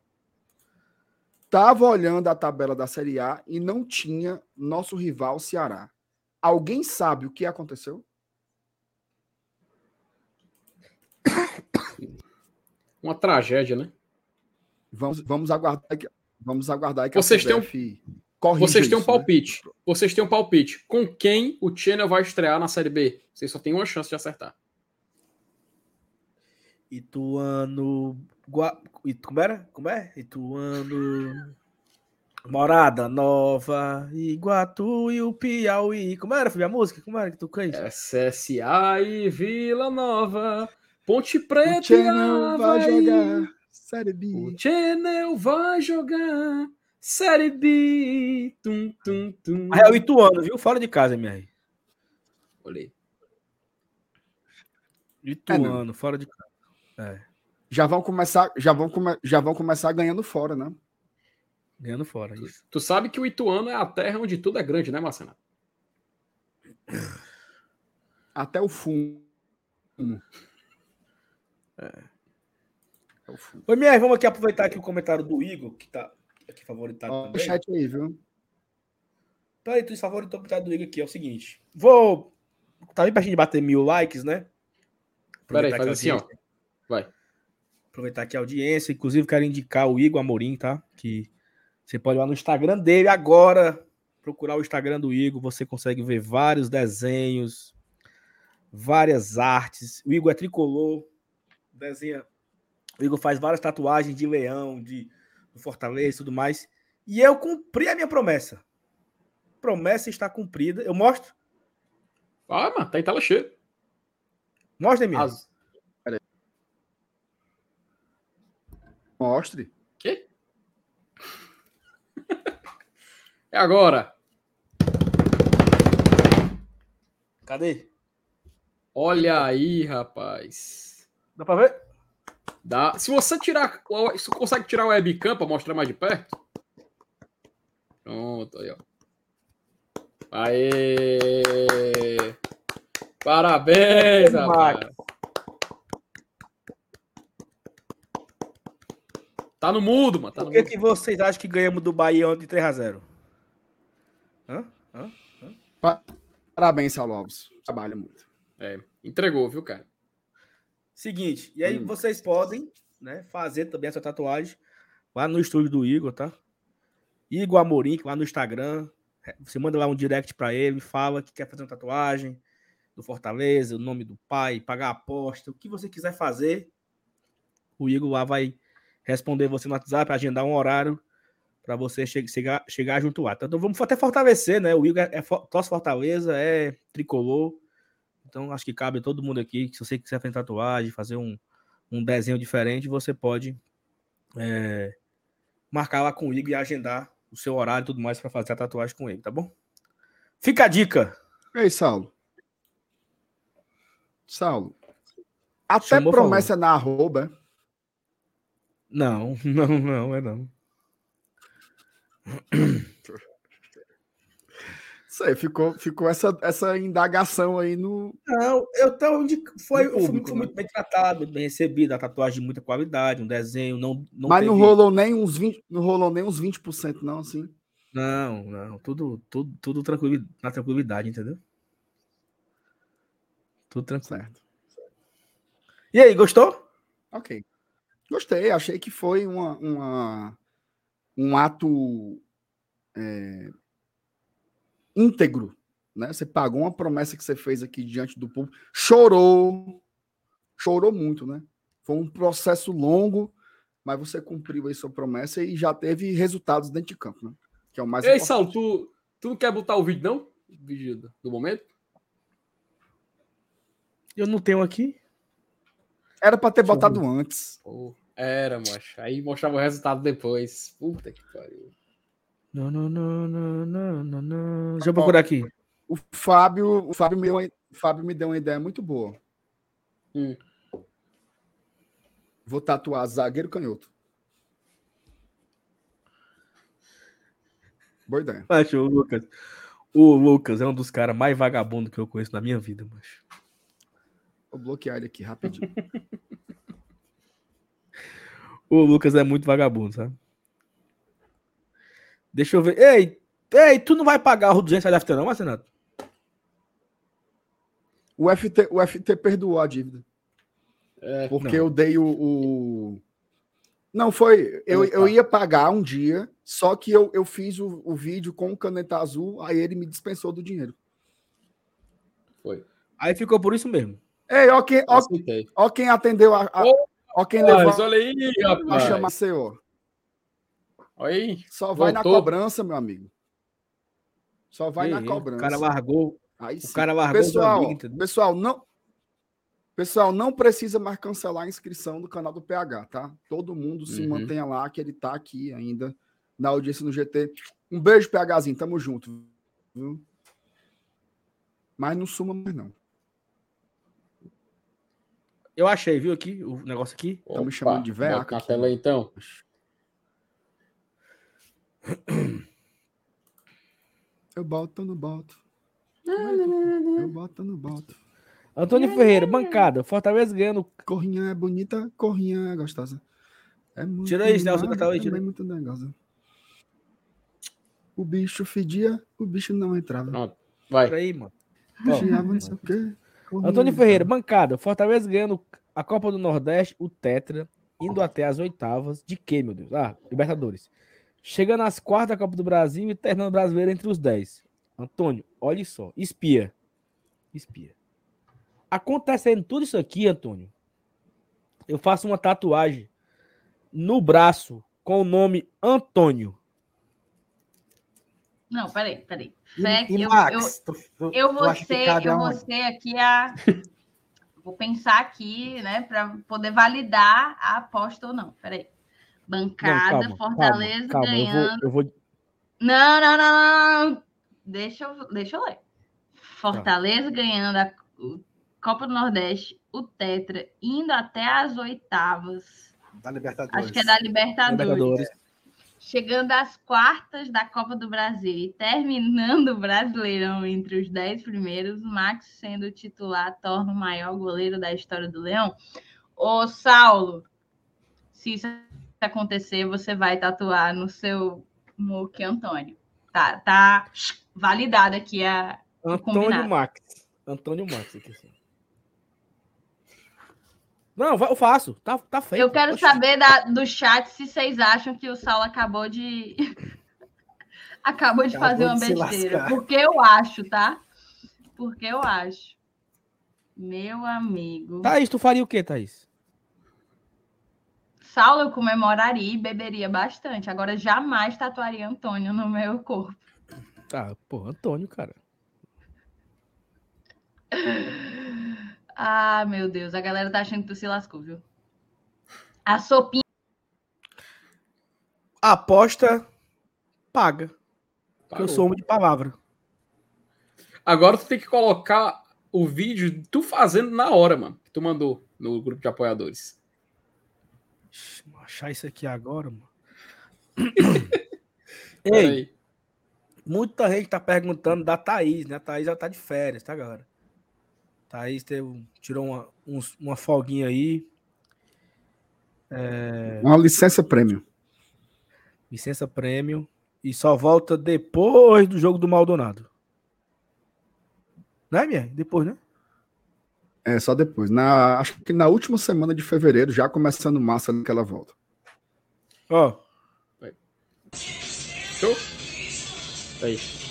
Tava olhando a tabela da Série A e não tinha nosso rival Ceará. Alguém sabe o que aconteceu? Uma tragédia, né? Vamos, vamos aguardar que, vamos aguardar que Vocês a têm um- Vocês têm um né? palpite. Vocês têm um palpite. Com quem o Channel vai estrear na Série B? Vocês só têm uma chance de acertar. Ituano. Gua... Como era? Como é? Ituano. Morada Nova, Iguatu e o Piauí. Como era, filho, a música? Como era que tu canta? É CSA e Vila Nova. Ponte O Preta e Channel vai jogar Série B. O Channel vai jogar Série B. Tum, tum, tum. Ah, é o Ituano, viu? Fora de casa, MR. Olhei. Ituano, fora de casa. É, Já vão começar, já vão, come, já vão começar ganhando fora, né? ganhando fora. Isso. Tu sabe que o Ituano é a terra onde tudo é grande, né, Marcelo? Até o fundo. É. Até o fundo. Ô, MR, vamos aqui aproveitar aqui o comentário do Igor, que tá aqui favoritado Ó, o também. chat aí, viu? Peraí, tu favoritou o comentário do Igor aqui. É o seguinte. Vou. Tá bem pertinho de bater mil likes, né? Peraí, faz assim, ó. Vai. Aproveitar aqui a audiência. Inclusive, quero indicar o Igor Amorim, tá? Que você pode ir lá no Instagram dele agora. Procurar o Instagram do Igor. Você consegue ver vários desenhos, várias artes. O Igor é tricolor. Desenha. O Igor faz várias tatuagens de leão, de do Fortaleza e tudo mais. E eu cumpri a minha promessa. Promessa está cumprida. Eu mostro? Ah, mano, tá em tela cheia. Mostra, Emílio. As... Mostre. Quê? É agora. Cadê? Olha aí, rapaz. Dá pra ver? Dá. Se você tirar. Se você consegue tirar o webcam pra mostrar mais de perto. Pronto, aí, ó. Aê! Parabéns, rapaz. Tá no mudo, mano. Tá Por que, mudo. que vocês acham que ganhamos do Bahia ontem de 3x0? Hã? Hã? Parabéns, Saulo Alves. Trabalha muito. É, entregou, viu, cara? Seguinte, e aí Hum. vocês podem né, fazer também essa tatuagem lá no estúdio do Igor, tá? Igor Amorim, lá no Instagram. Você manda lá um direct pra ele, fala que quer fazer uma tatuagem do Fortaleza, o nome do pai, pagar a aposta, o que você quiser fazer. O Igor lá vai responder você no WhatsApp, agendar um horário para você che- chegar, chegar junto lá. Então vamos até fortalecer, né? O Igor é, é torce Fortaleza, é tricolor. Então acho que cabe a todo mundo aqui. que Se você quiser fazer tatuagem, fazer um, um desenho diferente, você pode é, marcar lá com o Igor e agendar o seu horário e tudo mais para fazer a tatuagem com ele, tá bom? Fica a dica. E aí, Saulo? Saulo. Até Chamou, promessa na arroba. Não, não, não, é não. Isso aí, ficou, ficou essa, essa indagação aí no. Não, eu tô onde foi, fui, público, fui né? muito bem tratado, muito bem recebido, a tatuagem de muita qualidade, um desenho, não, não Mas não teve- rolou nem uns 20%, não rolou nem uns 20%, não, assim. Não, não, tudo, tudo, tudo tranquilo, na tranquilidade, entendeu? Tudo tranquilo. Certo. E aí, gostou? Ok. Gostei, achei que foi uma, uma- um ato é, íntegro. Né? Você pagou uma promessa que você fez aqui diante do público. Chorou. Chorou muito, né? Foi um processo longo, mas você cumpriu aí sua promessa e já teve resultados dentro de campo, né? Que é o mais Ei, importante. Saulo, tu, tu não quer botar o vídeo, não? O vídeo do- do momento? Eu não tenho aqui. Era para ter Deixa botado antes. Pô, era, macho. Aí mostrava o resultado depois. Puta que pariu. Não, não, não, não, não, não, não. Deixa eu procurar aqui. O Fábio, o Fábio, me deu, Fábio me deu uma ideia muito boa. Hum. Vou tatuar zagueiro canhoto. Boa ideia. Macho, o Lucas. O Lucas é um dos caras mais vagabundos que eu conheço na minha vida, macho. Vou bloquear ele aqui rapidinho. o Lucas é muito vagabundo, sabe? Deixa eu ver. Ei, ei, tu não vai pagar o 200 da FT não, Marcenato? O FT, o FT perdoou a dívida. É, porque não. eu dei o, o, Não, foi. Eu, eu ia pagar um dia, só que eu, eu fiz o, o vídeo com caneta azul, aí ele me dispensou do dinheiro. Foi. Aí ficou por isso mesmo. Ei, ó quem, ó, ó quem atendeu a. a ó quem levou. Olha aí, rapaz. A chamar CEO. Olha aí. Só vai voltou. na cobrança, meu amigo. Só vai na cobrança. O cara largou. Aí sim. O cara largou pessoal, amigo, pessoal, não. Pessoal, não precisa mais cancelar a inscrição do canal do PH, tá? Todo mundo se uhum. mantenha lá, que ele tá aqui ainda na audiência no GT. Um beijo, PHzinho, tamo junto. Viu? Mas não suma mais, não. Eu achei, viu aqui, o negócio aqui. Estão me chamando de veaca. Na tela então. Eu boto, não boto. Eu boto, não boto. Antônio Ferreira, bancada. Fortaleza ganhando. Corrinha é bonita, corrinha é gostosa. É muito tira isso, Nelson, tá aí, tira. É muito negócio. O bicho fedia, o bicho não entrava. Pronto, vai. Aí, mano. Vigiava, não sei o quê. Antônio Ferreira, bancada. Fortaleza ganhando a Copa do Nordeste, o Tetra, indo até as oitavas. De quê, meu Deus? Ah, Libertadores. Chegando às quartas da Copa do Brasil e terminando brasileiro entre os 10. Antônio, olha só. Espia. Espia. Acontecendo tudo isso aqui, Antônio. Eu faço uma tatuagem no braço com o nome Antônio. Não, peraí, peraí. Fé, e, eu, Max, eu, tu, eu, vou ser, eu vou ser aqui a. vou pensar aqui, né, para poder validar a aposta ou não. Peraí. Bancada, não, calma, Fortaleza calma, calma, ganhando. Eu vou, eu vou... Não, não, não, não. Deixa eu, deixa eu ler. Fortaleza tá. ganhando a Copa do Nordeste, o Tetra, indo até as oitavas. Da Libertadores. Acho que é da Libertadores. Libertadores. Chegando às quartas da Copa do Brasil e terminando o Brasileirão entre os dez primeiros, Max sendo titular torna o maior goleiro da história do Leão. Ô, Saulo, se isso acontecer, você vai tatuar no seu muque Antônio. Tá, tá validado aqui a. Antônio. Max. Antônio Max aqui. Sim. Não, eu faço. Tá, tá feito. Eu quero Oxi. saber da, do chat se vocês acham que o Saulo acabou de. acabou de acabou fazer uma besteira. Porque eu acho, tá? Porque eu acho. Meu amigo. Thaís, tu faria o quê, Thaís? Saulo eu comemoraria e beberia bastante. Agora jamais tatuaria Antônio no meu corpo. Ah, pô, Antônio, cara. Ah, meu Deus, a galera tá achando que tu se lascou, viu? A sopinha. Aposta paga. Pagou. Eu sou homem de palavra. Agora tu tem que colocar o vídeo tu fazendo na hora, mano. Que tu mandou no grupo de apoiadores. Vou achar isso aqui agora, mano. Ei, muita gente tá perguntando da Thaís, né? A Thaís já tá de férias, tá, galera? Thaís teve, tirou uma, um, uma folguinha aí. É... Uma licença prêmio. Licença prêmio. E só volta depois do jogo do Maldonado. Né, minha? Depois, né? É, só depois. Na, acho que na última semana de fevereiro, já começando massa que ela volta. Ó. Oh. Show? Aí.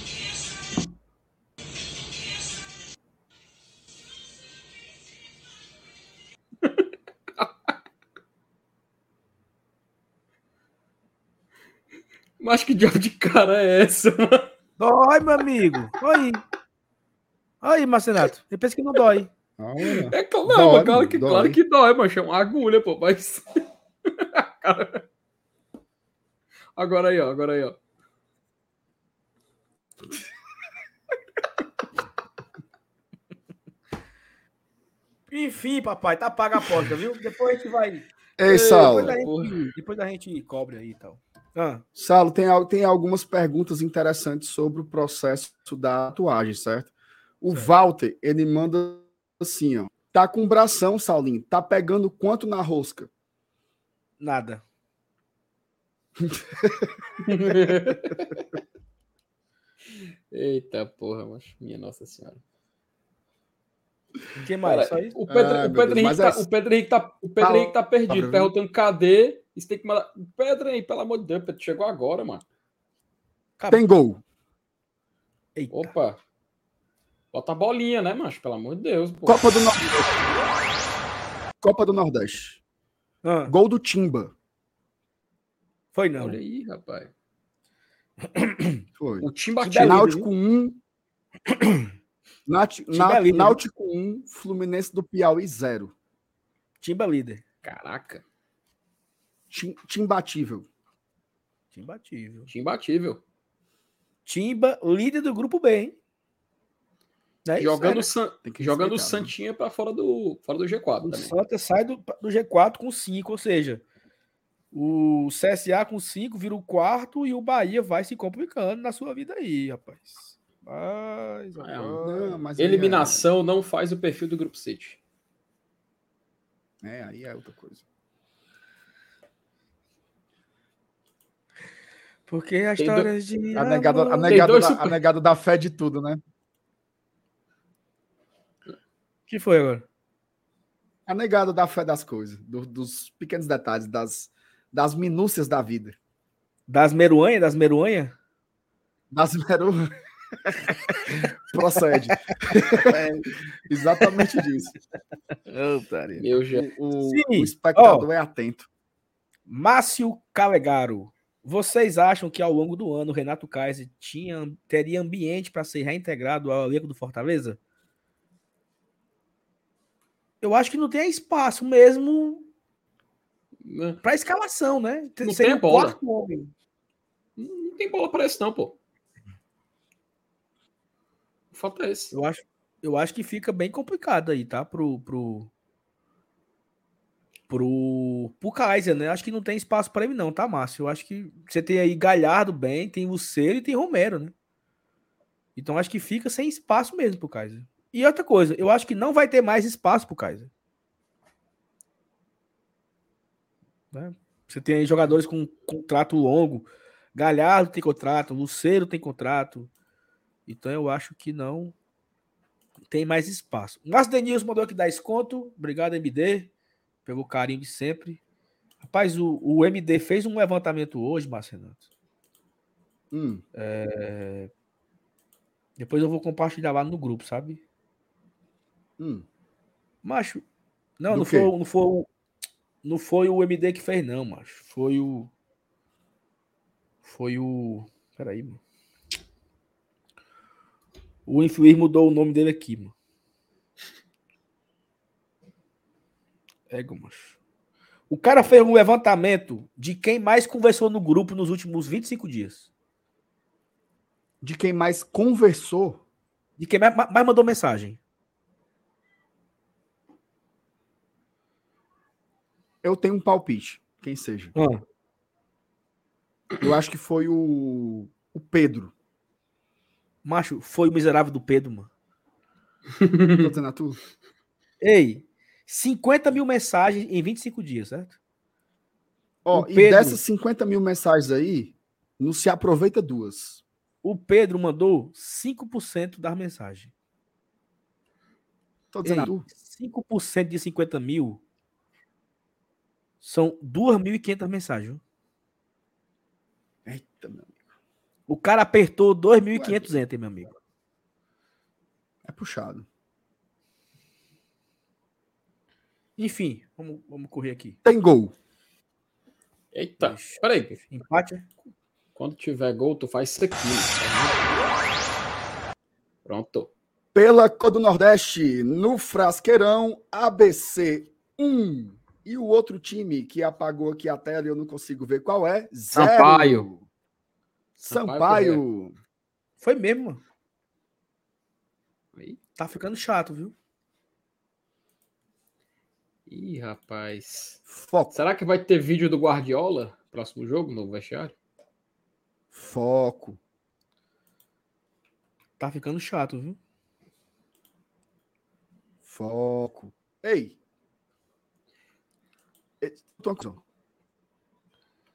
Mas que diabo de cara é essa, mano? Dói, meu amigo. Oi. Aí, Marcenato. Eu penso que não dói. é claro, não, dói, claro, que, dói. claro que dói, mas é uma agulha, pô. Mas. agora aí, ó. Agora aí, ó. Enfim, papai, tá paga a porta, viu? Depois a gente vai. Ei, Saulo. Depois da gente, depois da gente cobre aí e tal. Ah. Saulo, tem, tem algumas perguntas interessantes sobre o processo da tatuagem, certo? O certo. Walter, ele manda assim, ó. Tá com bração, Saulinho. Tá pegando quanto na rosca? Nada. Eita porra, mas minha Nossa Senhora. Quem mais? Cara, o Pedro, ah, o, Pedro Henrique tá, é... o Pedro Henrique tá, o Pedro Henrique tá perdido, tá perguntando cadê? Isso tem que mandar. Pedro Henrique, pelo amor de Deus, Pedro, chegou agora, mano. Tem gol. Eita. Opa. Bota a bolinha, né, macho? Pelo amor de Deus. Pô. Copa do Nordeste. Copa do Nordeste. Ah. Gol do Timba. Foi não. Olha aí, rapaz. Foi. O Timba Náutico 1. Náutico 1, Fluminense do Piauí 0. Timba líder. Caraca. Tim, timbatível. Timbatível. Timbatível. Timba, líder do grupo B, hein? É jogando isso, é, né? jogando o né? Santinha para fora do, fora do G4. O também. Santa sai do, do G4 com 5, ou seja, o CSA com 5 vira o quarto e o Bahia vai se complicando na sua vida aí, rapaz. Mas, é, não, mas Eliminação é... não faz o perfil do Grupo City. É, aí é outra coisa. Porque a história de. A negada, a, negada da, a negada da fé de tudo, né? que foi agora? A negada da fé das coisas, do, dos pequenos detalhes, das, das minúcias da vida. Das meruanhas? Das meruanhas? Das meruanhas. Procede. É, exatamente disso. Meu o, o, espectador oh, é atento. Márcio Calegaro. Vocês acham que ao longo do ano Renato Kaiser tinha, teria ambiente para ser reintegrado ao elenco do Fortaleza? Eu acho que não tem espaço mesmo né? para escalação, né? Não Seria tem bola. Não tem bola para isso não, pô. Falta esse. Eu acho, eu acho que fica bem complicado aí, tá? Pro, pro, pro, pro Kaiser, né? Acho que não tem espaço para ele, não, tá, Márcio? Eu acho que você tem aí Galhardo bem, tem Lucero e tem Romero, né? Então acho que fica sem espaço mesmo pro Kaiser. E outra coisa, eu acho que não vai ter mais espaço pro Kaiser. Né? Você tem aí jogadores com contrato longo. Galhardo tem contrato, Lucero tem contrato. Então eu acho que não tem mais espaço. Márcio Denilson mandou aqui dar desconto. Obrigado, MD pelo carinho de sempre. Rapaz, o, o MD fez um levantamento hoje, Marcelo. Hum. É... Depois eu vou compartilhar lá no grupo, sabe? Hum. Macho, não, não foi, não foi, não foi o MD que fez, não, macho. Foi o. Foi o. Peraí, mano. O Influir mudou o nome dele aqui, mano. Ego, macho. O cara fez um levantamento de quem mais conversou no grupo nos últimos 25 dias. De quem mais conversou? De quem mais, mais mandou mensagem. Eu tenho um palpite, quem seja. Ah. Eu acho que foi o, o Pedro. Macho, foi o miserável do Pedro, mano. Tô dizendo a tu. Ei, 50 mil mensagens em 25 dias, certo? Ó, Pedro, e dessas 50 mil mensagens aí, não se aproveita duas. O Pedro mandou 5% das mensagens. Tô dizendo Ei, 5% de 50 mil são 2.500 mensagens. Eita, meu. O cara apertou 2.500 enter, meu amigo. É puxado. Enfim, vamos, vamos correr aqui. Tem gol. Eita, peraí. Empate? Quando tiver gol, tu faz isso aqui. Pronto. Pela Cor do Nordeste, no Frasqueirão, ABC 1. E o outro time que apagou aqui a tela e eu não consigo ver qual é? Zero. Sampaio. Sampaio. Sampaio. Foi mesmo. Tá ficando chato, viu? Ih, rapaz. Foco. Será que vai ter vídeo do Guardiola? Próximo jogo, no vestiário? Foco. Tá ficando chato, viu? Foco. Ei.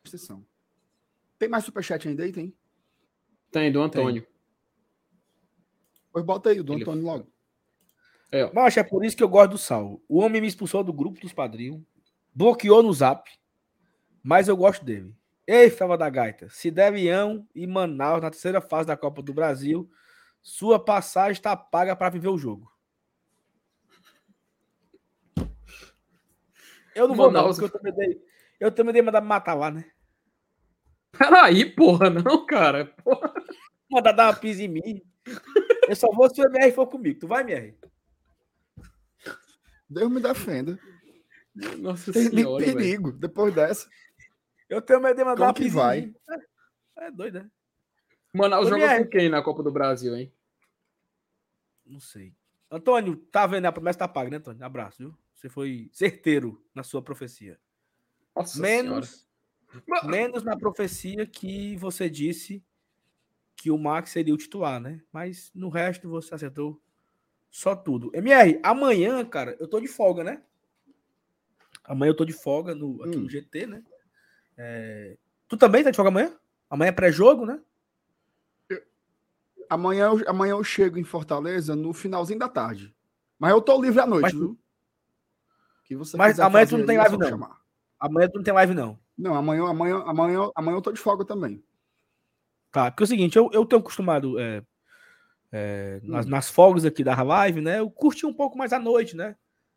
Exceção. Tem mais superchat ainda aí? Tem? Tem, do Antônio. Tem. Pois bota aí, o do Ele... Antônio logo. É. Mas é por isso que eu gosto do Sal. O homem me expulsou do grupo dos padrinhos, bloqueou no zap, mas eu gosto dele. Ei, Fava da Gaita, se Devião e Manaus na terceira fase da Copa do Brasil, sua passagem está paga para viver o jogo. Eu não vou Manaus. não, porque eu também dei, eu também dei mandar me matar lá, né? Peraí, porra, não, cara. Porra. Mandar dar uma pisa em mim. Eu só vou se o MR for comigo. Tu vai, MR? Deus me defenda. Nossa Tem senhora. Tem perigo véio. depois dessa. Eu tenho medo de mandar Como que vai? É, é doido, né? Manaus Ô, joga com quem na Copa do Brasil, hein? Não sei. Antônio, tá vendo? A promessa tá paga, né, Antônio? Abraço, viu? Você foi certeiro na sua profecia. Nossa menos, senhora. Menos na profecia que você disse que o Max seria o titular, né? Mas no resto você acertou só tudo. MR, amanhã, cara, eu tô de folga, né? Amanhã eu tô de folga no, aqui hum. no GT, né? É... Tu também tá de folga amanhã? Amanhã é pré-jogo, né? Amanhã, amanhã eu chego em Fortaleza no finalzinho da tarde. Mas eu tô livre à noite, Mas, viu? Que você Mas amanhã tu não tem live, não. Chamar. Amanhã tu não tem live, não. Não, amanhã, amanhã, amanhã, amanhã eu tô de folga também. Tá, porque é o seguinte, eu, eu tenho acostumado é, é, nas, hum. nas folgas aqui da live, né? Eu curti um pouco mais à noite, né?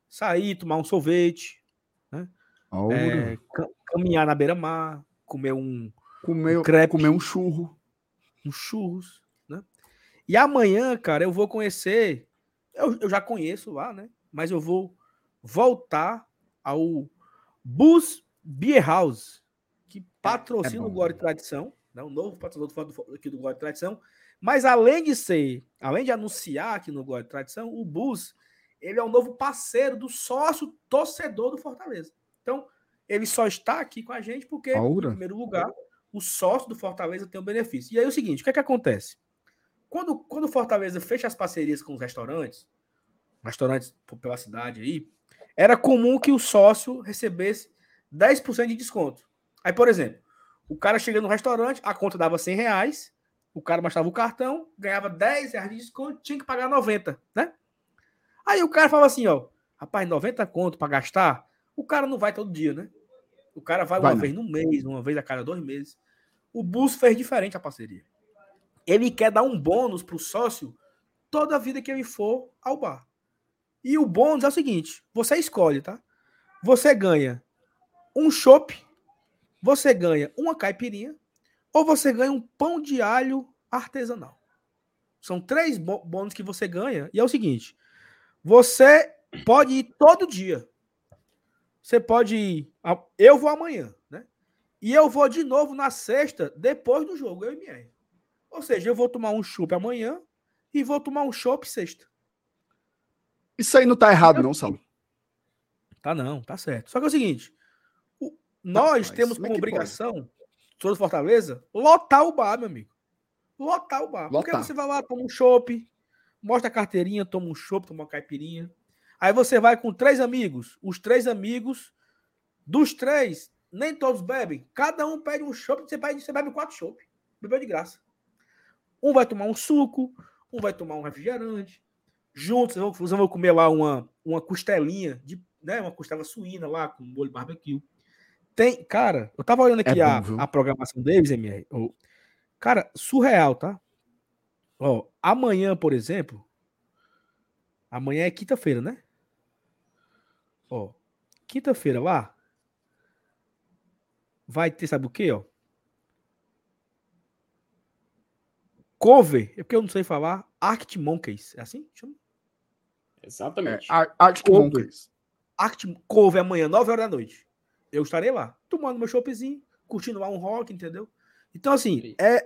Sair, tomar um sorvete, né? É, caminhar na beira-mar, comer um, comer, um crepe, comer um churro. Um churros, né? E amanhã, cara, eu vou conhecer. Eu, eu já conheço lá, né? Mas eu vou voltar ao Bus Beer House, que patrocina é, é o Glória e Tradição, né? o novo patrocinador aqui do Glória e Tradição. Mas além de ser, além de anunciar aqui no Glória e Tradição, o Bus, ele é o novo parceiro do sócio torcedor do Fortaleza. Então, ele só está aqui com a gente porque, Aura. em primeiro lugar, o sócio do Fortaleza tem um benefício. E aí é o seguinte, o que é que acontece? Quando, quando o Fortaleza fecha as parcerias com os restaurantes, restaurantes pela cidade aí, era comum que o sócio recebesse 10% de desconto. Aí, por exemplo, o cara chega no restaurante, a conta dava 100 reais, o cara mostrava o cartão, ganhava 10 reais de desconto, tinha que pagar 90, né? Aí o cara falava assim, ó, rapaz, 90 conto para gastar, o cara não vai todo dia, né? O cara vai, vai uma não. vez no mês, uma vez a cada dois meses. O Bus fez diferente a parceria. Ele quer dar um bônus pro sócio toda a vida que ele for ao bar. E o bônus é o seguinte: você escolhe, tá? Você ganha um chopp, você ganha uma caipirinha, ou você ganha um pão de alho artesanal. São três bônus que você ganha. E é o seguinte: você pode ir todo dia. Você pode ir. Eu vou amanhã, né? E eu vou de novo na sexta, depois do jogo, eu e minha. Ou seja, eu vou tomar um chopp amanhã e vou tomar um chopp sexta. Isso aí não tá errado, não, Saulo. Tá não, tá certo. Só que é o seguinte: nós temos como é obrigação. Pode? todo Fortaleza, lotar o bar, meu amigo. Lotar o bar. Lotar. Porque você vai lá, toma um chopp, mostra a carteirinha, toma um chopp, toma uma caipirinha. Aí você vai com três amigos. Os três amigos, dos três, nem todos bebem. Cada um pede um chopp, você, pede, você bebe quatro chopp. Bebeu de graça. Um vai tomar um suco, um vai tomar um refrigerante. Juntos, vocês vão comer lá uma, uma costelinha, de, né, uma costela suína lá, com molho barbecue. Tem, cara, eu tava olhando aqui é a, a programação deles, MR. Oh, cara, surreal, tá? Ó, amanhã, por exemplo. Amanhã é quinta-feira, né? Ó, quinta-feira lá. Vai ter, sabe o que, ó? Cover, é porque eu não sei falar. Arctic Monkeys, é assim? Chama? Exatamente. É, Arctic Monkeys. Arctic Cover amanhã, 9 horas da noite eu estarei lá, tomando meu choppzinho, curtindo lá um rock, entendeu? Então, assim, é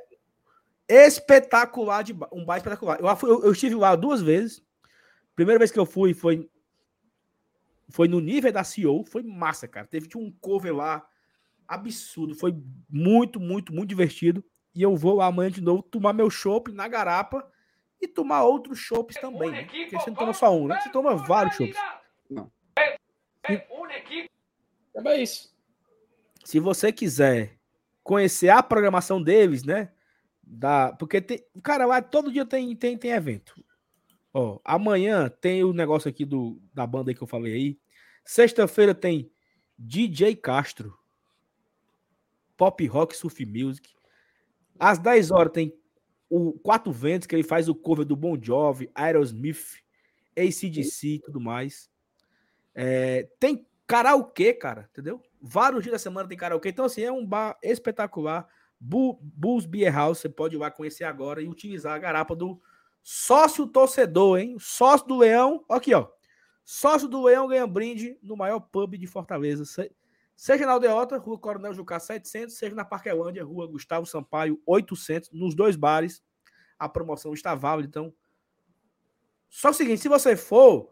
espetacular, de, um bar espetacular. Eu, eu, eu, estive lá duas vezes. Primeira vez que eu fui foi, foi no nível da CEO, foi massa, cara. Teve um cover lá absurdo, foi muito, muito, muito divertido. E eu vou lá amanhã de novo tomar meu chopp na garapa e tomar outros chopps também, né? Porque você não toma só um, né? Você toma vários chopps. Não. É É isso. Se você quiser conhecer a programação deles, né? Da, porque tem, cara, lá todo dia tem, tem, tem evento. Ó, amanhã tem o negócio aqui do, da banda que eu falei aí. Sexta-feira tem DJ Castro. Pop Rock Surf Music. Às 10 horas tem o Quatro Ventos, que ele faz o cover do Bon Jovi, Aerosmith, ACDC e tudo mais. É, tem karaokê, cara, entendeu? Vários dias da semana tem karaokê. Então, assim, é um bar espetacular. Bulls Beer House, você pode ir lá conhecer agora e utilizar a garapa do sócio torcedor, hein? Sócio do Leão, aqui, ó. Sócio do Leão ganha brinde no maior pub de Fortaleza. Seja na Aldeota, Rua Coronel Jucá 700, seja na Parquelândia, Rua Gustavo Sampaio 800, nos dois bares. A promoção está válida, então. Só o seguinte, se você for,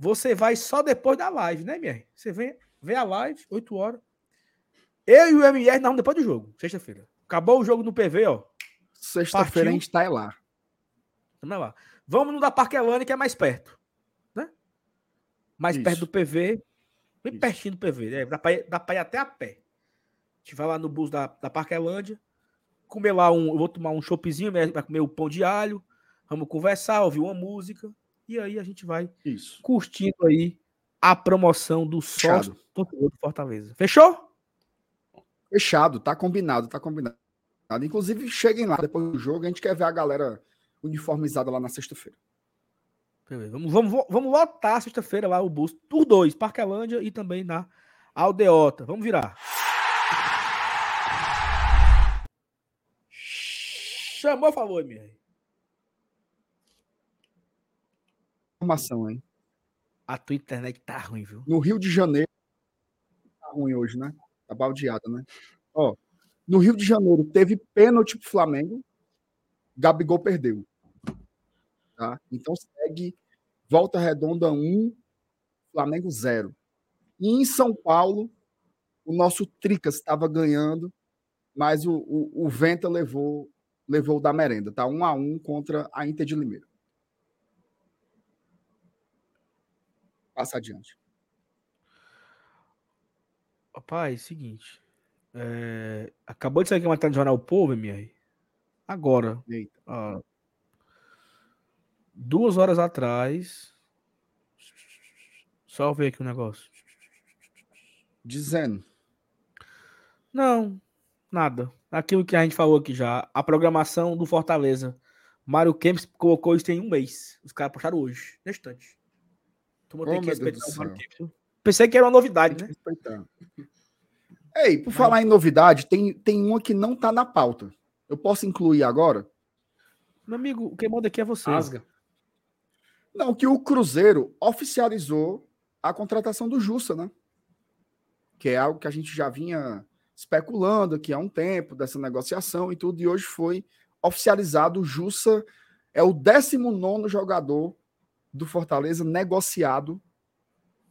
você vai só depois da live, né, minha? Você vem, vem a live, 8 horas. Eu e o MR não depois do jogo, sexta-feira. Acabou o jogo no PV, ó. Sexta-feira a gente tá lá. Vamos lá. Vamos no da Parquelândia, que é mais perto. Né? Mais Isso. perto do PV. Bem Isso. pertinho do PV. Né? Dá, pra ir, dá pra ir até a pé. A gente vai lá no bus da, da Parquelândia. Comer lá um. Eu vou tomar um choppzinho, vai comer o pão de alho. Vamos conversar, ouvir uma música. E aí a gente vai Isso. curtindo aí a promoção do sócio do Fortaleza. Fechou? Fechado, tá combinado, tá combinado. Inclusive, cheguem lá depois do jogo, a gente quer ver a galera uniformizada lá na sexta-feira. Vamos, vamos, vamos lotar sexta-feira lá o bus, por dois, Parquelândia e também na Aldeota. Vamos virar. Chamou a favor, minha. Informação, hein? A tua internet tá ruim, viu? No Rio de Janeiro. Tá ruim hoje, né? Tá baldeada, né? Ó, no Rio de Janeiro teve pênalti pro Flamengo. Gabigol perdeu. Tá? Então segue Volta Redonda 1, Flamengo 0. E em São Paulo, o nosso Tricas estava ganhando, mas o, o, o Venta levou levou da merenda, tá? 1 a 1 contra a Inter de Limeira. Passa adiante. Rapaz, seguinte. É... Acabou de sair aqui uma matéria do Jornal Povo, MR. Agora. Ó, duas horas atrás. Só ver aqui o um negócio. Dizendo. Não, nada. Aquilo que a gente falou aqui já. A programação do Fortaleza. Mário Kempis colocou isso em um mês. Os caras postaram hoje, neste instante. Tu oh, que respeitar o Mário. Pensei que era uma novidade, né? Respeitar. Ei, por Mas... falar em novidade, tem, tem uma que não tá na pauta. Eu posso incluir agora? Meu amigo, quem manda aqui é você. Asga. Não, que o Cruzeiro oficializou a contratação do Jussa, né? Que é algo que a gente já vinha especulando aqui há um tempo, dessa negociação e tudo, e hoje foi oficializado. O Jussa é o 19 jogador do Fortaleza negociado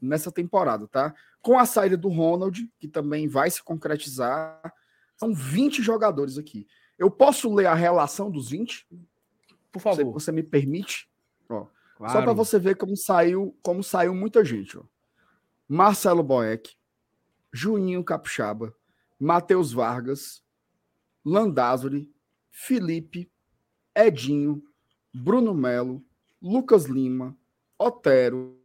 nessa temporada, tá? Com a saída do Ronald, que também vai se concretizar, são 20 jogadores aqui. Eu posso ler a relação dos 20? Por favor. Você, você me permite? Ó, claro. Só para você ver como saiu, como saiu muita gente, ó. Marcelo Boeck, Juninho Capixaba, Matheus Vargas, Landázuri, Felipe, Edinho, Bruno Melo, Lucas Lima, Otero,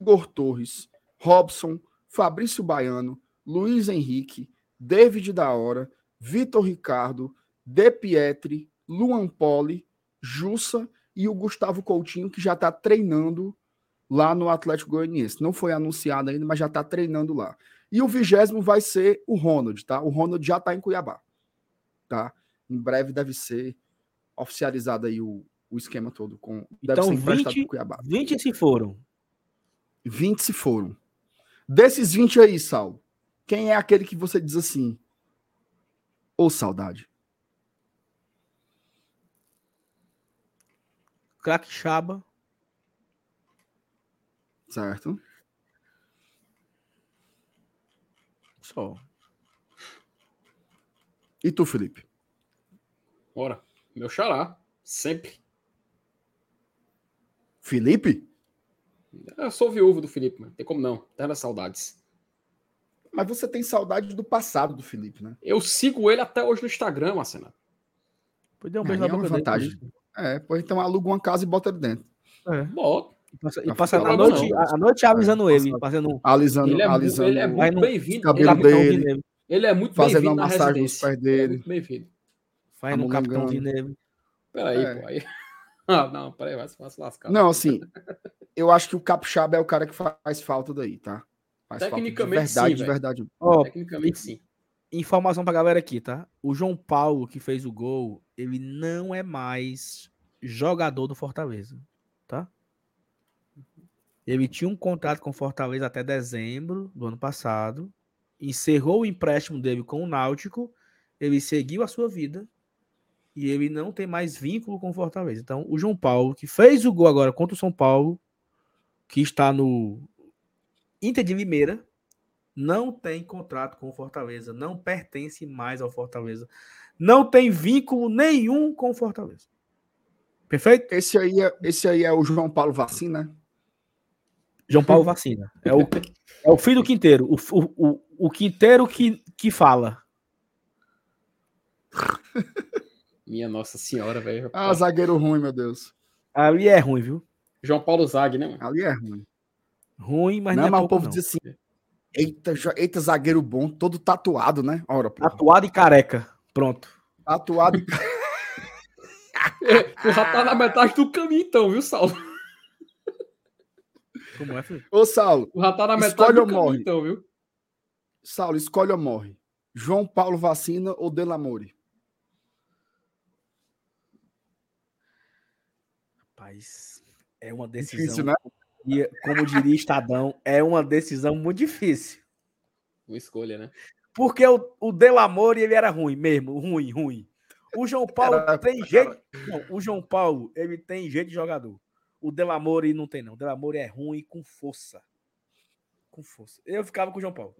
Igor Torres, Robson, Fabrício Baiano, Luiz Henrique, David da Hora, Vitor Ricardo, De Pietri, Luan Poli, Jussa e o Gustavo Coutinho, que já está treinando lá no Atlético Goianiense. Não foi anunciado ainda, mas já está treinando lá. E o vigésimo vai ser o Ronald, tá? O Ronald já está em Cuiabá, tá? Em breve deve ser oficializado aí o, o esquema todo. Com, deve então, 20, Cuiabá. 20 se foram. 20 se foram. Desses 20 aí, Sal, quem é aquele que você diz assim? Ou oh, saudade? Crack Chaba. Certo. Só. E tu, Felipe? Bora. Meu xará. Sempre. Felipe? Eu sou viúvo do Felipe, mano. Tem como não. Terra saudades. Mas você tem saudade do passado do Felipe, né? Eu sigo ele até hoje no Instagram, Marcelo. Pode dar um beijo na é boca vantagem. Dele. É, pois então aluga uma casa e bota ele dentro. É. Bota. E passa, a, noite, a, noite alisando é, ele, fazendo... Alisando, ele é, alisando. Ele é muito bem-vindo. Cabelo ele, dele. Ele é muito bem-vindo Fazendo uma massagem nos pés dele. É muito bem-vindo. Faz no capitãozinho nele. Peraí, é. pô. Aí... Ah, não, peraí, vai, se lascar. Não, assim, eu acho que o Capixaba é o cara que faz falta daí, tá? Faz Tecnicamente falta de verdade, sim, de verdade. Oh, Tecnicamente sim. Informação pra galera aqui, tá? O João Paulo, que fez o gol, ele não é mais jogador do Fortaleza, tá? Ele tinha um contrato com o Fortaleza até dezembro do ano passado, encerrou o empréstimo dele com o Náutico, ele seguiu a sua vida e ele não tem mais vínculo com o Fortaleza. Então, o João Paulo, que fez o gol agora contra o São Paulo, que está no Inter de Limeira, não tem contrato com o Fortaleza, não pertence mais ao Fortaleza, não tem vínculo nenhum com o Fortaleza. Perfeito? Esse aí é, esse aí é o João Paulo Vacina? João Paulo Vacina. É o, é o filho do Quinteiro. O, o, o, o Quinteiro que, que fala. Minha Nossa Senhora, velho. Ah, zagueiro ruim, meu Deus. Ali é ruim, viu? João Paulo Zag, né? Ali é ruim. Ruim, mas não, não é mas o povo não. diz assim: eita, eita, zagueiro bom, todo tatuado, né? Ora, porra. Tatuado e careca. Pronto. Tatuado e é, já tá na metade do caminho, então, viu, Saulo? Como é, filho? Ô, Saulo. Já tá na metade do caminho, morre. então, viu? Saulo, escolhe ou morre. João Paulo vacina ou Delamore? Rapaz, é uma decisão. Difícil, né? E, como diria Estadão, é uma decisão muito difícil. Uma escolha, né? Porque o, o Delamore, ele era ruim mesmo, ruim, ruim. O João Paulo era, tem jeito. Não, o João Paulo, ele tem jeito de jogador. O Delamore não tem, não. O Delamore é ruim com força. Com força. Eu ficava com o João Paulo.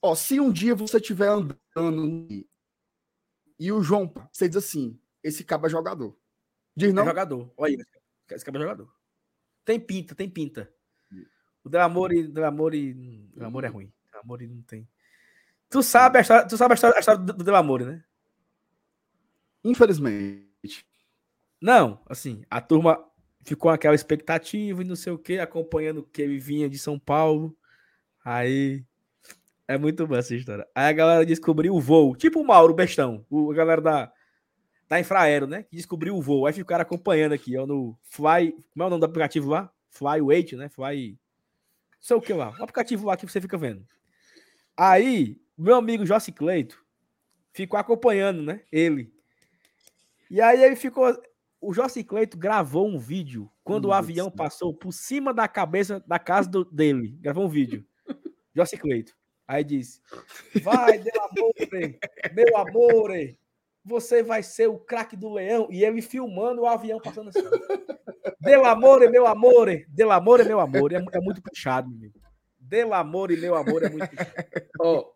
Ó, se um dia você estiver andando e o João, você diz assim: esse cabo é jogador. Diz não? É jogador. Olha aí, esse cara é jogador. Tem pinta, tem pinta. O Delamore, Delamore, Delamore é ruim. Delamore não tem. Tu sabe a história, tu sabe a história, a história do, do Delamore, né? Infelizmente. Não, assim, a turma ficou aquela expectativa e não sei o que, acompanhando que ele vinha de São Paulo. Aí é muito boa essa história. Aí a galera descobriu o voo, tipo o Mauro Bestão, o, a galera da da Infraero, né? Que descobriu o voo. Aí ficaram acompanhando aqui, ó, no Fly. Como é o nome do aplicativo lá? Flyweight, né? Fly. Não sei o que lá. Aplicativo lá que você fica vendo. Aí, meu amigo Jossi Cleito ficou acompanhando, né? Ele. E aí ele ficou. O Jossi Cleito gravou um vídeo quando Nossa. o avião passou por cima da cabeça da casa do, dele. Gravou um vídeo. Jossi Cleito. Aí disse: Vai, meu amor, meu amor, você vai ser o craque do leão. E ele filmando o avião passando assim. Del amor e meu amor, del amor meu amor. É, é muito puxado, meu amigo. Del amor e meu amor é muito puxado. Ô,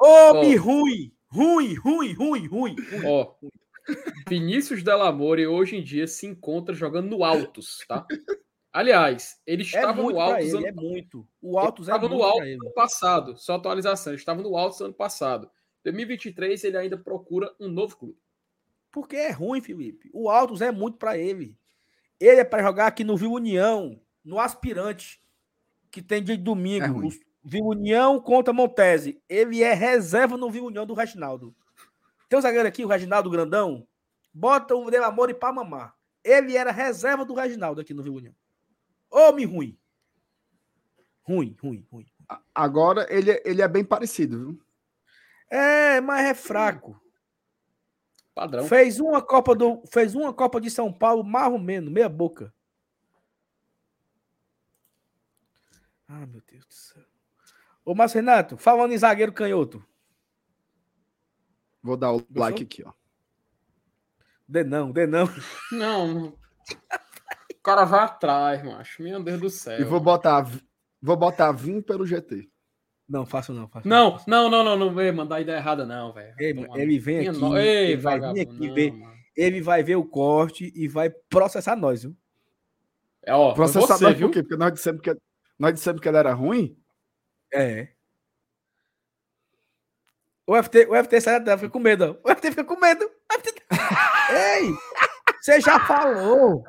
oh, oh, ruim, ruim, ruim, ruim, ruim. Ó, oh, Vinícius Delamore hoje em dia se encontra jogando no Altos, tá? Aliás, ele é estava é no Altos. Ele, ano... É muito. O Altos estava é no Altos ano passado. Só atualização. Ele estava no Altos ano passado. 2023 ele ainda procura um novo clube. Porque é ruim, Felipe. O Altos é muito para ele. Ele é para jogar aqui no Viu União, no aspirante, que tem dia de domingo. É Viu União contra Montese. Ele é reserva no Viu União do Reginaldo. Tem um zagueiro aqui, o Reginaldo Grandão. Bota o Delamore para mamar. Ele era reserva do Reginaldo aqui no Viu União. Homem ruim. Ruim, ruim, ruim. Agora ele, é, ele é bem parecido, viu? É, mas é fraco. Padrão. Fez uma Copa do, fez uma Copa de São Paulo menos, meia boca. Ah, meu Deus do céu. Ô, Márcio Renato, falando em zagueiro canhoto. Vou dar o Gostou? like aqui, ó. Dê não, dê não. Não. O cara vai atrás, macho. Meu Deus do céu. E vou botar, vou botar vim pelo GT. Não, faço não, faço não. Não, não, não, não, não mandar ideia errada, não, velho. Ele, ele, vem aqui, no... Ei, ele vai vir aqui não, ver, ele vai ver o corte e vai processar nós, viu? É, ó, Processador você, viu? por quê? Porque nós dissemos que, nós dissemos que ele era ruim? É. O FT, o FT sai da fica com medo. O FT fica com medo. Ei! Você já falou.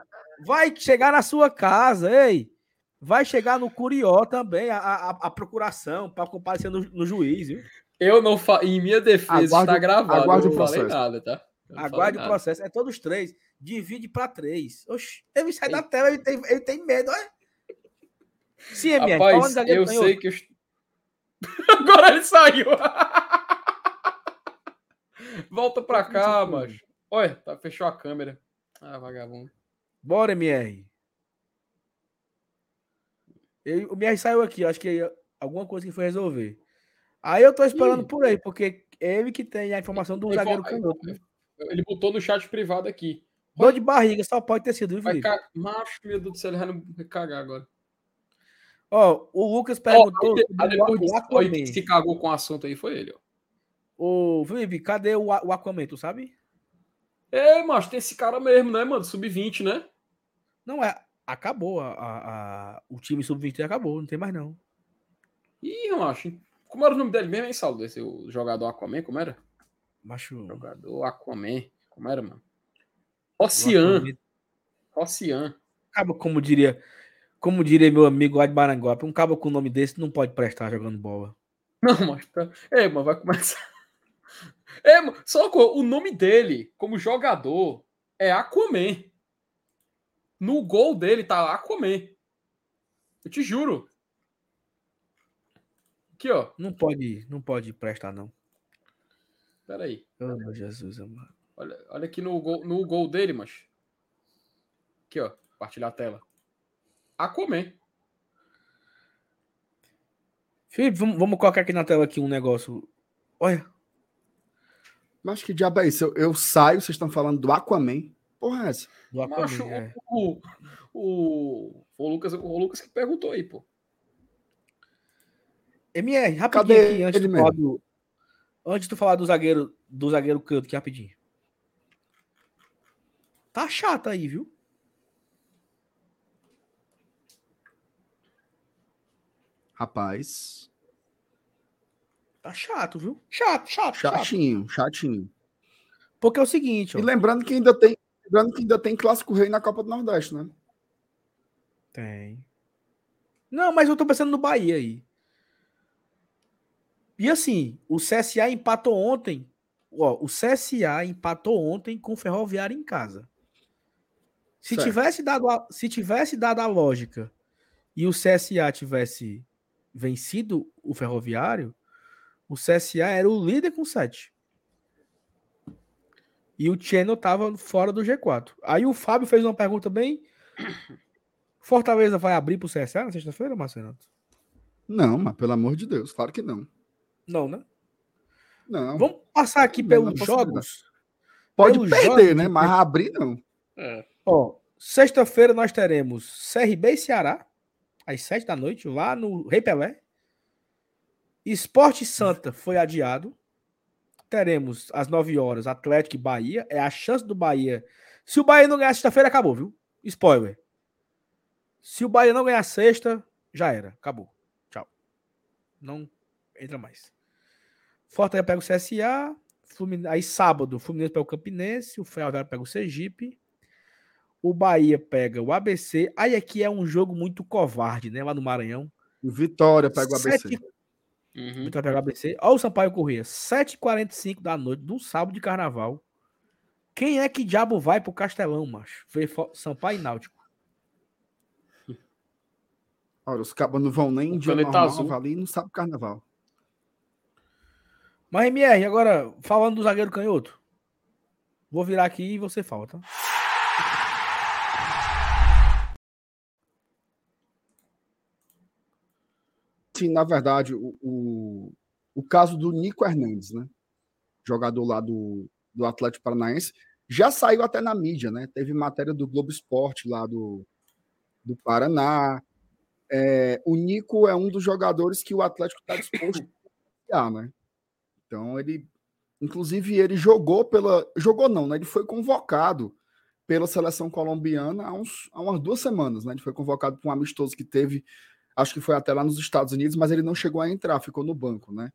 Vai chegar na sua casa, ei. Vai chegar no Curió também, a, a, a procuração, para comparecer no, no, juiz, viu? Eu não fa... Em minha defesa aguarde, está gravado. Aguarde eu não falei nada, tá? Aguarde o processo. É todos três. Divide para três. Oxi, ele sai da tela, ele tem, ele tem medo, olha. Sim, MR. Rapaz, eu sei que. Eu... Agora ele saiu. Volta pra cá, macho. Olha, tá, fechou a câmera. Ah, vagabundo. Bora, MR. O MR saiu aqui, acho que alguma coisa que foi resolver. Aí eu tô esperando Ih. por aí, porque é ele que tem a informação do ele, zagueiro canhoto. Né? Ele botou no chat privado aqui. Dor de barriga, só pode ter sido, viu, Vai Macho, meu Deus do céu, ele vai cagar agora. Ó, o Lucas perguntou. Oh, depois de, se cagou com o assunto aí, foi ele, ó. Ô, Felipe, cadê o, o Aquaman, tu sabe? É, mas tem esse cara mesmo, né, mano? Sub-20, né? Não, é. Acabou. A, a, a o time sub-20 acabou, não tem mais não. Ih, macho. Como era o nome dele mesmo, hein, Saulo? Esse o jogador Aquaman, como era? Macho. Jogador Aquaman. Como era, mano? Ocean. Ocean. Acaba, como diria. Como diria meu amigo lá de Maranguape, um cabo com o nome desse não pode prestar jogando bola. Não, mas. Tá... É, mas vai começar. É, só o nome dele, como jogador, é Aquaman. No gol dele tá Aquaman. Eu te juro. Aqui, ó. Não pode, não pode prestar, não. Pera aí. Oh, meu Jesus, amado. Olha, olha aqui no gol, no gol dele, mas. Aqui, ó. Compartilhar a tela. Aquaman. Felipe, vamos, vamos colocar aqui na tela aqui um negócio. Olha. Mas que diabo é isso? Eu, eu saio, vocês estão falando do Aquaman. Porra, essa? Do Aquaman, Macho, é. o, o, o, Lucas, o Lucas que perguntou aí, pô. MR, rapidinho Cadê aqui, antes de, falar do, antes de tu falar do zagueiro, do zagueiro canto, aqui rapidinho. Tá chato aí, viu? Rapaz. Tá chato, viu? Chato, chato, chatinho, chato. chatinho. Porque é o seguinte, ó. E lembrando que ainda tem, lembrando que ainda tem clássico rei na Copa do Nordeste, né? Tem. Não, mas eu tô pensando no Bahia aí. E assim, o CSA empatou ontem. Ó, o CSA empatou ontem com o Ferroviário em casa. Se tivesse dado a, se tivesse dado a lógica e o CSA tivesse vencido o Ferroviário, o CSA era o líder com 7. E o Channel estava fora do G4. Aí o Fábio fez uma pergunta bem. Fortaleza vai abrir para o CSA na sexta-feira, Marcelo? Não, mas pelo amor de Deus, claro que não. Não, né? Não. Vamos passar aqui não, pelos não jogos. Pode pelos perder, jogos né? Mas abrir não. É. Ó, sexta-feira nós teremos CRB e Ceará, às sete da noite, lá no Rei Pelé. Esporte Santa foi adiado. Teremos às 9 horas Atlético e Bahia. É a chance do Bahia. Se o Bahia não ganhar sexta-feira, acabou, viu? Spoiler. Se o Bahia não ganhar sexta, já era. Acabou. Tchau. Não entra mais. Fortaleza pega o CSA. Fluminense, aí sábado, Fluminense pega o Campinense. O Ferroviário pega o Sergipe. O Bahia pega o ABC. Aí aqui é um jogo muito covarde, né? Lá no Maranhão. Vitória pega o ABC. Sete Uhum. Vitória ABC. Olha o Sampaio Corrêa, 7h45 da noite, do sábado de carnaval. Quem é que diabo vai pro Castelão, macho? Ver Sampaio e Náutico. Olha, os cabos não vão nem em dia normal, azul. ali não sabe carnaval. Mas, MR, agora, falando do zagueiro canhoto. Vou virar aqui e você fala, tá? Sim, na verdade, o, o, o, caso do Nico Hernandes, né? Jogador lá do, do Atlético Paranaense, já saiu até na mídia, né? Teve matéria do Globo Esporte lá do, do Paraná. É, o Nico é um dos jogadores que o Atlético está disposto a né? Então ele, inclusive, ele jogou pela, jogou não, né? Ele foi convocado pela seleção colombiana há, uns, há umas duas semanas. Né? Ele foi convocado para um amistoso que teve, acho que foi até lá nos Estados Unidos, mas ele não chegou a entrar, ficou no banco. Né?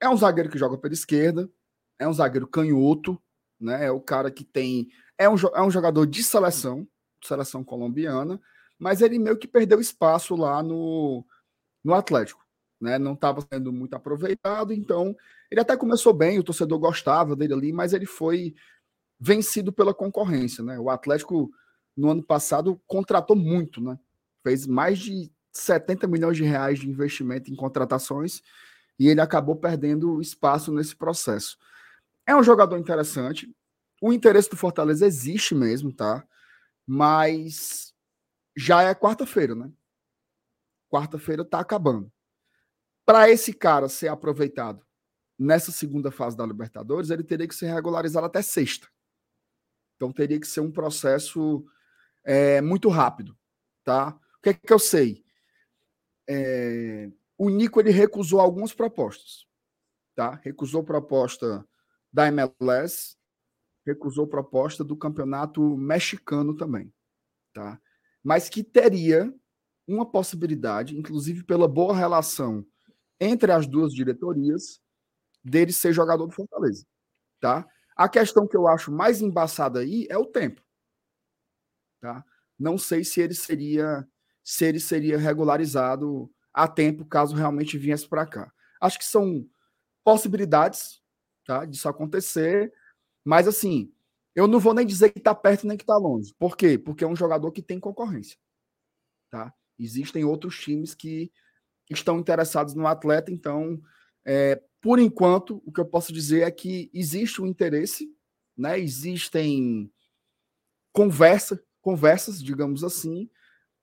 É um zagueiro que joga pela esquerda, é um zagueiro canhoto, né? é o cara que tem. É um, é um jogador de seleção, seleção colombiana, mas ele meio que perdeu espaço lá no, no Atlético. Né? Não estava sendo muito aproveitado, então ele até começou bem, o torcedor gostava dele ali, mas ele foi vencido pela concorrência, né? O Atlético no ano passado contratou muito, né? Fez mais de 70 milhões de reais de investimento em contratações e ele acabou perdendo espaço nesse processo. É um jogador interessante. O interesse do Fortaleza existe mesmo, tá? Mas já é quarta-feira, né? Quarta-feira tá acabando. Para esse cara ser aproveitado nessa segunda fase da Libertadores, ele teria que ser regularizado até sexta. Então teria que ser um processo é, muito rápido, tá? O que é que eu sei? É, o Nico ele recusou algumas propostas, tá? Recusou proposta da MLS, recusou proposta do campeonato mexicano também, tá? Mas que teria uma possibilidade, inclusive pela boa relação entre as duas diretorias, dele ser jogador do Fortaleza, tá? A questão que eu acho mais embaçada aí é o tempo. Tá? Não sei se ele seria se ele seria regularizado a tempo caso realmente viesse para cá. Acho que são possibilidades, tá, disso acontecer, mas assim, eu não vou nem dizer que está perto nem que está longe. Por quê? Porque é um jogador que tem concorrência, tá? Existem outros times que estão interessados no atleta, então é, por enquanto, o que eu posso dizer é que existe um interesse, né? Existem conversa, conversas, digamos assim,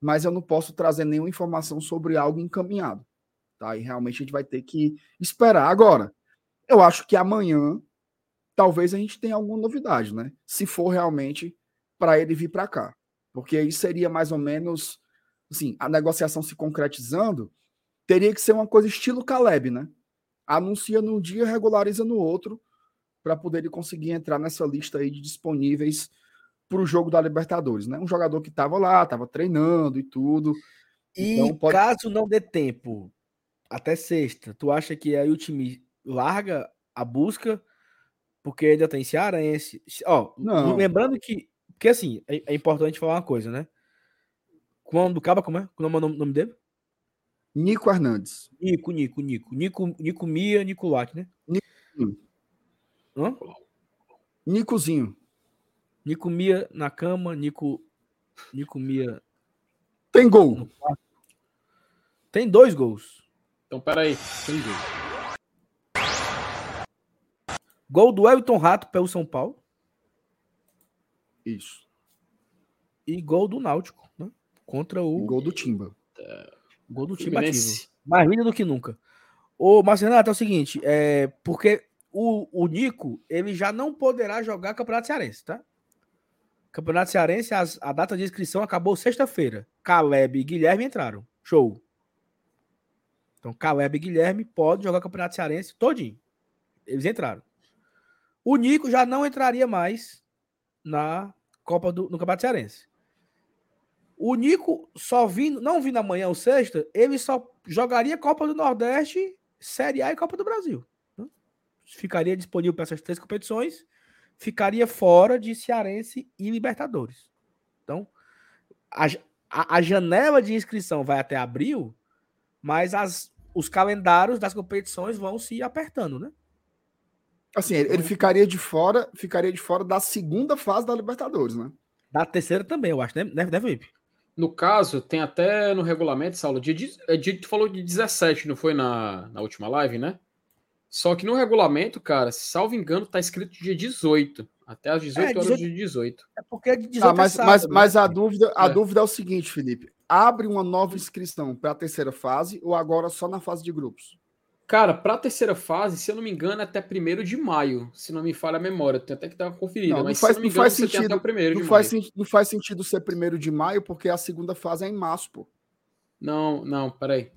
mas eu não posso trazer nenhuma informação sobre algo encaminhado, tá? E realmente a gente vai ter que esperar. Agora, eu acho que amanhã talvez a gente tenha alguma novidade, né? Se for realmente para ele vir para cá, porque aí seria mais ou menos assim, a negociação se concretizando, teria que ser uma coisa estilo Caleb, né? anuncia num dia, regulariza no outro, para poder conseguir entrar nessa lista aí de disponíveis para o jogo da Libertadores, né? Um jogador que estava lá, estava treinando e tudo. E então pode... caso não dê tempo até sexta, tu acha que aí o time larga a busca porque ainda tem Cearense? Ó, não. lembrando que porque assim, é, é importante falar uma coisa, né? Quando acaba como é? Como é o nome dele? Nico Hernandes. Nico, Nico, Nico. Nico, Nico Mia, Nico Lac, né? Nico. Hã? Nicozinho. Nico Mia na cama, Nico. Nico Mia. Tem gol. Tem dois gols. Então, peraí. Tem gol. Gol do Elton Rato pelo São Paulo. Isso. E gol do Náutico, né? Contra o. E gol do Timba. Gol do time ativo. Mais lindo do que nunca. Ô, Marcenato, é o seguinte, é, porque o, o Nico, ele já não poderá jogar Campeonato Cearense, tá? Campeonato Cearense, as, a data de inscrição acabou sexta-feira. Caleb e Guilherme entraram. Show. Então, Caleb e Guilherme podem jogar Campeonato Cearense todinho. Eles entraram. O Nico já não entraria mais na Copa do no Campeonato Cearense. O Nico só vindo, não vindo amanhã ou sexta, ele só jogaria Copa do Nordeste, Série A e Copa do Brasil. Ficaria disponível para essas três competições, ficaria fora de Cearense e Libertadores. Então, a, a, a janela de inscrição vai até abril, mas as, os calendários das competições vão se apertando, né? Assim, ele, ele ficaria de fora, ficaria de fora da segunda fase da Libertadores, né? Da terceira também, eu acho, né? Deve, deve ir. No caso, tem até no regulamento, Saulo, dia, é, dia, tu falou de 17, não foi na, na última live, né? Só que no regulamento, cara, salvo engano, tá escrito dia 18. Até às 18 é, horas 18, de 18. É porque é de 18 ah, mas, é sábado, mas, mas a, dúvida, a é. dúvida é o seguinte, Felipe. Abre uma nova inscrição para a terceira fase ou agora só na fase de grupos? Cara, para a terceira fase, se eu não me engano, é até 1 de maio, se não me falha a memória. Tem até que dar uma conferida. Não, mas não faz, se não me engano, faz sentido, não faz, não faz sentido ser 1 de maio, porque a segunda fase é em março, pô. Não, não, peraí.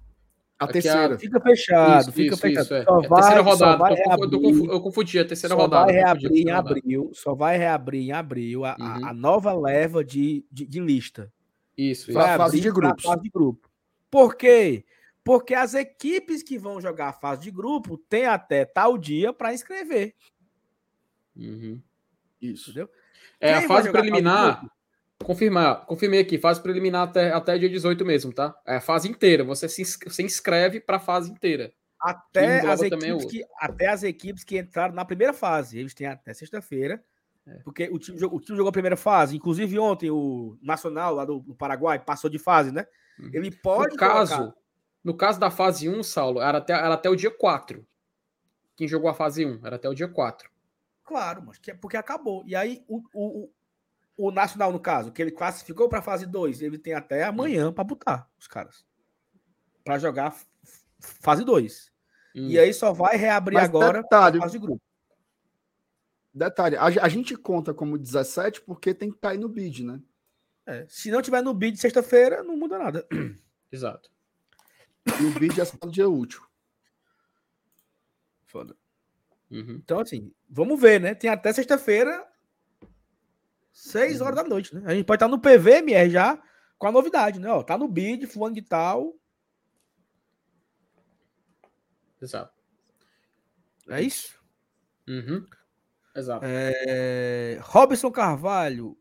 A terceira. Fica fechado, isso, fica isso, fechado. Isso, é. Só é vai, terceira rodada. Vai reabrir, eu confundi a terceira só rodada. Vai reabrir em abril, só vai reabrir em abril a, uhum. a nova leva de, de, de lista. Isso, vai fase de grupos. Fase de grupo. Por quê? Porque as equipes que vão jogar a fase de grupo têm até tal dia para inscrever. Uhum. Isso. Entendeu? É, Quem a fase preliminar. Confirmar, confirmei aqui, fase preliminar até, até dia 18 mesmo, tá? É a fase inteira. Você se, se inscreve para a fase inteira. Até as, equipes que, até as equipes que entraram na primeira fase. Eles têm até sexta-feira. É. Porque o time, o time jogou a primeira fase. Inclusive, ontem, o Nacional, lá do, do Paraguai, passou de fase, né? Uhum. Ele pode. No caso, colocar... no caso da fase 1, Saulo, era até, era até o dia 4. Quem jogou a fase 1 era até o dia 4. Claro, mas que, é porque acabou. E aí, o, o, o Nacional, no caso, que ele classificou para a fase 2, ele tem até amanhã para botar os caras. Para jogar fase 2. Hum. E aí só vai reabrir mas agora detalhe, a fase de grupo. Detalhe, a, a, gente conta como 17 porque tem que cair no bid, né? É, se não tiver no bid sexta-feira, não muda nada. Exato. E o bid é só no dia útil. Foda. Uhum. Então, assim, vamos ver, né? Tem até sexta-feira, 6 horas uhum. da noite, né? A gente pode estar no PVMR já com a novidade, né? Ó, tá no bid, fulano de tal. Exato. É isso? Uhum. Exato. É... Robson Carvalho.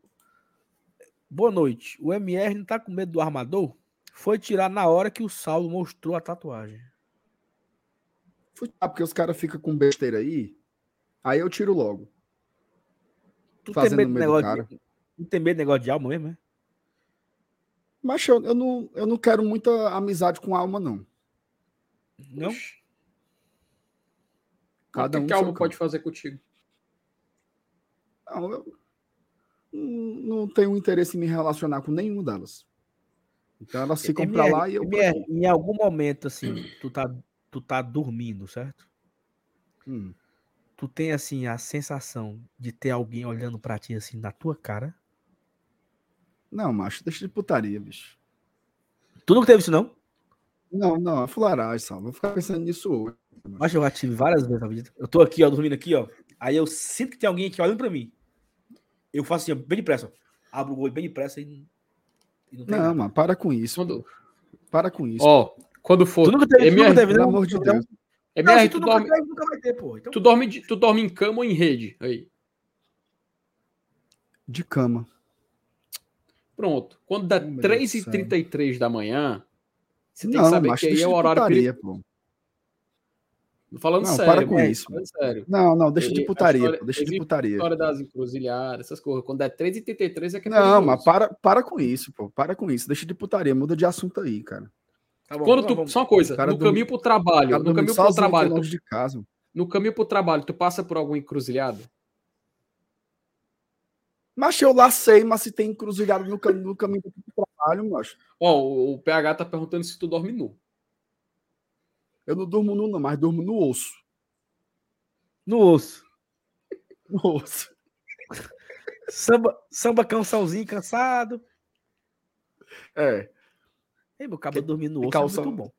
Boa noite. O MR não tá com medo do armador? Foi tirar na hora que o Saulo mostrou a tatuagem. Foi tirar porque os caras ficam com besteira aí. Aí eu tiro logo. Tu fazendo tem medo negócio cara. De, não tem medo de negócio de alma mesmo, é? Mas eu, eu, não, eu não quero muita amizade com alma, não. Não? Cada o que, um que a alma pode fazer contigo? Não, eu não tenho interesse em me relacionar com nenhuma delas. Então elas ficam MR, pra lá e eu. MR, em algum momento, assim, tu tá, tu tá dormindo, certo? Hum tu tem assim a sensação de ter alguém olhando para ti assim na tua cara? Não, macho, deixa de putaria, bicho. Tu nunca teve isso, não? Não, não, é fularagem, só. Vou ficar pensando nisso hoje. Mas eu já tive várias vezes na vida. Eu tô aqui, ó, dormindo aqui, ó. Aí eu sinto que tem alguém aqui olhando pra mim. Eu faço assim, ó, bem depressa. Abro o olho bem depressa e. e não, não mano, para com isso. Quando... Para com isso. Ó, quando for. Tu nunca teve, tu nunca teve, pelo amor de Deus. É não, tu, dorme... Vai, nunca vai ter, pô. Então... Tu, dorme, tu dorme em cama ou em rede? Aí. De cama. Pronto. Quando dá 3h33 da manhã, você não, tem que saber que aí é o horário putaria, pô. Falando não, sério. Para com isso. Sério. Não, não, deixa de putaria, história, pô, deixa de putaria. história das encruzilhadas, essas coisas. Quando é 3h33 é que é Não, mas para, para com isso, pô. Para com isso. Deixa de putaria. Muda de assunto aí, cara. Tá bom, Quando tu, só uma coisa, no do, caminho pro trabalho, no caminho pro trabalho, tu, de casa. no caminho pro trabalho, tu passa por alguma encruzilhada? Mas eu lá sei, mas se tem encruzilhada no, caminho, no caminho pro trabalho, macho. Ó, o, o PH tá perguntando se tu dorme nu. Eu não durmo nu, não, mas durmo no osso. No osso. No osso. samba, samba cançãozinho cansado. É. Ei, meu cabo dormindo no osso calção. é muito bom.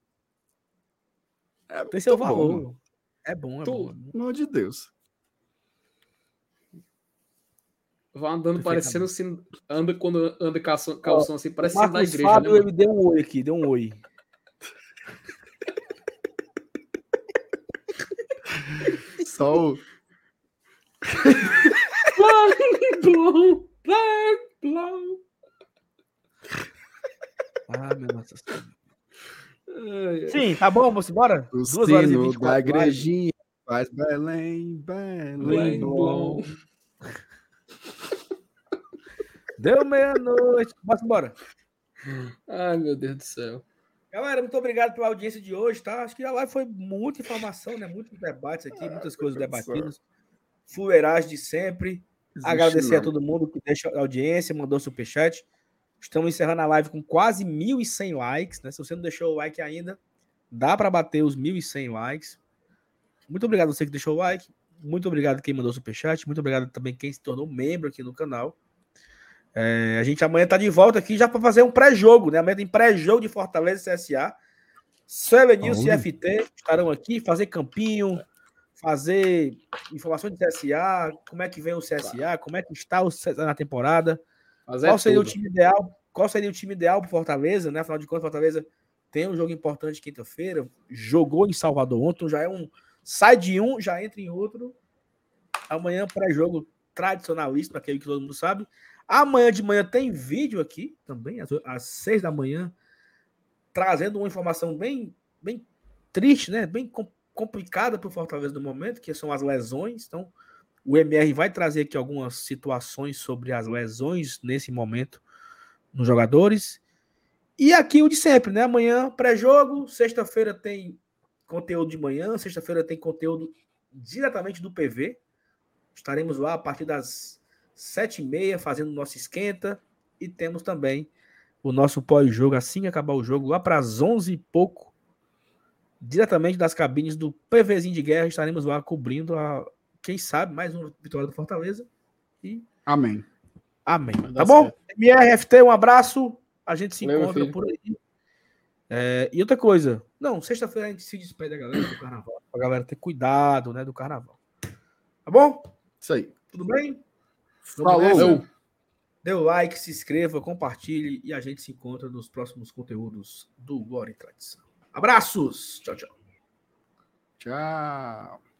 É, Tem seu valor. Bom, é bom, é bom. Pelo amor de Deus. Vai andando parecendo assim. Anda quando anda calção, calção assim, parece ser da igreja. Fábio, né, ele deu um oi aqui, deu um oi. Só o. Blow, blow, blow. Ah, meu Nossa Sim, tá bom, vamos embora? O Duas horas e 24 da igrejinha faz Belém, Belém, bom. Deu meia-noite. Vamos embora. Ai, meu Deus do céu. Galera, muito obrigado pela audiência de hoje, tá? Acho que a live foi muita informação, né? Muitos debates aqui, muitas coisas debatidas. Fuleiragem de sempre. Existe Agradecer não. a todo mundo que deixa a audiência, mandou superchat. Estamos encerrando a live com quase 1.100 likes, né? Se você não deixou o like ainda, dá para bater os 1.100 likes. Muito obrigado a você que deixou o like. Muito obrigado quem mandou superchat. Muito obrigado também quem se tornou membro aqui no canal. É, a gente amanhã tá de volta aqui já para fazer um pré-jogo, né? Amanhã tem pré-jogo de Fortaleza e CSA. Nilson e FT estarão aqui, fazer campinho, fazer informações de CSA, como é que vem o CSA, como é que está o CSA na temporada, Fazer qual seria tudo. o time ideal, qual seria o time ideal para Fortaleza, né? Afinal de contas, Fortaleza tem um jogo importante quinta-feira, jogou em Salvador ontem, já é um sai de um, já entra em outro. Amanhã pré-jogo tradicionalista, aquele que todo mundo sabe. Amanhã de manhã tem vídeo aqui também, às, às seis da manhã, trazendo uma informação bem, bem triste, né? Bem complicada para o Fortaleza no momento, que são as lesões. Então, o MR vai trazer aqui algumas situações sobre as lesões nesse momento nos jogadores. E aqui o de sempre, né? Amanhã, pré-jogo, sexta-feira tem conteúdo de manhã, sexta-feira tem conteúdo diretamente do PV. Estaremos lá a partir das sete e meia fazendo nosso esquenta e temos também o nosso pós-jogo assim que acabar o jogo lá para as onze e pouco diretamente das cabines do PVzinho de guerra estaremos lá cobrindo a quem sabe mais uma vitória do Fortaleza e amém. Amém. Tá bom? certo. MRFT um abraço. A gente se Valeu, encontra por aí. É, e outra coisa. Não sexta-feira a gente se despede da galera do carnaval a galera ter cuidado né do carnaval. Tá bom? Isso aí. Tudo bem? Falou. Dê o like, se inscreva, compartilhe e a gente se encontra nos próximos conteúdos do Glória e Tradição. Abraços! Tchau, tchau. Tchau.